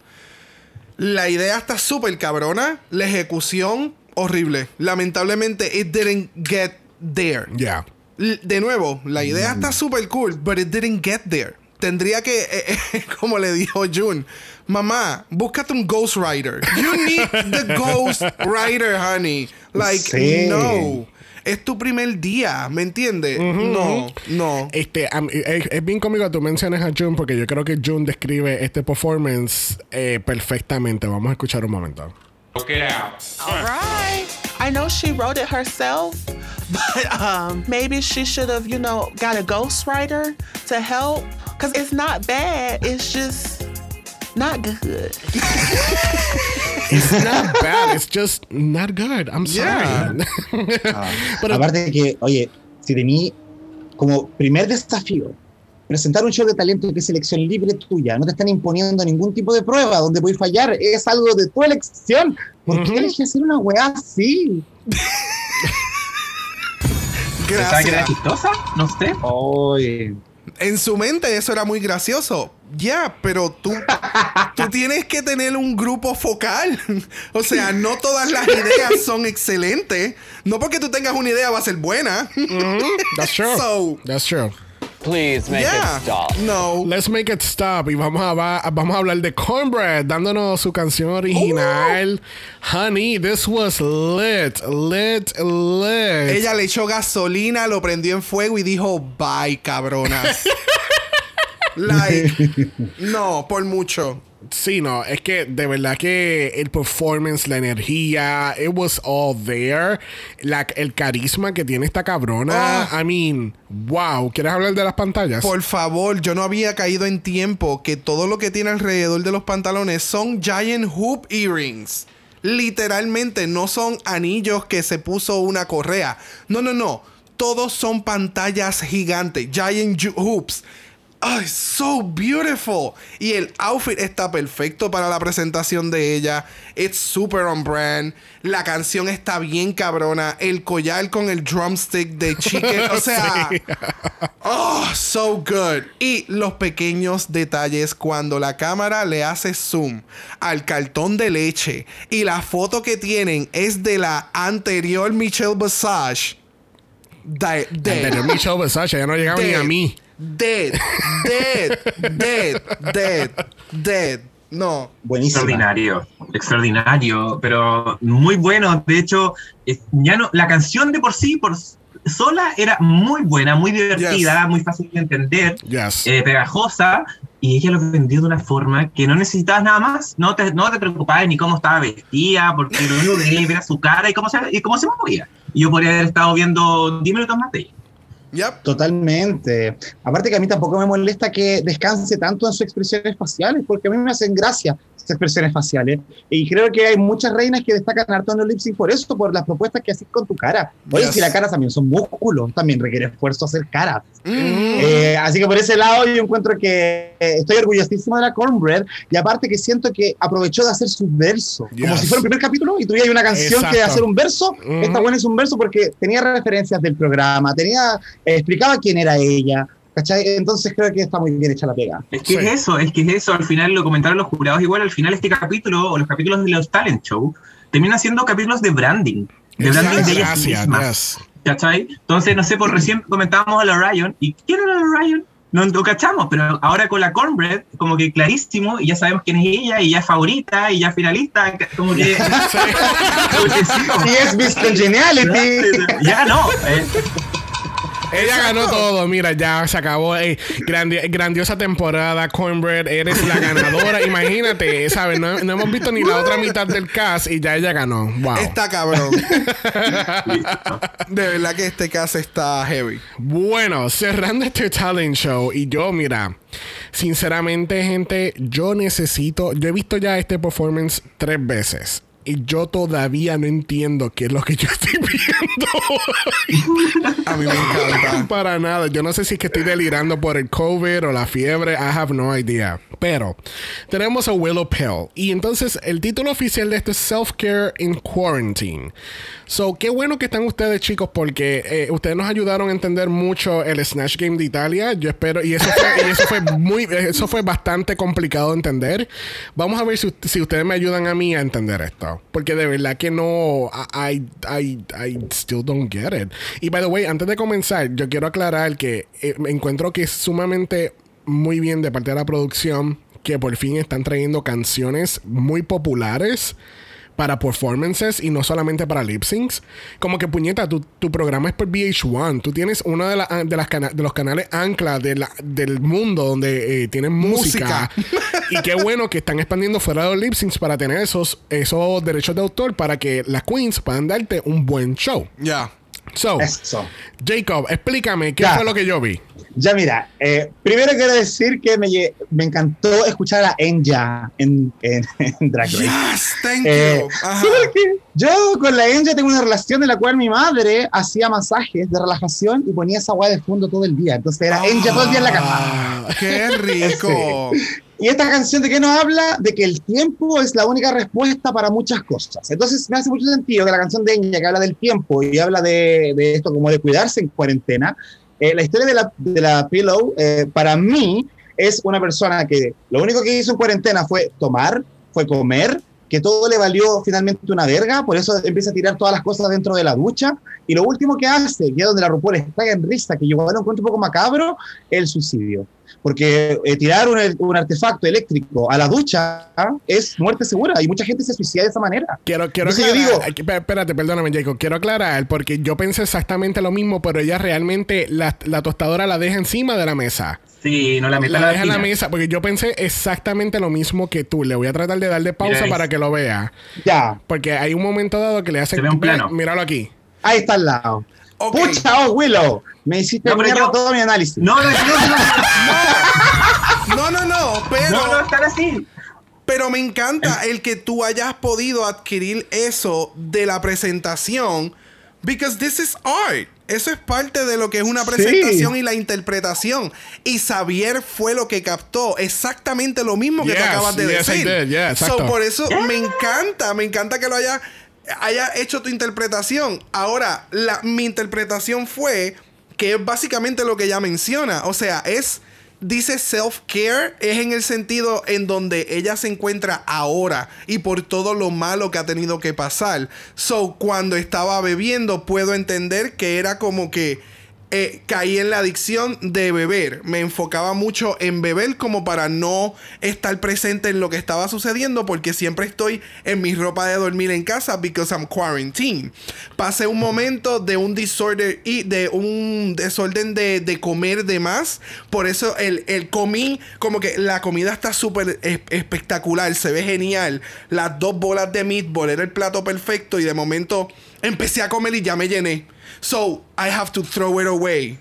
la idea está súper cabrona, la ejecución horrible. Lamentablemente, it didn't get there. Ya. L- De nuevo, la idea está súper cool, but it didn't get there. Tendría que, eh, eh, como le dijo June, mamá, búscate un Ghost Rider. You need the Ghost Rider, honey. Like, Sí. no. Es tu primer día, ¿me entiendes? No, no. Este, am- es, es bien cómico que tú menciones a June porque yo creo que June describe este performance eh, perfectamente. Vamos a escuchar un momento. All right. I know she wrote it herself, but um, maybe she should have, you know, got a ghostwriter to help. Because it's not bad, it's just not good. It's not bad, it's just not good. I'm sorry. Pero- Aparte que, oye, si de mí, como primer desafío, presentar un show de talento que es selección libre tuya, no te están imponiendo ningún tipo de prueba donde puedes fallar, es algo de tu elección. ¿Por qué elegí hacer una weá así? ¿Pensaba que era chistosa? No sé. Oye. En su mente eso era muy gracioso. Ya, pero tú, tú tienes que tener un grupo focal. o sea, no todas las ideas son excelentes. No porque tú tengas una idea va a ser buena. That's true. So, That's true. Please make yeah. it stop. No. Let's make it stop. Y vamos a, va- vamos a hablar de Cornbread, dándonos su canción original. Honey, this was lit, lit, lit. Ella le echó gasolina, lo prendió en fuego y dijo, bye, cabronas. like, no, por mucho. Sí, no, es que de verdad que el performance, la energía, it was all there. La, el carisma que tiene esta cabrona. I mean, wow. ¿Quieres hablar de las pantallas? Por favor, yo no había caído en tiempo que todo lo que tiene alrededor de los pantalones son giant hoop earrings. Literalmente no son anillos que se puso una correa. No, no, no. Todos son pantallas gigantes, giant ju- hoops. ¡Ay, so beautiful! Y el outfit está perfecto para la presentación de ella. It's super on brand. La canción está bien cabrona. El collar con el drumstick de chicken. O sea, Sí. Oh, so good. Y los pequeños detalles cuando la cámara le hace zoom al cartón de leche y la foto que tienen es de la anterior Michelle Visage. De- dead. Anterior Michelle Versace, ya no llegaba ni a mí. Dead. Dead. Dead. Dead. Dead. No. Buenísima. Extraordinario, extraordinario, pero muy bueno. De hecho, ya no, la canción de por sí, por sola, era muy buena, muy divertida, muy fácil de entender, Yes. eh, pegajosa, y ella lo vendió de una forma que no necesitabas nada más. No te, no te preocupabas ni cómo estaba vestida, porque lo único que quería era su cara y cómo se, y cómo se movía. Y yo podría haber estado viendo 10 minutos más de ella. Totalmente. Aparte que a mí tampoco me molesta que descanse tanto en sus expresiones faciales, porque a mí me hacen gracia expresiones faciales. Y creo que hay muchas reinas que destacan harto en los lip por eso, por las propuestas que haces con tu cara. Oye, Yes. si la cara también son músculos, también requiere esfuerzo hacer cara. Mm. Eh, así que por ese lado yo encuentro que eh, estoy orgullosísimo de la Cornbread y aparte que siento que aprovechó de hacer su verso, como Yes. si fuera el primer capítulo y tuviera una canción que Exacto. hacer un verso. Ujú. Esta buena es un verso porque tenía referencias del programa, tenía eh, explicaba quién era ella. ¿Cachai? Entonces creo que está muy bien hecha la pega. Es que Sí. es eso, es que es eso. Al final lo comentaron los jurados. Igual al final este capítulo o los capítulos de los talent show terminan siendo capítulos de branding. De branding de ellas mismas. ¿Cachai? Entonces, no sé, por recién comentábamos a la Ryan. ¿Y quién era la Ryan? No lo cachamos, pero ahora con la Cornbread, como que clarísimo, y ya sabemos quién es ella, y ya es favorita, y ya es finalista, como que... como que sí, como- Y es Miss Congeniality. ya no. eh, Ella ganó todo, mira, ya se acabó. Ey, grandi- grandiosa temporada, Cornbread, eres la ganadora. Imagínate, ¿sabes? No, no hemos visto ni la otra mitad del cast y ya ella ganó. Wow. Está cabrón. De verdad que este caso está heavy. Bueno, cerrando este talent show y yo, mira, sinceramente, gente, yo necesito, yo he visto ya este performance tres veces. Y yo todavía no entiendo qué es lo que yo estoy viendo. A mí me encanta. Para nada. Yo no sé si es que estoy delirando por el COVID o la fiebre. I have no idea. Pero tenemos a Willow Pill. Y entonces el título oficial de esto es Self-Care in Quarantine. So, qué bueno que están ustedes, chicos, porque eh, ustedes nos ayudaron a entender mucho el Snatch Game de Italia. Yo espero. Y eso fue, y eso fue muy. Eso fue bastante complicado de entender. Vamos a ver si, si ustedes me ayudan a mí a entender esto. Porque de verdad que no. I, I, I still don't get it. Y by the way, antes de comenzar, yo quiero aclarar que eh, encuentro que es sumamente muy bien de parte de la producción que por fin están trayendo canciones muy populares para performances y no solamente para lip syncs. Como que puñeta, tu, tu programa es por VH1. Tú tienes uno de, la- de, las cana- de los canales ancla de del mundo donde eh, tienen música. Y qué bueno que están expandiendo fuera de los lip syncs para tener esos, esos derechos de autor para que las queens puedan darte un buen show. Ya. So, Eso. Jacob, explícame qué Ya. fue lo que yo vi. Ya mira, eh, primero quiero decir que me, me encantó escuchar a Enya en, en, en Drag Race. Yes, thank Eh, you. Ajá. sí, yo con la Enya tengo una relación en la cual mi madre hacía masajes de relajación y ponía esa weá de fondo todo el día. Entonces era Enya todo el día en la cama. Ah, Qué rico. Y esta canción de qué nos habla? De que el tiempo es la única respuesta para muchas cosas. Entonces me hace mucho sentido que la canción de Enya, que habla del tiempo y habla de, de esto como de cuidarse en cuarentena, eh, la historia de la, de la Pillow, eh, para mí, es una persona que lo único que hizo en cuarentena fue tomar, fue comer, que todo le valió finalmente una verga, por eso empieza a tirar todas las cosas dentro de la ducha, y lo último que hace, que es donde la RuPaul está en risa, que yo lo encuentro un poco macabro, el suicidio. Porque eh, tirar un, un artefacto eléctrico a la ducha es muerte segura, y mucha gente se suicida de esa manera. Quiero, quiero Entonces yo aclarar, digo- aquí, pe- espérate, perdóname, Jacob. Quiero aclarar porque yo pensé exactamente lo mismo, pero ella realmente la, la tostadora la deja encima de la mesa. Sí, no la metan La a deja en la mesa porque yo pensé exactamente lo mismo que tú. Le voy a tratar de darle pausa para que lo vea. Ya, Porque hay un momento dado que le hacen. Se ve un plano. Míralo aquí. ahí está al lado. Pucha, oh, Willow, me hiciste No, pero mierda yo- todo mi análisis. No, no, no, no, No, no, no, pero. no, no, están así. Pero me encanta el que tú hayas podido adquirir eso de la presentación. Because this is art. Eso es parte de lo que es una Sí. presentación y la interpretación. Y Xavier fue lo que captó exactamente lo mismo que tú Yes, acabas de yes, I decir. did, yeah, So, exacto. por eso me encanta, me encanta que lo haya, haya hecho tu interpretación. Ahora, la, mi interpretación fue que es básicamente lo que ella menciona. O sea, es dice self-care es en el sentido en donde ella se encuentra ahora y por todo lo malo que ha tenido que pasar. So, cuando estaba bebiendo, puedo entender que era como que eh, caí en la adicción de beber. Me enfocaba mucho en beber como para no estar presente en lo que estaba sucediendo porque siempre estoy en mi ropa de dormir en casa because I'm quarantine. Pasé un momento de un disorder y de un desorden de, de comer de más. Por eso el, el comí, como que la comida está súper es- espectacular, se ve genial. Las dos bolas de meatball era el plato perfecto y de momento empecé a comer y ya me llené. So, I have to throw it away.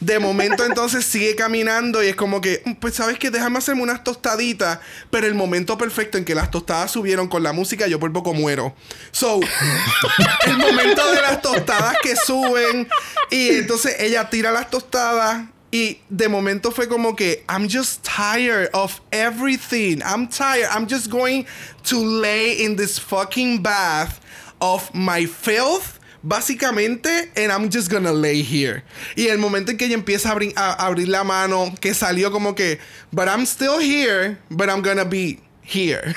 De momento entonces sigue caminando y es como que, "Mm, pues sabes que déjame hacerme unas tostaditas, pero el momento perfecto en que las tostadas subieron con la música, yo por poco muero. So, el momento de las tostadas que suben y entonces ella tira las tostadas y de momento fue como que I'm just tired of everything. I'm tired. I'm just going to lay in this fucking bath of my filth. Básicamente, and I'm just gonna lay here. Y el momento en que ella empieza a, abrir- a abrir la mano, que salió como que, but I'm still here, but I'm gonna be here.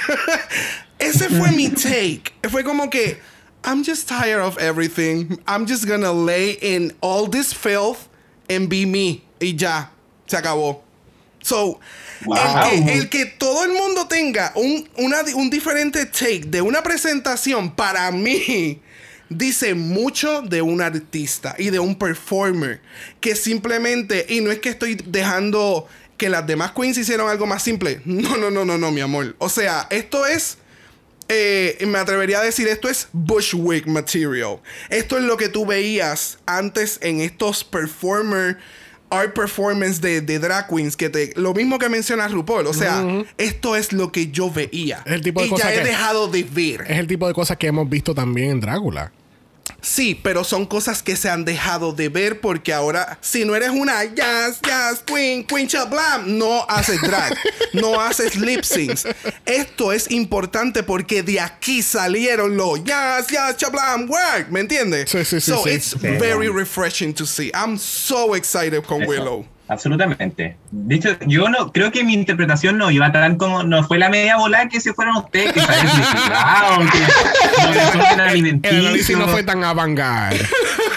Ese fue mi take. Fue como que, I'm just tired of everything. I'm just gonna lay in all this filth and be me. Y ya, se acabó. So, el, que, el que todo el mundo tenga un, una, un diferente take de una presentación, para mí, dice mucho de un artista y de un performer. Que simplemente, y no es que estoy dejando que las demás queens hicieron algo más simple. No, no, no, no, no, mi amor. O sea, esto es eh, me atrevería a decir esto es Bushwick material. Esto es lo que tú veías antes en estos performer art performance de, de drag queens que te lo mismo que menciona RuPaul, o sea, esto es lo que yo veía Es el tipo de y ya he que- dejado de ver. Es el tipo de cosas que hemos visto también en Drácula. Sí, pero son cosas que se han dejado de ver porque ahora, si no eres una jazz, jazz, queen, queen chablam, no haces drag, no haces lip syncs. Esto es importante porque de aquí salieron los jazz, jazz, chablam, work, ¿me entiendes? Sí, sí, sí, So sí. it's very refreshing to see. I'm so excited con Eso. Willow. Absolutamente. De hecho, yo no creo que mi interpretación no iba tan como no fue la media bola que se fueron ustedes que salen desfigurados, que no El análisis no fue tan avant-garde.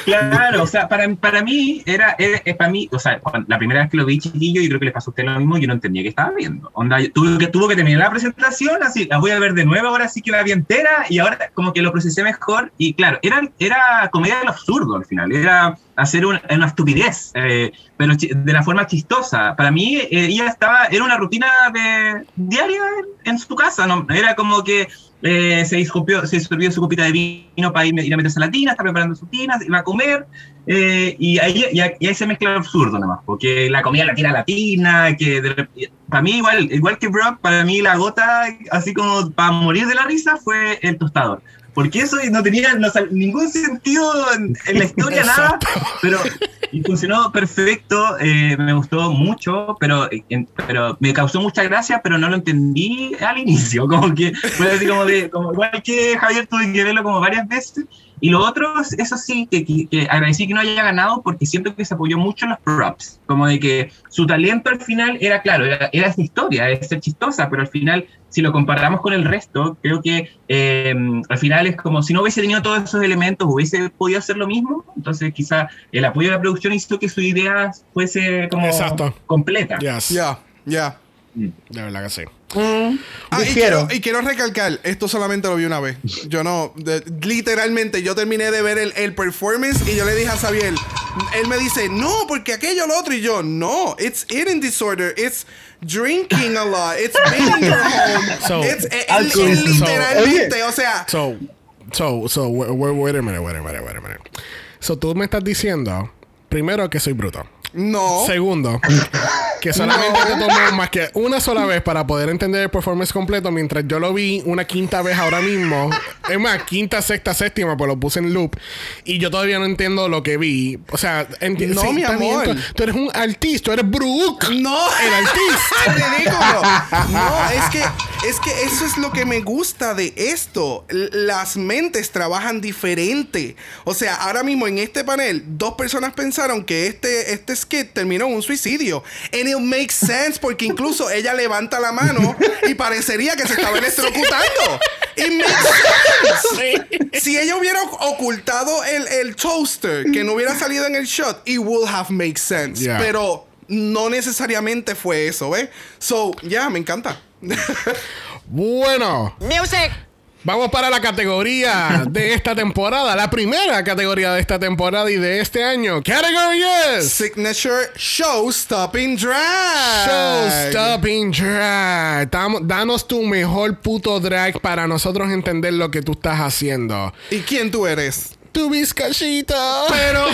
Claro, o sea, para, para mí era, era- para mí, o sea, la primera vez que lo vi chiquillo, yo creo que les pasó a usted lo mismo, yo no entendía qué estaba viendo. Onda, tuve que, tuvo que terminar la presentación, así, la voy a ver de nuevo, ahora sí que la vi entera, y ahora como que lo procesé mejor, y claro, era, era comedia del absurdo al final, era hacer una, una estupidez, eh, pero de la forma chistosa. Para mí, eh, ella estaba, era una rutina de, diaria en, en su casa, ¿no? Era como que eh, se disculpió, se sirvió su copita de vino para ir, ir a meterse a la tina, está preparando su tina, iba a comer, eh, y, ahí, y, ahí- y ahí se mezcla el absurdo nada más, porque la comida la tira a la tina, que de para mí igual, igual que Brock, para mí la gota, así como para morir de la risa, fue el tostador. Porque eso no tenía no ningún sentido en, en la historia, nada, pero y funcionó perfecto, eh, me gustó mucho, pero, en- pero me causó mucha gracia, pero no lo entendí al inicio, como que así como de, como, igual que Javier tuve que verlo como varias veces, y lo otro, eso sí, que, que- que agradecí que no haya ganado porque siento que se apoyó mucho en los props, como de que su talento al final era, claro, era, era esa historia, es ser chistosa, pero al final, si lo comparamos con el resto, creo que eh, al final es como si no hubiese tenido todos esos elementos, hubiese podido hacer lo mismo, entonces quizá el apoyo de la producción hizo que su idea fuese como Exacto. completa. Yes. Ya, ya. De verdad que sí. Ah, y, quiero, y quiero recalcar, esto solamente lo vi una vez. Yo no, de- literalmente, yo terminé de ver el, el performance y yo le dije a Xavier, él me dice, no, porque aquello, lo otro, y yo, no, it's eating disorder, it's drinking a lot, it's being in your home, So- it's, él- él- Alcohol. él So- literalmente, o sea, So, so, so, wait a minute, wait a minute, wait a minute. So, tú me estás diciendo, primero, que soy bruto. no. Segundo, que solamente te tomó más que una sola vez para poder entender el performance completo, mientras yo lo vi una quinta vez ahora mismo. Es más, quinta, sexta, séptima, pues lo puse en loop. Y yo todavía no entiendo lo que vi. O sea, enti- No, mi amor. tú, tú eres un artista, tú eres Brooke. No, El artista. ridículo. No, es que, es que eso es lo que me gusta de esto. Las mentes trabajan diferente. O sea, ahora mismo en este panel, dos personas pensaron que este, este skit terminó en un suicidio. And it makes sense porque incluso ella levanta la mano y parecería que se estaba electrocutando. It makes sense. Si ella hubiera ocultado el, el toaster, que no hubiera salido en el shot, it would have made sense. Yeah. Pero no necesariamente fue eso, ¿ves? So, ya, me encanta. Bueno, Music. Vamos para la categoría de esta temporada. La primera categoría de esta temporada y de este año. Category es Signature Show Stopping Drag. Showstopping Drag. Dam- Danos tu mejor puto drag para nosotros entender lo que tú estás haciendo. ¿Y quién tú eres? Tu bizcachita. Pero.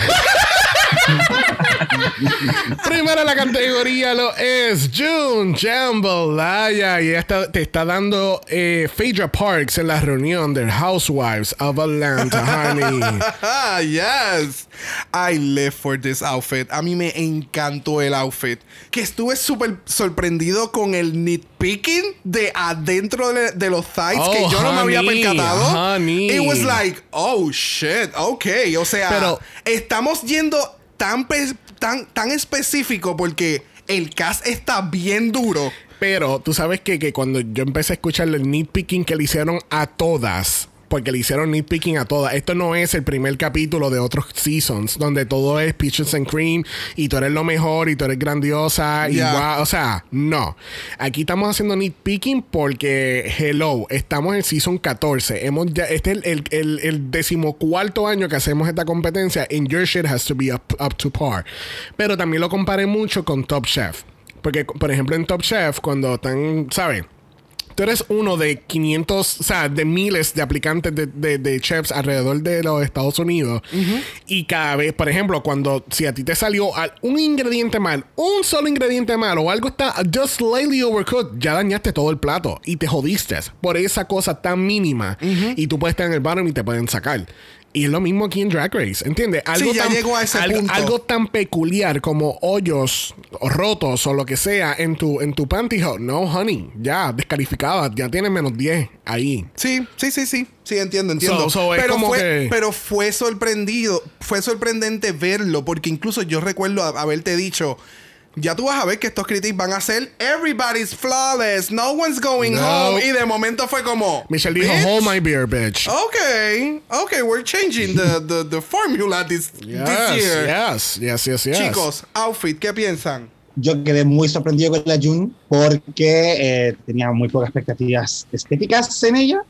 Primero en la categoría lo es June Jambalaya. Y esta te está dando eh, Phaedra Parks en la reunión de Housewives of Atlanta, honey. yes. I live for this outfit. A mí me encantó el outfit. Que estuve súper sorprendido con el nitpicking de adentro de, de los thighs que Oh, yo no me había percatado. honey. It was like, oh shit, ok. O sea, Pero- estamos yendo tan, tan, tan específico porque el cast está bien duro. Pero tú sabes que, que cuando yo empecé a escuchar el nitpicking que le hicieron a todas, porque le hicieron nitpicking a todas, esto no es el primer capítulo de otros seasons, donde todo es peaches and cream y tú eres lo mejor y tú eres grandiosa y o sea, no. Aquí estamos haciendo nitpicking porque, hello, estamos en season 14. Hemos ya, este es el, el, el, el decimocuarto año que hacemos esta competencia and your shit has to be up, up to par. Pero también lo comparé mucho con Top Chef. Porque, por ejemplo, en Top Chef, cuando están, ¿sabes? Tú eres uno de 500, o sea, de miles de aplicantes de, de- de chefs alrededor de los Estados Unidos. Y cada vez, por ejemplo, cuando si a ti te salió al- un ingrediente mal, un solo ingrediente mal o algo está just slightly overcooked, ya dañaste todo el plato y te jodiste por esa cosa tan mínima. Y tú puedes estar en el bottom y te pueden sacar. Y es lo mismo aquí en Drag Race, ¿entiendes? Algo, ya tan, llegó a ese algo, punto. algo tan peculiar como hoyos o rotos o lo que sea en tu, en tu pantyhose. No, honey, ya descalificada, ya tienes menos 10 ahí. Sí, sí, sí, sí. Sí, entiendo, entiendo. So- so es pero, fue, que- pero fue sorprendido, fue sorprendente verlo, porque incluso yo recuerdo haberte dicho. Ya tú vas a ver que estos critics van a ser Everybody's flawless, no one's going No. home. Y de momento fue como. Michelle dijo, "Bitch, hold my beer, bitch. Okay, okay, we're changing the, the, the formula this, this year. yes, yes, yes, yes. Chicos, outfit, ¿qué piensan? Yo quedé muy sorprendido con la June porque eh, tenía muy pocas expectativas estéticas en ella.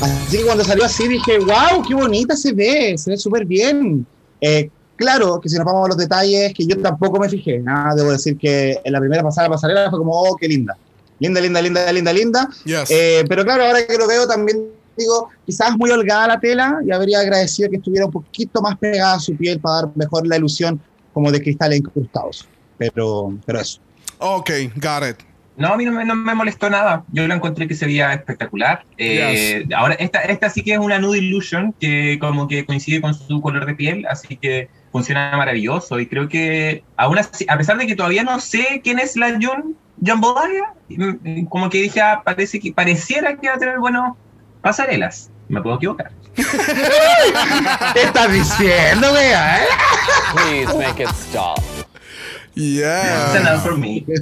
Así que cuando salió así dije, wow, qué bonita se ve, se ve súper bien. Eh, claro que si nos vamos a los detalles, que yo tampoco me fijé, nada, debo decir que en la primera pasada pasarela fue como, oh, qué linda. Linda, linda, linda, linda, linda. Yes. Eh, pero claro, ahora que lo veo también digo, quizás muy holgada la tela y habría agradecido que estuviera un poquito más pegada a su piel para dar mejor la ilusión como de cristales incrustados. Pero, pero eso. Ok, got it. No, a mí no me, no me molestó nada. Yo lo encontré que se veía espectacular. Eh, Ahora, esta, esta sí que es una Nude Illusion que como que coincide con su color de piel, así que funciona maravilloso. Y creo que, aún así, a pesar de que todavía no sé quién es la John Jambalaya, mm, como que dije, ah, parece que, pareciera que va a tener buenos pasarelas. Me puedo equivocar. ¿Qué estás diciendo, wea? eh? Please make it stop. Yeah. Up for me.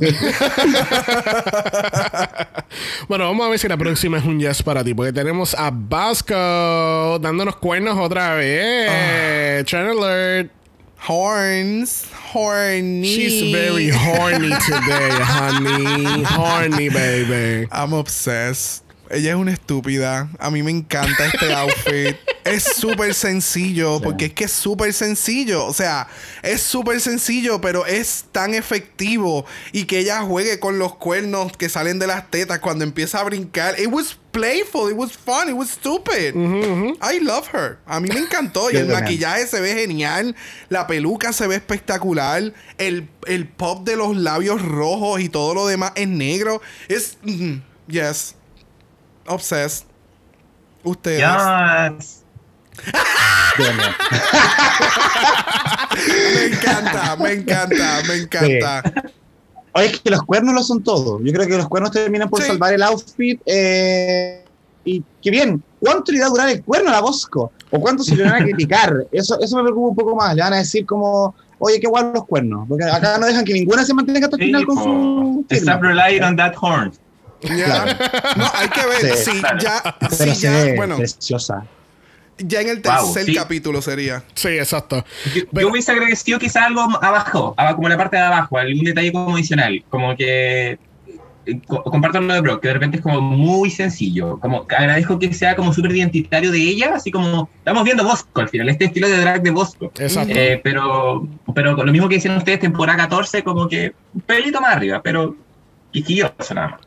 Bueno, vamos a ver si la próxima es un yes para ti, porque tenemos a Vasco dándonos cuernos otra vez. Trend alert. Horns, horny. She's very horny today, honey. Horny, baby. I'm obsessed. Ella es una estúpida. A mí me encanta este outfit. es súper sencillo, porque es que es súper sencillo. O sea, es súper sencillo, pero es tan efectivo. Y que ella juegue con los cuernos que salen de las tetas cuando empieza a brincar. It was playful, it was fun, it was stupid. I love her. A mí me encantó. y el maquillaje se ve genial. La peluca se ve espectacular. El, el pop de los labios rojos y todo lo demás es negro. Es. mm, yes. Obsessed. Ustedes. Yes. Me encanta, me encanta, me encanta. Oye, es que los cuernos lo son todo. Yo creo que los cuernos terminan por Sí. salvar el outfit. eh, y qué bien. ¿Cuánto le irá a durar el cuerno a la Bosco? ¿O cuánto se le van a criticar? Eso, eso me preocupa un poco más. Le van a decir como, oye, qué guay los cuernos. Porque acá no dejan que ninguna se mantenga hasta el final con su... Stop relying on that horn. Ya. No, hay que ver. Sí. Sí, ya, Pero sí, se ya, ve bueno, preciosa. Ya en el Wow, tercer sí. capítulo sería. Sí, exacto. Yo, yo hubiese agradecido quizá algo abajo, aba- como en la parte de abajo, algún detalle como adicional, como que eh, co- comparto lo de Brock, que de repente es como muy sencillo, como agradezco que sea como súper identitario de ella, así como estamos viendo Bosco al final, este estilo de drag de Bosco. Exacto. Eh, pero, pero con lo mismo que decían ustedes, temporada 14, como que un pelito más arriba, pero quisquilloso nada más.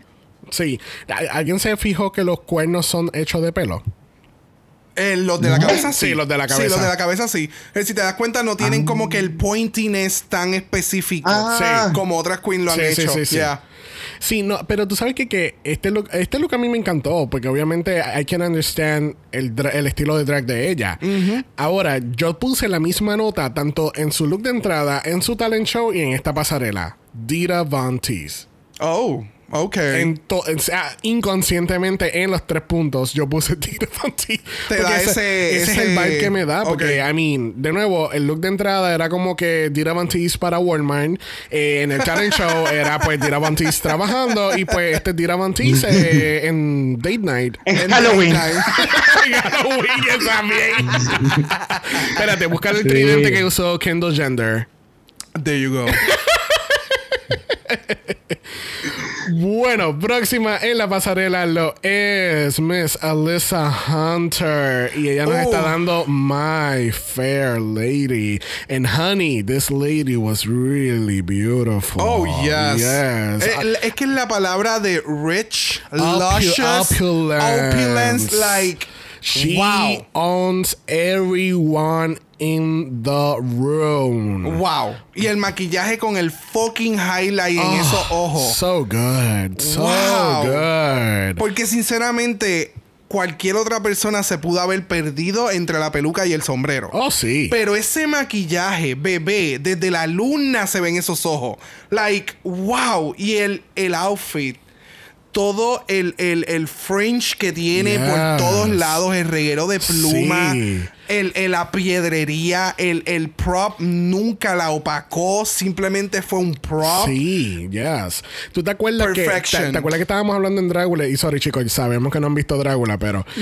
Sí. ¿Al- ¿Alguien se fijó que los cuernos son hechos de pelo? Eh, los de la cabeza sí. Sí, los de la Sí, cabeza. los de la cabeza sí. Eh, si te das cuenta, no tienen como que el pointiness tan específico. Ah. Sí, como otras queens lo han Sí, sí, hecho. sí, sí. Yeah. Sí, no, pero tú sabes que, que este, look, este look a mí me encantó, porque obviamente I can understand el, el estilo de drag de ella. Ahora, yo puse la misma nota tanto en su look de entrada, en su talent show y en esta pasarela. Dita Von Teese. Oh, ok. En to- o sea, inconscientemente en los tres puntos yo puse Teese. Te da ese- ese es el vibe que me da. Porque, Ok. I mean, de nuevo, el look de entrada era como que Teese para Walmart. Eh, en el talent show era pues Teese trabajando. Y pues este eh, en Date Night. En Halloween. En Halloween también. Espérate, busca el tridente que usó Kendall Gender. There you go. Bueno, próxima en la pasarela lo es Miss Alyssa Hunter. Y ella nos Oh. está dando My Fair Lady. And honey, this lady was really beautiful. Oh, yes. Yes. Eh, es que la palabra de rich, luscious, opulence. opulence, like, She wow. owns everyone in the room. Wow. Y el maquillaje con el fucking highlight en Oh, esos ojos. So good. So Wow. good. Porque sinceramente, cualquier otra persona se pudo haber perdido entre la peluca y el sombrero. Oh, sí. Pero ese maquillaje, bebé, desde la luna se ven esos ojos. Like, wow. Y el, el outfit. Todo el, el, el fringe que tiene por todos lados, el reguero de pluma, Sí. El, el- la piedrería, el, el prop nunca la opacó, simplemente fue un prop. Sí, yes. ¿Tú te acuerdas que Perfection. te, te acuerdas que estábamos hablando en Drácula? Y sorry, chicos, sabemos que no han visto Drácula, pero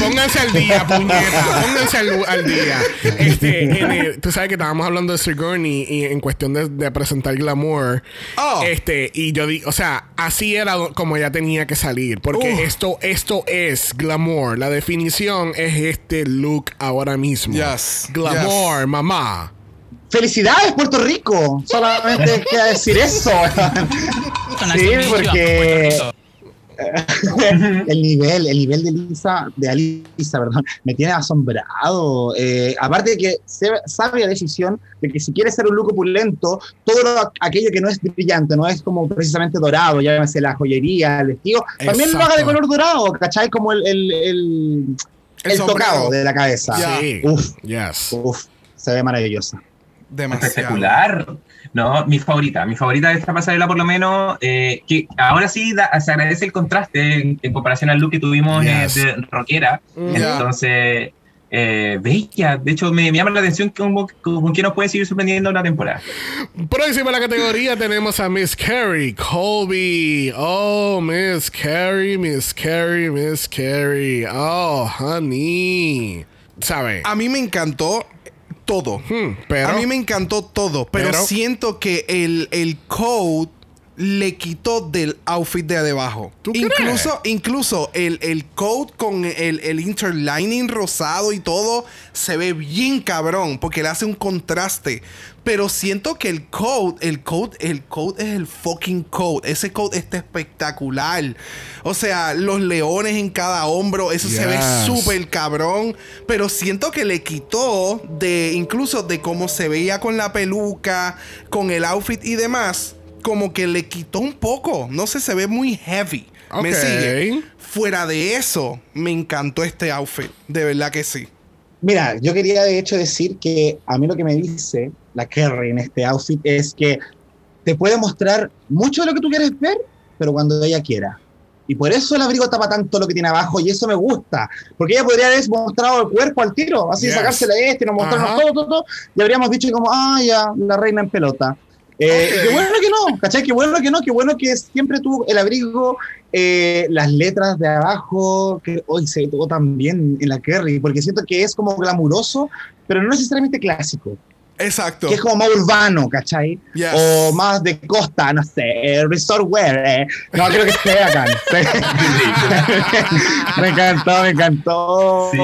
Pónganse al día, puñeta. Pónganse al, al día. Este, en el- tú sabes que estábamos hablando de Sigourney y en cuestión de, de presentar glamour. Oh. Este, y yo di, o sea, así era como ella tenía que salir. Porque Uh. esto, esto es glamour. La definición es este look ahora mismo. Yes, Glamour, yes. mamá. ¡Felicidades, Puerto Rico! Solamente queda decir eso. Sí, porque- Puerto Rico. el nivel, el nivel de Lisa, de Alisa, perdón, me tiene asombrado. Eh, aparte de que se- sabe la decisión de que si quiere ser un look opulento, todo lo- aquello que no es brillante, no es como precisamente dorado, llámese la joyería, el vestido, también lo haga de color dorado, ¿cachai? Como el, el, el, El el sombrero. tocado de la cabeza. Sí. Uf, Yes. uf, se ve maravillosa. Demasiado. Espectacular. No, mi favorita, mi favorita de esta pasarela por lo menos, eh, que ahora sí da- se agradece el contraste en, en comparación al look que tuvimos eh, de rockera. Ya. Entonces, eh, bella. De hecho, me, me llama la atención cómo- con qué nos puede seguir sorprendiendo la temporada. Próxima a la categoría tenemos a Miss Carrie Colby. Oh, Miss Carrie, Miss Carrie, Miss Carrie. Oh, honey. ¿Sabe? A mí me encantó todo. Hmm, pero a mí me encantó todo, pero, Pero- siento que el, el coat le quitó del outfit de debajo. ¿Tú crees? incluso incluso el, el coat con el, el interlining rosado y todo se ve bien cabrón porque le hace un contraste. Pero siento que el coat, el coat, el coat es el fucking coat. Ese coat está espectacular. O sea, los leones en cada hombro, eso se ve súper cabrón. Pero siento que le quitó de incluso de cómo se veía con la peluca, con el outfit y demás. Como que le quitó un poco. No sé, se ve muy heavy. ¿Me sigue? Fuera de eso, me encantó este outfit. De verdad que sí. Mira, yo quería de hecho decir que a mí lo que me dice la Kerry en este outfit es que te puede mostrar mucho de lo que tú quieres ver, pero cuando ella quiera. Y por eso el abrigo tapa tanto lo que tiene abajo y eso me gusta. Porque ella podría haber mostrado el cuerpo al tiro, así Yes. sacársela este, nos mostrarnos todo, todo, todo, y habríamos dicho como, ah, ya, la reina en pelota. Eh. Qué bueno que no, ¿cachai? Qué bueno que no, qué bueno que siempre tuvo el abrigo, eh, las letras de abajo, que hoy se tuvo también en la Kerry, porque siento que es como glamuroso, pero no necesariamente clásico, Exacto. que es como más urbano, ¿cachai? Yes. O más de costa, no sé, eh, resort wear, eh. no creo que esté acá. me encantó, me encantó. Sí,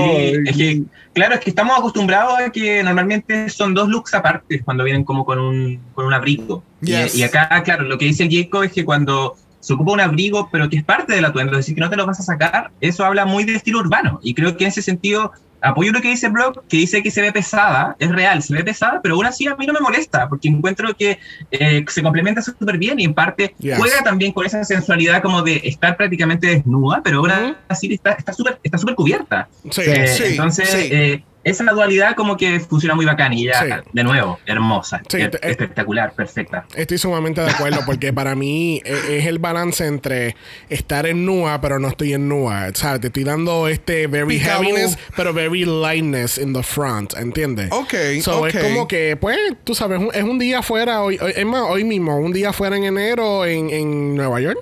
es que, claro, es que estamos acostumbrados a que normalmente son dos looks aparte cuando vienen como con un, con un abrigo. Y- Yes. Y, acá, claro, lo que dice el Jacob es que cuando se ocupa un abrigo, pero que es parte del atuendo, es decir, que no te lo vas a sacar, eso habla muy de estilo urbano. Y creo que en ese sentido apoyo lo que dice Brock, que dice que se ve pesada, es real, se ve pesada, pero aún así a mí no me molesta, porque encuentro que eh, se complementa súper bien y en parte Yes. juega también con esa sensualidad como de estar prácticamente desnuda, pero aún así está está súper está súper cubierta. Sí, Eh, sí, entonces, sí. eh, esa dualidad como que funciona muy bacán y ya, Sí. de nuevo, hermosa, Sí, es- te- eh, espectacular, perfecta. Estoy sumamente de acuerdo porque para mí e- es el balance entre estar en nua pero no estoy en nua. ¿Sabes? Te estoy dando este very heaviness pero very lightness in the front, ¿entiendes? Ok, So ok. es como que, pues, tú sabes, un- es un día fuera, hoy, hoy- es más, hoy mismo, un día fuera en enero en, en Nueva York.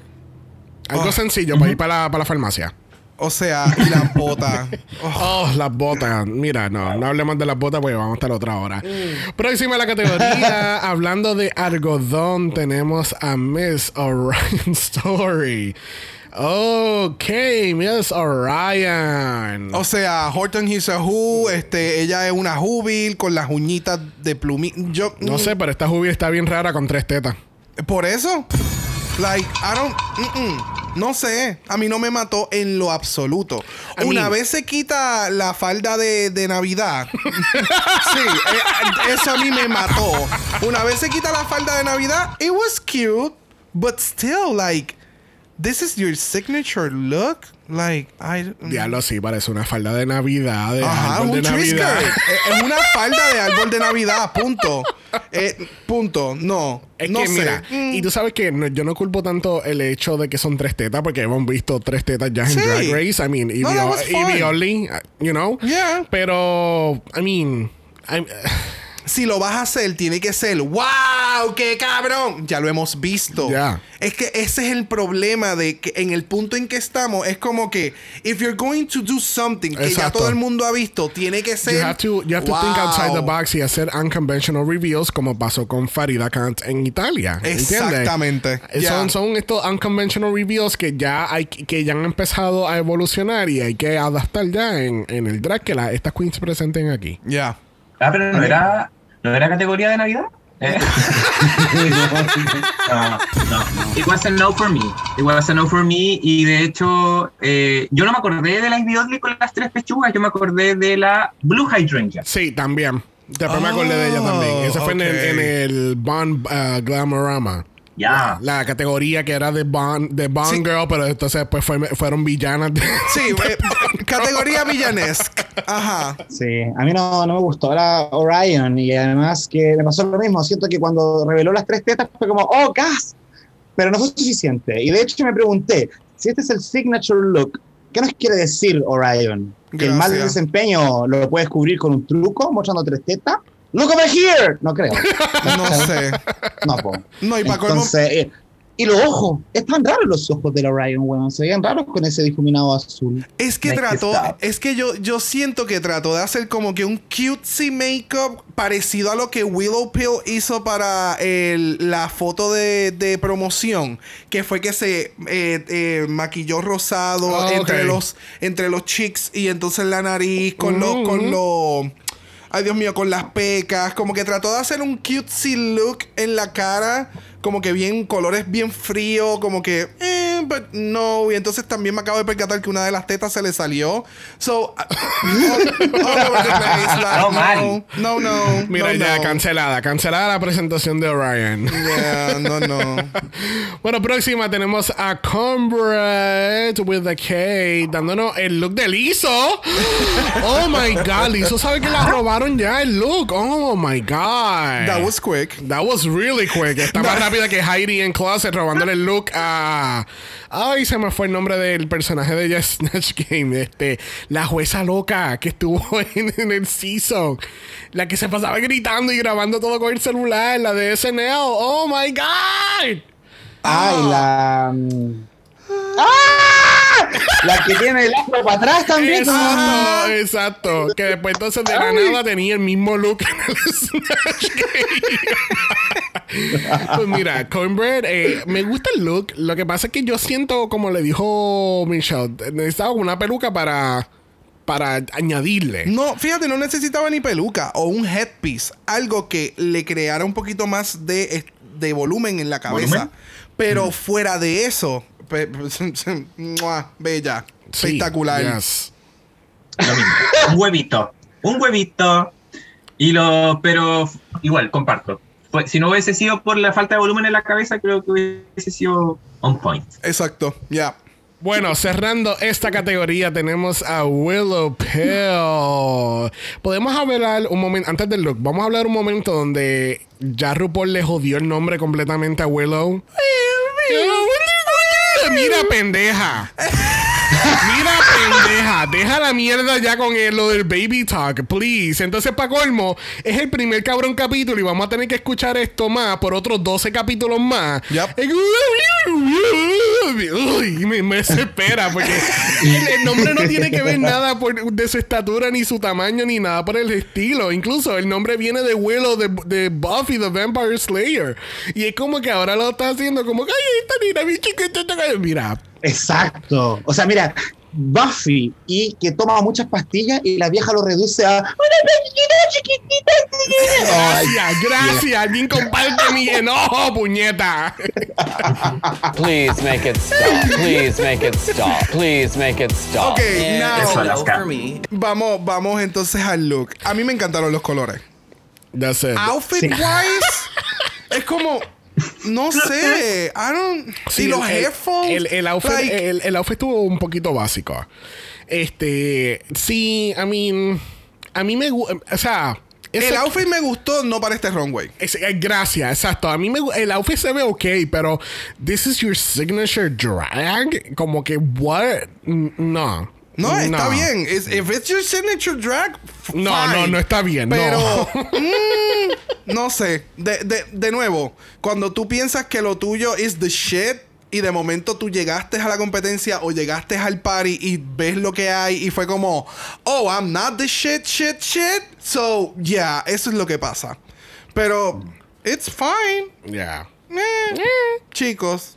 Algo Oh. sencillo para ir para la, para la farmacia. O sea, y la bota. Oh, las botas. Mira, no, no hablemos de las botas porque vamos a estar otra hora. Próxima a la categoría. hablando de algodón, tenemos a Miss Orion Story. Ok, Miss Orion. O sea, Horton He's a Who, este, ella es una jubil con las uñitas de plumín. Yo no sé, pero esta jubia está bien rara con tres tetas. Por eso, like, I don't. No sé, a mí no me mató en lo absoluto. I Una mean- vez se quita la falda de, de Navidad, sí, eh, eso a mí me mató. Una vez se quita la falda de Navidad, it was cute, but still, like, this is your signature look, like, I. Diablo, sí, parece una falda de Navidad. De Ajá, árbol un de Navidad. skirt. Es- una falda de árbol de Navidad, punto. Eh, punto. No. Es no que, sé. mira, y tú sabes que no- yo no culpo tanto el hecho de que son tres tetas, porque hemos visto tres tetas ya en Sí. Drag Race. I mean, No, Evie, Oddly, uh, you know? Yeah. Pero, I mean, I'm- Si lo vas a hacer, tiene que ser ¡Wow! ¡Qué cabrón! Ya lo hemos visto. Ya. Es que ese es el problema de que en el punto en que estamos, es como que if you're going to do something que ya todo el mundo ha visto, tiene que ser. you have to, you have to think outside the box y hacer unconventional reveals como pasó con Farida Kant en Italia. ¿entiendes? Exactamente. Ya. Son, son estos unconventional reveals que ya hay que ya han empezado a evolucionar y hay que adaptar ya en, en el drag que la, estas queens presenten aquí. Ya. Ah, pero no era, no era categoría de Navidad. Eh. no, no, It was a no for me. It was a no for me. Y de hecho, eh, yo no me acordé de la Ivy con las tres pechugas, yo me acordé de la Blue Hydrangea. Sí, también. Después me acordé de ella también. Ese fue en el, ok. en el Bond uh, Glamorama. Ya. La categoría que era de Bond, de Bond Sí. Girl, pero entonces después fue- fueron villanas. de- Sí, eh, categoría villanesque. Ajá. Sí, a mí no, no me gustó la Orion y además que me pasó lo mismo. Siento que cuando reveló las tres tetas fue como, oh, gas, pero no fue suficiente. Y de hecho me pregunté, si este es el signature look, ¿qué nos quiere decir Orion? ¿Que el mal desempeño lo puedes cubrir con un truco mostrando tres tetas? ¡Look over here! No creo. No sé. No, po. No, y para. Entonces, eh, y los ojos, están raros los ojos del Orion, weón. Se veían raros con ese difuminado azul. Es que trató, es que yo, yo siento que trató de hacer como que un cutesy makeup parecido a lo que Willow Pill hizo para el- la foto de, de promoción, que fue que se eh, eh, maquilló rosado Ah, entre los entre los cheeks y entonces la nariz con los con los ay Dios mío con las pecas, como que trató de hacer un cutesy look en la cara. Como que bien, colores bien fríos, como que, eh, but no. Y entonces también me acabo de percatar que una de las tetas se le salió. So, uh, No, no. Mira, ya cancelada. Cancelada la presentación de Orion. Yeah, no, no. bueno, próxima tenemos a Combret with the K dándonos el look de Lizo. Oh my god, Lizo sabe que la robaron ya el look. Oh my god. That was quick. That was really quick. Está más rápida que Heidi en Closet robándole el look a. Ay, se me fue el nombre del personaje de Just Snatch Game. Este, la jueza loca que estuvo en, en el season. La que se pasaba gritando y grabando todo con el celular. La de SNL. Oh my God. Ay, la. Mm, ¡Ah! La que tiene el afro para atrás también. Exacto, exacto. Que después entonces de la nada tenía el mismo look en el Snatch pues mira, Cornbread, eh, me gusta el look. Lo que pasa es que yo siento, como le dijo Michelle, necesitaba una peluca para, para añadirle. No, fíjate, no necesitaba ni peluca o un headpiece. Algo que le creara un poquito más de, de volumen en la cabeza. ¿Volumen? Pero fuera de eso. bella, Sí, espectacular. yes. Un huevito. Un huevito. Y lo, pero igual, comparto. Fue- si no hubiese sido por la falta de volumen en la cabeza, creo que hubiese sido on point. Exacto, ya. Bueno, cerrando esta categoría tenemos a Willow Pill. Podemos hablar un momento, antes del look, vamos a hablar un momento donde ya RuPaul le jodió el nombre completamente a Willow. Mira, pendeja. Mira, pendeja. Deja la mierda ya con el- lo del baby talk, please. Entonces, para colmo, es el primer cabrón capítulo y vamos a tener que escuchar esto más por otros 12 capítulos más. Uy, me, me desespera porque el, el nombre no tiene que ver nada por- de su estatura, ni su tamaño, ni nada por el estilo. Incluso el nombre viene de Willow de, de Buffy, the Vampire Slayer. Y es como que ahora lo está haciendo como que, ay, esta niña, mi chiquita, esta- Mira, Exacto. O sea, mira, Buffy y que toma muchas pastillas y la vieja lo reduce a una chiquitita, chiquitita. Ay, Gracias, gracias. Alguien comparte mi enojo, puñeta. Please make it stop. Please make it stop. Please make it stop. Ok, now. It's a no Alaska. for me. Vamos, vamos entonces al look. A mí me encantaron los colores. That's it. Outfit wise, es como. No sé. I don't. Sí, y los el- headphones. El, el outfit, like, el, el outfit estuvo un poquito básico. Este, sí, I mean, a mí me gusta, o sea, el outfit me gustó, no para este runway. es- eh, gracias, exacto. A mí me, el outfit se ve ok, pero this is your signature drag, como que what? N- No. No, está bien. It's- if it's your signature drag, No, fine. no, no está bien, no. Pero, mm, no sé. De, de, de nuevo, cuando tú piensas que lo tuyo is the shit y de momento tú llegaste a la competencia o llegaste al party y ves lo que hay y fue como, oh, I'm not the shit, shit, shit. So, yeah, eso es lo que pasa. Pero, it's fine. Yeah. Eh, chicos.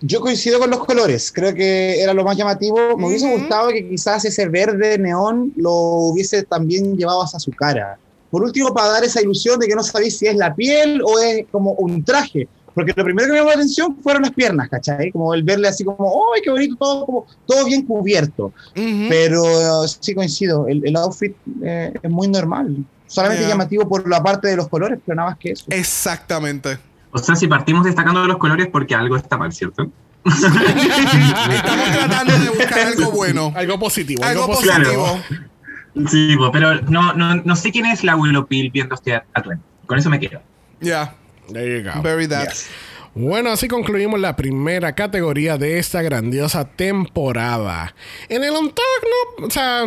Yo coincido con los colores, creo que era lo más llamativo. Me hubiese gustado que quizás ese verde neón lo hubiese también llevado hacia su cara. Por último, para dar esa ilusión de que no sabéis si es la piel o es como un traje. Porque lo primero que me llamó la atención fueron las piernas, ¿cachai? Como el verle así como, ¡ay, qué bonito! Todo, como, todo bien cubierto. Ujú. Pero eh, sí coincido, el, el outfit eh, es muy normal. Solamente Yeah. llamativo por la parte de los colores, pero nada más que eso. Exactamente. O sea, si partimos destacando los colores porque algo está mal, ¿cierto? Estamos tratando de buscar algo bueno. Algo positivo. Algo Algo, positivo. positivo. Sí, pero no, no, no sé quién es la Willow Pill viendo este atuendo. Con eso me quedo. Yeah, There you go. very that. Bueno, así concluimos la primera categoría de esta grandiosa temporada. En el On no, o sea,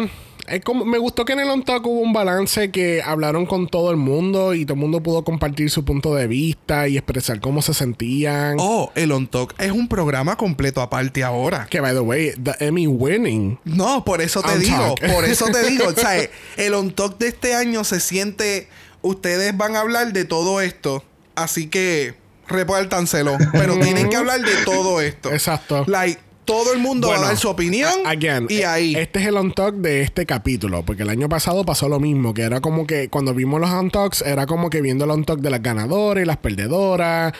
es como- me gustó que en el On Talk hubo un balance que hablaron con todo el mundo y todo el mundo pudo compartir su punto de vista y expresar cómo se sentían. Oh, el On Talk es un programa completo aparte ahora. Que, by the way, the Emmy winning. No, por eso te On digo, Talk. por eso te digo, o sea, el On Talk de este año se siente, ustedes van a hablar de todo esto, así que repártanselo, pero tienen que hablar de todo esto. Exacto. Like, todo el mundo va a Bueno, dar su opinión Again, y ahí. Este es el on talk de este capítulo, porque el año pasado pasó lo mismo, que era como que cuando vimos los on talks, era como que viendo el on talk de las ganadoras y las perdedoras.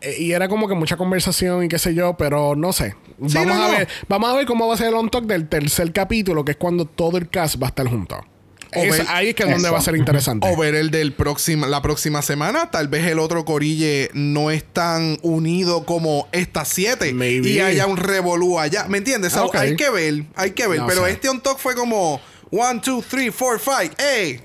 eh, Y era como que mucha conversación y qué sé yo, pero no sé. Sí, vamos no, a ver, vamos a ver cómo va a ser el on talk del tercer capítulo, que es cuando todo el cast va a estar junto. O Es- ahí es que es donde Eso. va a ser interesante. O ver el del próxima, la próxima semana. Tal vez el otro corille no es tan unido como estas siete. Maybe. Y haya un revolú allá. ¿Me entiendes? Ok. Hay que ver, hay que ver. No Pero este on talk fue como one, two, three, four, five. ¡Ey!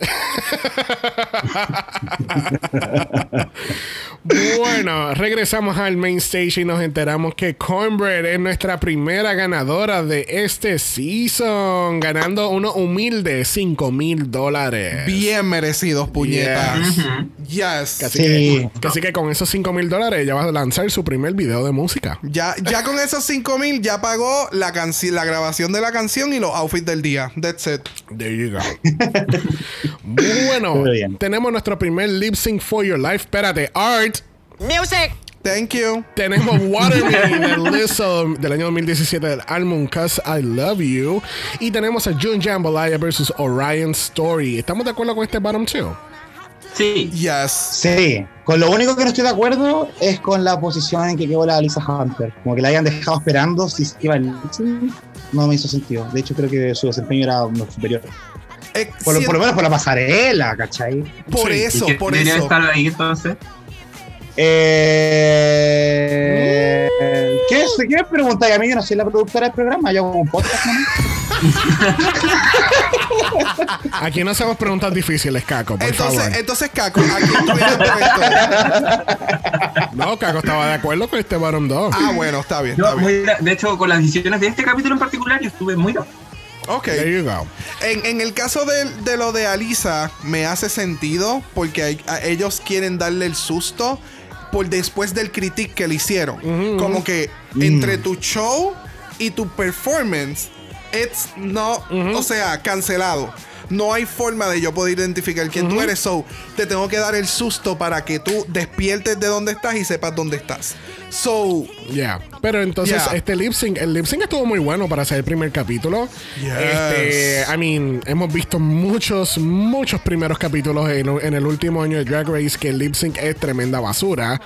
Bueno, regresamos al main stage y nos enteramos que Cornbread es nuestra primera ganadora de este season, ganando unos humildes 5 mil dólares. Bien merecidos, puñetas. Yes. Así, Sí. que, así que con esos 5 mil dólares ella va a lanzar su primer video de música. Ya, ya con esos 5 mil ya pagó la, la grabación de la canción y los outfits del día. That's it. There you go. bueno, Muy bien. tenemos nuestro primer lip sync for your life. Espérate, Art. Music. Thank you. Tenemos Watermelon de Lizzo del año 2017 del álbum Cause I Love You. Y tenemos a June Jambalaya versus Orion Story. ¿Estamos de acuerdo con este bottom two? Sí. Yes. Sí. Con lo único que no estoy de acuerdo es con la posición en que quedó la Lisa Hunter. Como que la hayan dejado esperando si se iba el no me hizo sentido. De hecho, creo que su desempeño era muy superior. Eh, Por, lo- por lo menos por la pasarela, ¿cachai? por ¿Y eso, por debería eso. estar ahí entonces? Eh, ¿qué, ¿Qué me preguntáis a mí? Yo no soy la productora del programa, yo hago un podcast. ¿no? Aquí no hacemos preguntas difíciles, Caco, por Entonces, favor. entonces, Caco, ¿a quién tú hubieras puesto? No, Caco estaba de acuerdo con este Bottom 2. Ah, bueno, está bien. Yo, Está bien. muy de- de hecho, con las decisiones de este capítulo en particular, yo estuve muy de Ok. There you go. En, en el caso de, de lo de Alisa, me hace sentido porque hay- a- ellos quieren darle el susto por después del critique que le hicieron. Como que entre tu show y tu performance, it's no, o sea, cancelado. No hay forma de yo poder identificar quién tú eres. So, te tengo que dar el susto para que tú despiertes de dónde estás y sepas dónde estás. So, Yeah. Pero entonces, Yeah. este lip sync, el lip sync estuvo muy bueno para ser el primer capítulo. Yes. Este, I mean, hemos visto muchos, muchos primeros capítulos en, en el último año de Drag Race que el lip sync es tremenda basura.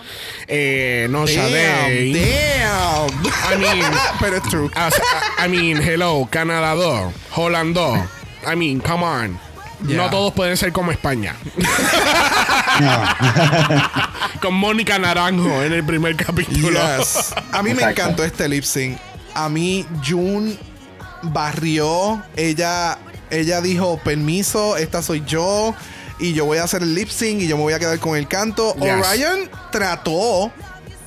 Eh, no damn, Day. damn. I mean, Pero es true. I, I mean, hello, Canadá 2, Holland 2. I mean, come on. Yeah. No todos pueden ser como España. Con Mónica Naranjo en el primer capítulo. Yes. A mí me encantó este lip sync. A mí, June barrió. Ella, ella dijo: Permiso, esta soy yo. Y yo voy a hacer el lip sync y yo me voy a quedar con el canto. Yes. Orion trató.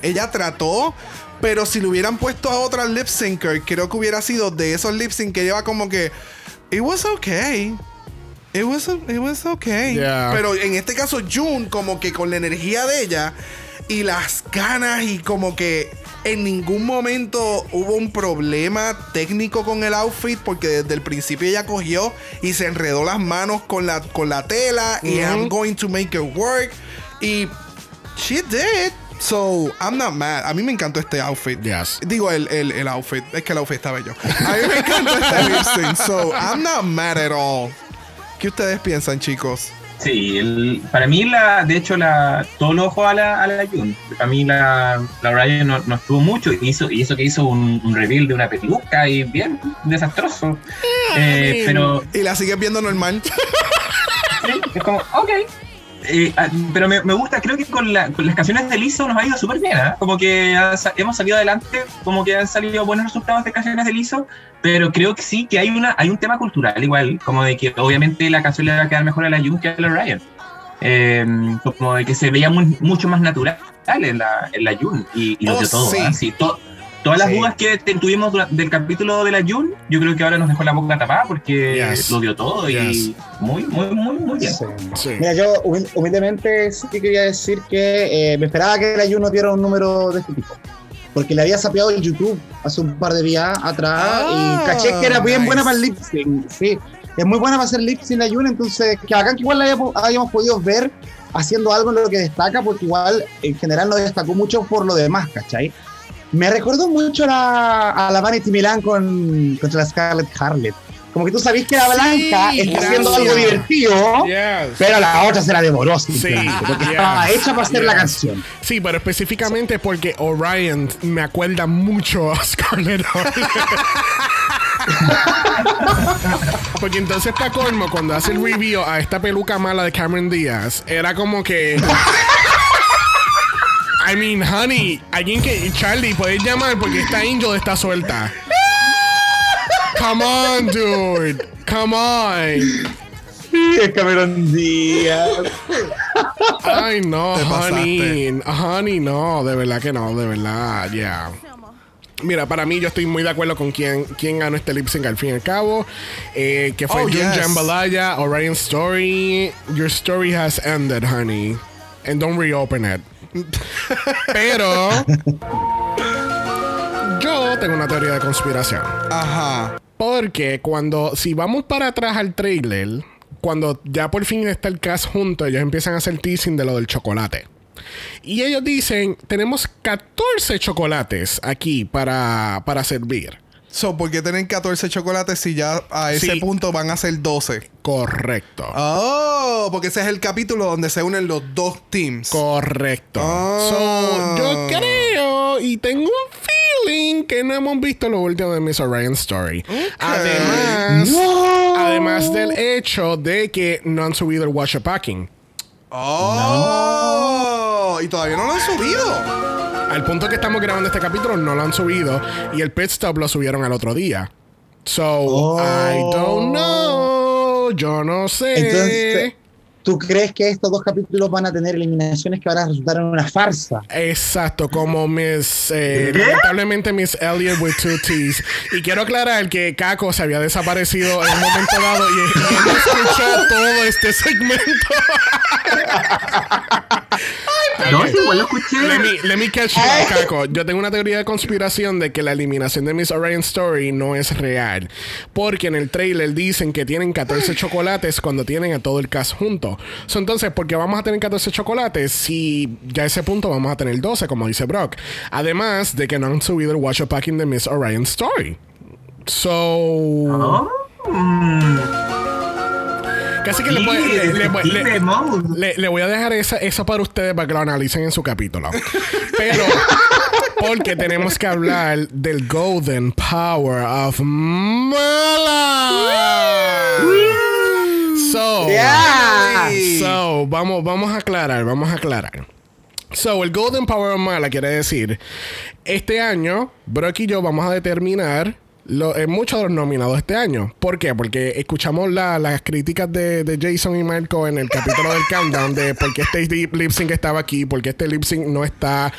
Ella trató. Pero si le hubieran puesto a otra lip syncer, creo que hubiera sido de esos lip sync que lleva como que. It was okay. It was, it was okay. Yeah. Pero en este caso, June, como que con la energía de ella y las ganas, y como que en ningún momento hubo un problema técnico con el outfit, porque desde el principio ella cogió y se enredó las manos con la, con la tela, y I'm going to make it work. Y she did. So, I'm not mad. A mí me encantó este outfit. Yes. Digo, el, el, el outfit. Es que el outfit está bello. A mí me encantó este lip sync. So, I'm not mad at all. ¿Qué ustedes piensan, chicos? Sí, el- para mí, la, de hecho, la, todo lo ojo a la, a la Jun. Para mí, la, la Ryan no, no estuvo mucho. Hizo, y eso que hizo un, un reveal de una peluca y bien desastroso. Eh, pero Y la sigues viendo normal. sí, es como, ok. Eh, ah, pero me, me gusta, creo que con, la- con las canciones de Lizzo nos ha ido súper bien, ¿ah? Como que hemos salido adelante, como que han salido buenos resultados de canciones de Lizzo, pero creo que sí, que hay una hay un tema cultural igual, como de que obviamente la canción le va a quedar mejor a la Jun que a la Ryan. Eh, como de que se veía muy- mucho más natural en la, en la Jun y, y lo Oh, dio todo. sí. ¿ah? Sí, to- todas las Sí. dudas que te- tuvimos del capítulo de la Jun, yo creo que ahora nos dejó la boca tapada porque Yes. lo dio todo Yes. y muy, muy, muy, muy bien. Sí. Sí. Mira, yo humil- humildemente sí que quería decir que eh, me esperaba que la Yu no diera un número de este tipo. Porque le había sapeado en YouTube hace un par de días atrás Ah, y caché que era bien nice. buena para el lip sync. Sí, es muy buena para hacer lip sync la Yun, entonces que acá que igual la hayamos, hayamos podido ver haciendo algo en lo que destaca, porque igual en general no destacó mucho por lo demás, ¿cachai? Me recordó mucho la, a la Vanity Milan con, contra la Scarlett Harlet. Como que tú sabías que la Blanca está haciendo algo divertido, Yes. pero la otra se la devoró, sí, porque yes, estaba hecha para hacer la canción. Sí, pero específicamente porque Orion me acuerda mucho a Scarlett. Porque entonces para colmo, cuando hace el review a esta peluca mala de Cameron Díaz, era como que... I mean, honey, alguien que... Charlie, puedes llamar porque esta Angel está suelta. Come on, dude. Come on. Es Cameron Díaz. Ay, no, Te honey. Honey, no. De verdad que no, de verdad, yeah. Mira, para mí yo estoy muy de acuerdo con quién, quién ganó este lip sync al fin y al cabo. eh, que fue Oh, Jun yes. Jambalaya, Orion Story. Your story has ended, honey. And don't reopen it. Pero yo tengo una teoría de conspiración. Ajá. Porque cuando, si vamos para atrás al trailer, cuando ya por fin está el cast junto, ellos empiezan a hacer teasing de lo del chocolate. Y ellos dicen, tenemos 14 chocolates aquí para, para servir. So, ¿por qué tienen 14 chocolates si ya a ese Sí. punto van a ser 12? Correcto. Oh, porque ese es el capítulo donde se unen los dos teams. Correcto. Ah. So, yo creo y tengo un feeling que no hemos visto lo último de Miss Orion Story. Además, además del hecho de que no han subido el washer packing. Oh, y todavía no lo han subido. Al punto que estamos grabando este capítulo no lo han subido y el pit stop lo subieron al otro día. So, I don't know. Yo no sé. Entonces, ¿tú crees que estos dos capítulos van a tener eliminaciones que van a resultar en una farsa? Exacto, como Miss. eh, lamentablemente, Miss Elliot with two T's. Y quiero aclarar que Kako se había desaparecido en un momento dado y, él no escuchó todo este segmento. No, igual lo escuché. Let me, let me catch you, Kako. Yo tengo una teoría de conspiración de que la eliminación de Miss Orion Story no es real. Porque en el trailer dicen que tienen 14 chocolates cuando tienen a todo el cast junto. So, entonces, ¿por qué vamos a tener 14 chocolates si ya a ese punto vamos a tener 12, como dice Brock? Además de que no han subido el watch packing de Miss Orion Story. So. Casi que le, voy- le- le voy- le- le- le voy a dejar esa, eso para ustedes para que lo analicen en su capítulo. Pero, porque tenemos que hablar del Golden Power of Mala. So, Yeah. so vamos, vamos a aclarar, vamos a aclarar. So, el Golden Power of Mala quiere decir, este año, Brock y yo vamos a determinar lo- eh, muchos de los nominados este año. ¿Por qué? Porque escuchamos la- las críticas de, de Jason y Marco en el capítulo del Countdown de por qué este lip sync estaba aquí, por qué este lip sync no está.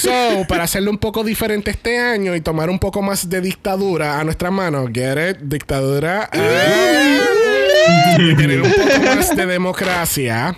So, para hacerlo un poco diferente este año y tomar un poco más de dictadura a nuestras manos, get it? Dictadura. tener un poco más de democracia.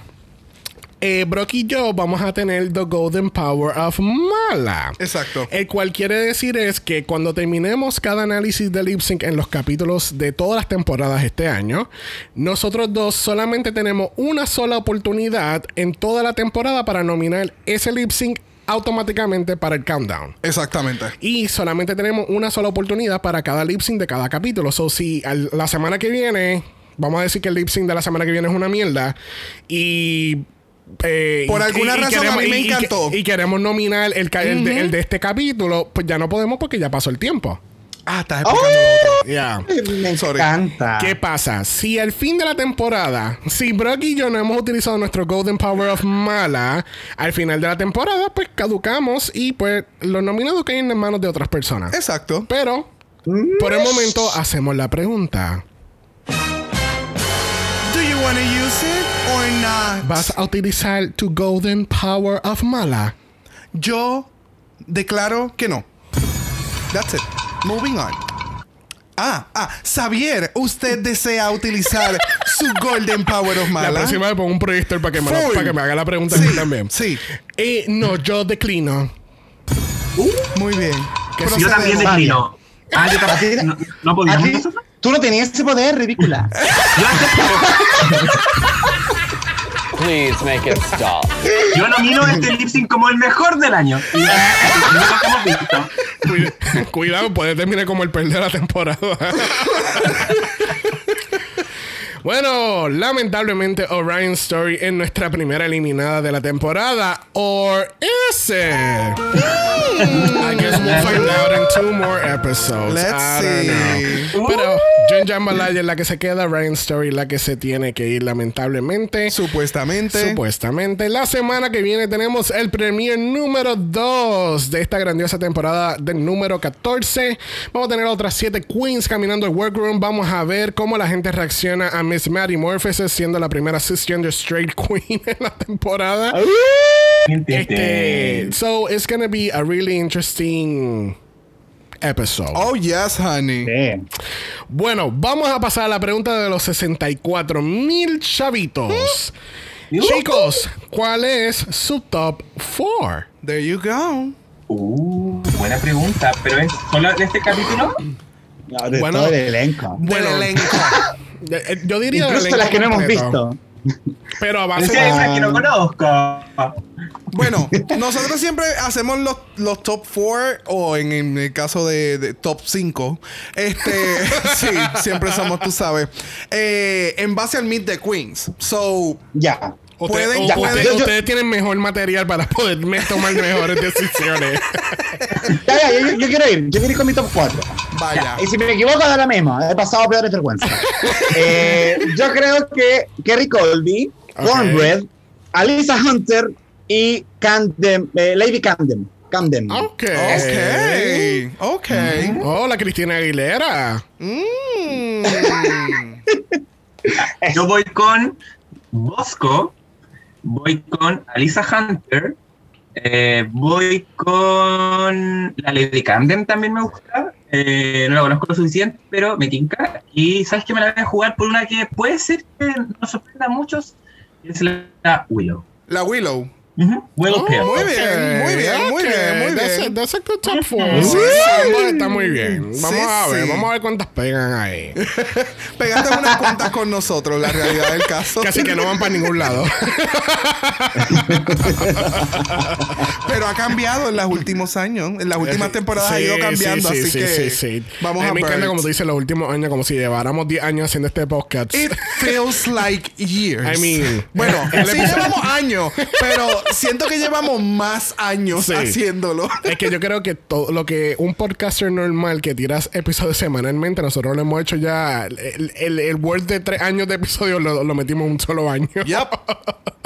Eh, Brock y yo vamos a tener The Golden Power of Mala. Exacto. El cual quiere decir es que cuando terminemos cada análisis de lip sync en los capítulos de todas las temporadas este año, nosotros dos solamente tenemos una sola oportunidad en toda la temporada para nominar ese lip sync automáticamente para el countdown. Exactamente. Y solamente tenemos una sola oportunidad para cada lip sync de cada capítulo. So, si al- la semana que viene, vamos a decir que el lip sync de la semana que viene es una mierda y. eh, Por y- alguna y razón, a mí me encantó. Y, queremos nominar el, de, el de este capítulo, pues ya no podemos porque ya pasó el tiempo. Ah, estás explicando otro. Ya. Me Sorry. encanta. ¿Qué pasa? Si al fin de la temporada, si Brock y yo no hemos utilizado nuestro Golden Power of Mala, al final de la temporada, pues caducamos y pues los nominados caen en manos de otras personas. Exacto. Pero, por el momento, hacemos la pregunta. Use it or not? ¿Vas a utilizar tu Golden Power of Mala? Yo declaro que no. That's it. Moving on. Ah, ah, Xavier, usted desea utilizar su Golden Power of Mala. La próxima vez pongo un proyector para que, me, lo- Full. para que me haga la pregunta Sí, a mí también. sí. Eh, no, yo declino. Muy bien. Que Yo también declino. Ah, yo también. No, no ¿A podíamos. Tú no tenías ese poder, ridícula. Please make it stop. Yo nomino este lip sync como el mejor del año. Y no lo hemos visto. Cuida- Cuidado, puede terminar como el peor de la temporada. Bueno, lamentablemente Orion Story es nuestra primera eliminada de la temporada. Or is it? I guess we'll find out in two more episodes. Let's I don't see. know. Pero John Jambalaya es la que se queda, Orion Story la que se tiene que ir lamentablemente. Supuestamente. Supuestamente. La semana que viene tenemos el premier número 2 de esta grandiosa temporada del número 14. Vamos a tener otras 7 queens caminando el workroom. Vamos a ver cómo la gente reacciona a Miss Maddie Morpheus siendo la primera cisgender straight queen en la temporada. Este, so it's gonna be a really interesting episode. Oh, yes, honey. Bueno, vamos a pasar a la pregunta de los 64 mil chavitos. Chicos, ¿cuál es su top 4? There you go. Uh, buena pregunta. ¿Pero es solo de este capítulo? No, de Bueno, todo el elenco. Bueno, Del elenco. eh, yo diría Incluso las que no hemos visto. Pero a Es base que hay de... una que no conozco. Bueno, nosotros siempre hacemos los, los top 4 o en, en el caso de, de top 5. Este, sí, siempre somos, tú sabes. eh, en base al Meet the Queens. So, Ya. Usted- pueden- o- ya, usted- yo- yo- ustedes tienen mejor material para poder me- tomar mejores decisiones. Ya, ya, yo, yo quiero ir. Yo quiero ir con mi top 4. vaya. Y si me equivoco, da la misma. He pasado peores vergüenzas. Eh, yo creo que Kerry Colby. Cornbread, Alisa Hunter y Camden, eh, Lady Camden. Camden. Ok. Ok. Ok. Oh, la Cristina Aguilera. Mm. Yo voy con Bosco, voy con Alisa Hunter, eh, voy con la Lady Camden también me gusta. eh, no la conozco lo suficiente, pero me tinca. Y sabes que me la voy a jugar por una que puede ser que nos sorprenda a muchos, es la Willow. La Willow. Willow Oh, muy bien, muy bien, muy bien, muy That's bien. a- that's a good top four. Sí. Vamos, Está muy bien. Vamos Sí, a ver, sí. vamos a ver cuántas pegan ahí. Pegate unas cuantas con nosotros, la realidad del caso. Casi que no van para ningún lado. Pero ha cambiado en los últimos años. En las últimas temporadas ha ido cambiando, sí, sí, así sí, que sí, sí. vamos a a mí me encanta como tú dices los últimos años, como si lleváramos 10 años haciendo este podcast. It feels like years. I mean, bueno, el sí llevamos años, pero siento que llevamos más años Sí. haciéndolo. Es que yo creo que todo lo que un podcaster normal que tiras episodios semanalmente, nosotros lo hemos hecho ya. El, el, el Word de tres años de episodios lo, lo metimos en un solo año. Yep.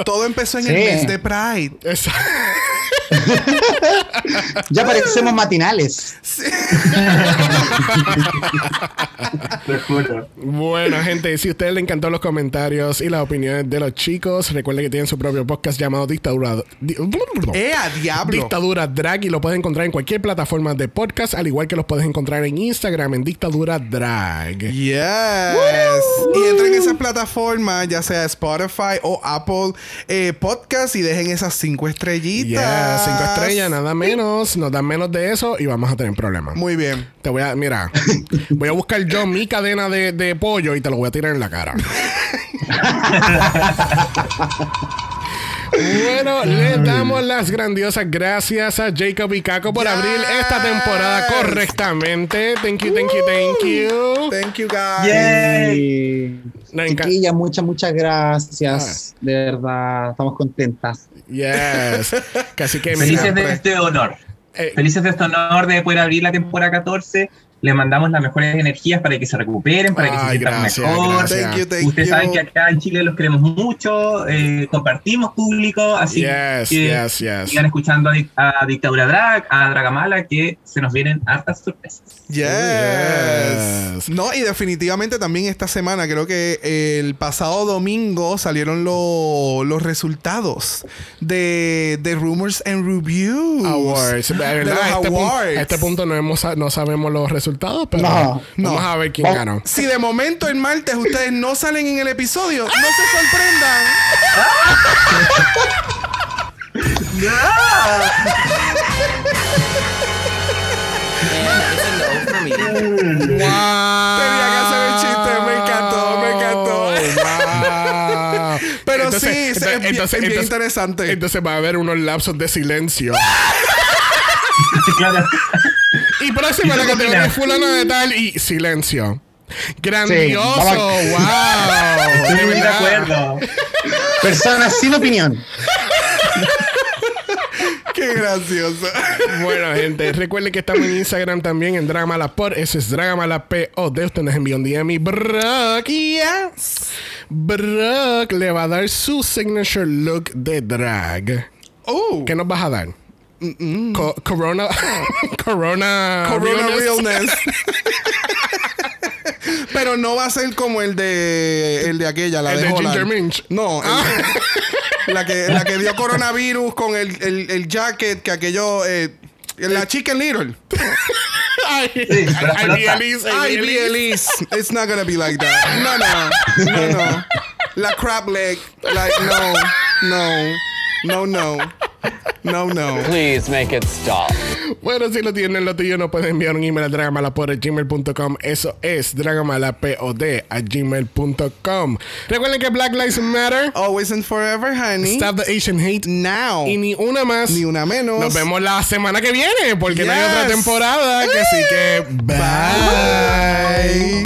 Todo empezó en el mes de Pride. Exacto. Ya parecemos matinales. Te juro. Bueno, gente, si a ustedes les encantó los comentarios y las opiniones de los chicos, recuerden que tienen su propio podcast llamado Dictadura. Di- ¡Eh, a diablo! Dictadura Drag y lo puedes encontrar en cualquier plataforma de podcast, al igual que los puedes encontrar en Instagram en Dictadura Drag. Yes. Y entren en esa plataforma, ya sea Spotify o Apple eh, Podcast, y dejen esas cinco estrellitas. Cinco estrellas, nada menos. Nos dan menos de eso y vamos a tener problemas. Muy bien. Te voy a, mira, voy a buscar yo mi cadena de, de pollo y te lo voy a tirar en la cara. Bueno, le damos las grandiosas gracias a Jacob y Caco por Yes. abrir esta temporada correctamente. Thank you, thank you, thank you. Thank you, guys. Y... Nos enca- Chiquilla, muchas, muchas gracias. De verdad, estamos contentas. Yes. Casi que Felices de este honor. eh, Felices de este honor de poder abrir la temporada 14. Les mandamos las mejores energías para que se recuperen, para que se sientan gracias, mejor. gracias. Thank you, thank Ustedes you. saben que acá en Chile los queremos mucho, eh, compartimos público, así Yes, que yes, yes. sigan escuchando a, Dic- a Dictadura Drag, a Dragamala, que se nos vienen hartas sorpresas. Yes. Yes. No, y definitivamente también esta semana, creo que el pasado domingo salieron lo- los resultados de, de Rumors and Reviews. Awards. De los este, punto, awards. a este punto no, hemos, no sabemos los resultados, pero No, no. vamos a ver quién Vamos- ganó. Si de momento el martes ustedes no salen en el episodio, no se sorprendan. No me. Tenía que hacer el chiste, me encantó, me encantó. Wow. Pero sí, es- es bien- es bien interesante. Entonces va a haber unos lapsos de silencio. Claro. y próxima ¿Y la categoría opinas? fulano de tal y silencio. Grandioso, wow. Estoy de muy de verdad. acuerdo. Personas sin opinión. Qué gracioso. Bueno, gente, recuerden que estamos en Instagram también en Dragamalapod. Ese es Dragamalapod. Usted nos envió un DM y Brock, yes. Brock le va a dar su signature look de drag. Oh, ¿Qué nos vas a dar? Co- corona. corona. Corona realness. Realness. Pero no va a ser como el de el de aquella, la El de, de Holland. Ginger Minch. No, el- la, que, la que dio coronavirus con el, el, el jacket, que aquello. Eh, la Chicken Little. Ay, Sí. Elise, Ay, Elise. Elise. It's not gonna be like that. No, no. No, no. La crab leg. Like, no. No. No, no. No, no. Please make it stop. Bueno, si lo tienen lo tuyo, no pueden enviar un email a dragamalapod.gmail.com. Eso es dragamalapod a gmail.com. Recuerden que Black Lives Matter. Always and forever, honey. Stop the Asian hate. Now. Y ni una más. Ni una menos. Nos vemos la semana que viene, porque no hay otra temporada. Que sí que. Bye.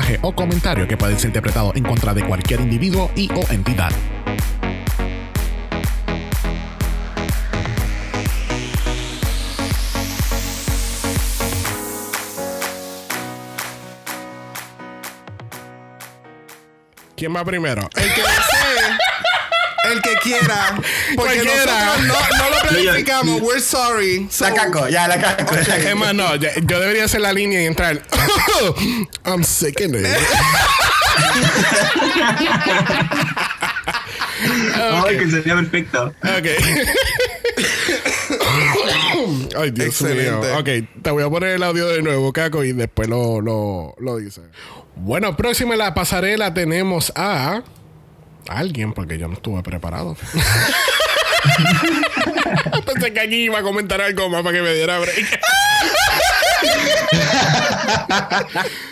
o comentario que pueda ser interpretado en contra de cualquier individuo y o entidad. ¿Quién va primero? El que. El que quiera. Porque Cualquiera. nosotros no, no lo planificamos. We're sorry. So- La caco, ya, la caco. Es más, no, yo, yo debería hacer la línea y entrar. I'm sick in it. Ay, que sería perfecto. Ok. Ay, Dios Excelente. mío. Ok, te voy a poner el audio de nuevo, Caco, y después lo, lo, lo dice. Bueno, próxima en la pasarela tenemos a alguien, porque yo no estuve preparado. Pensé que aquí iba a comentar algo más para que me diera break.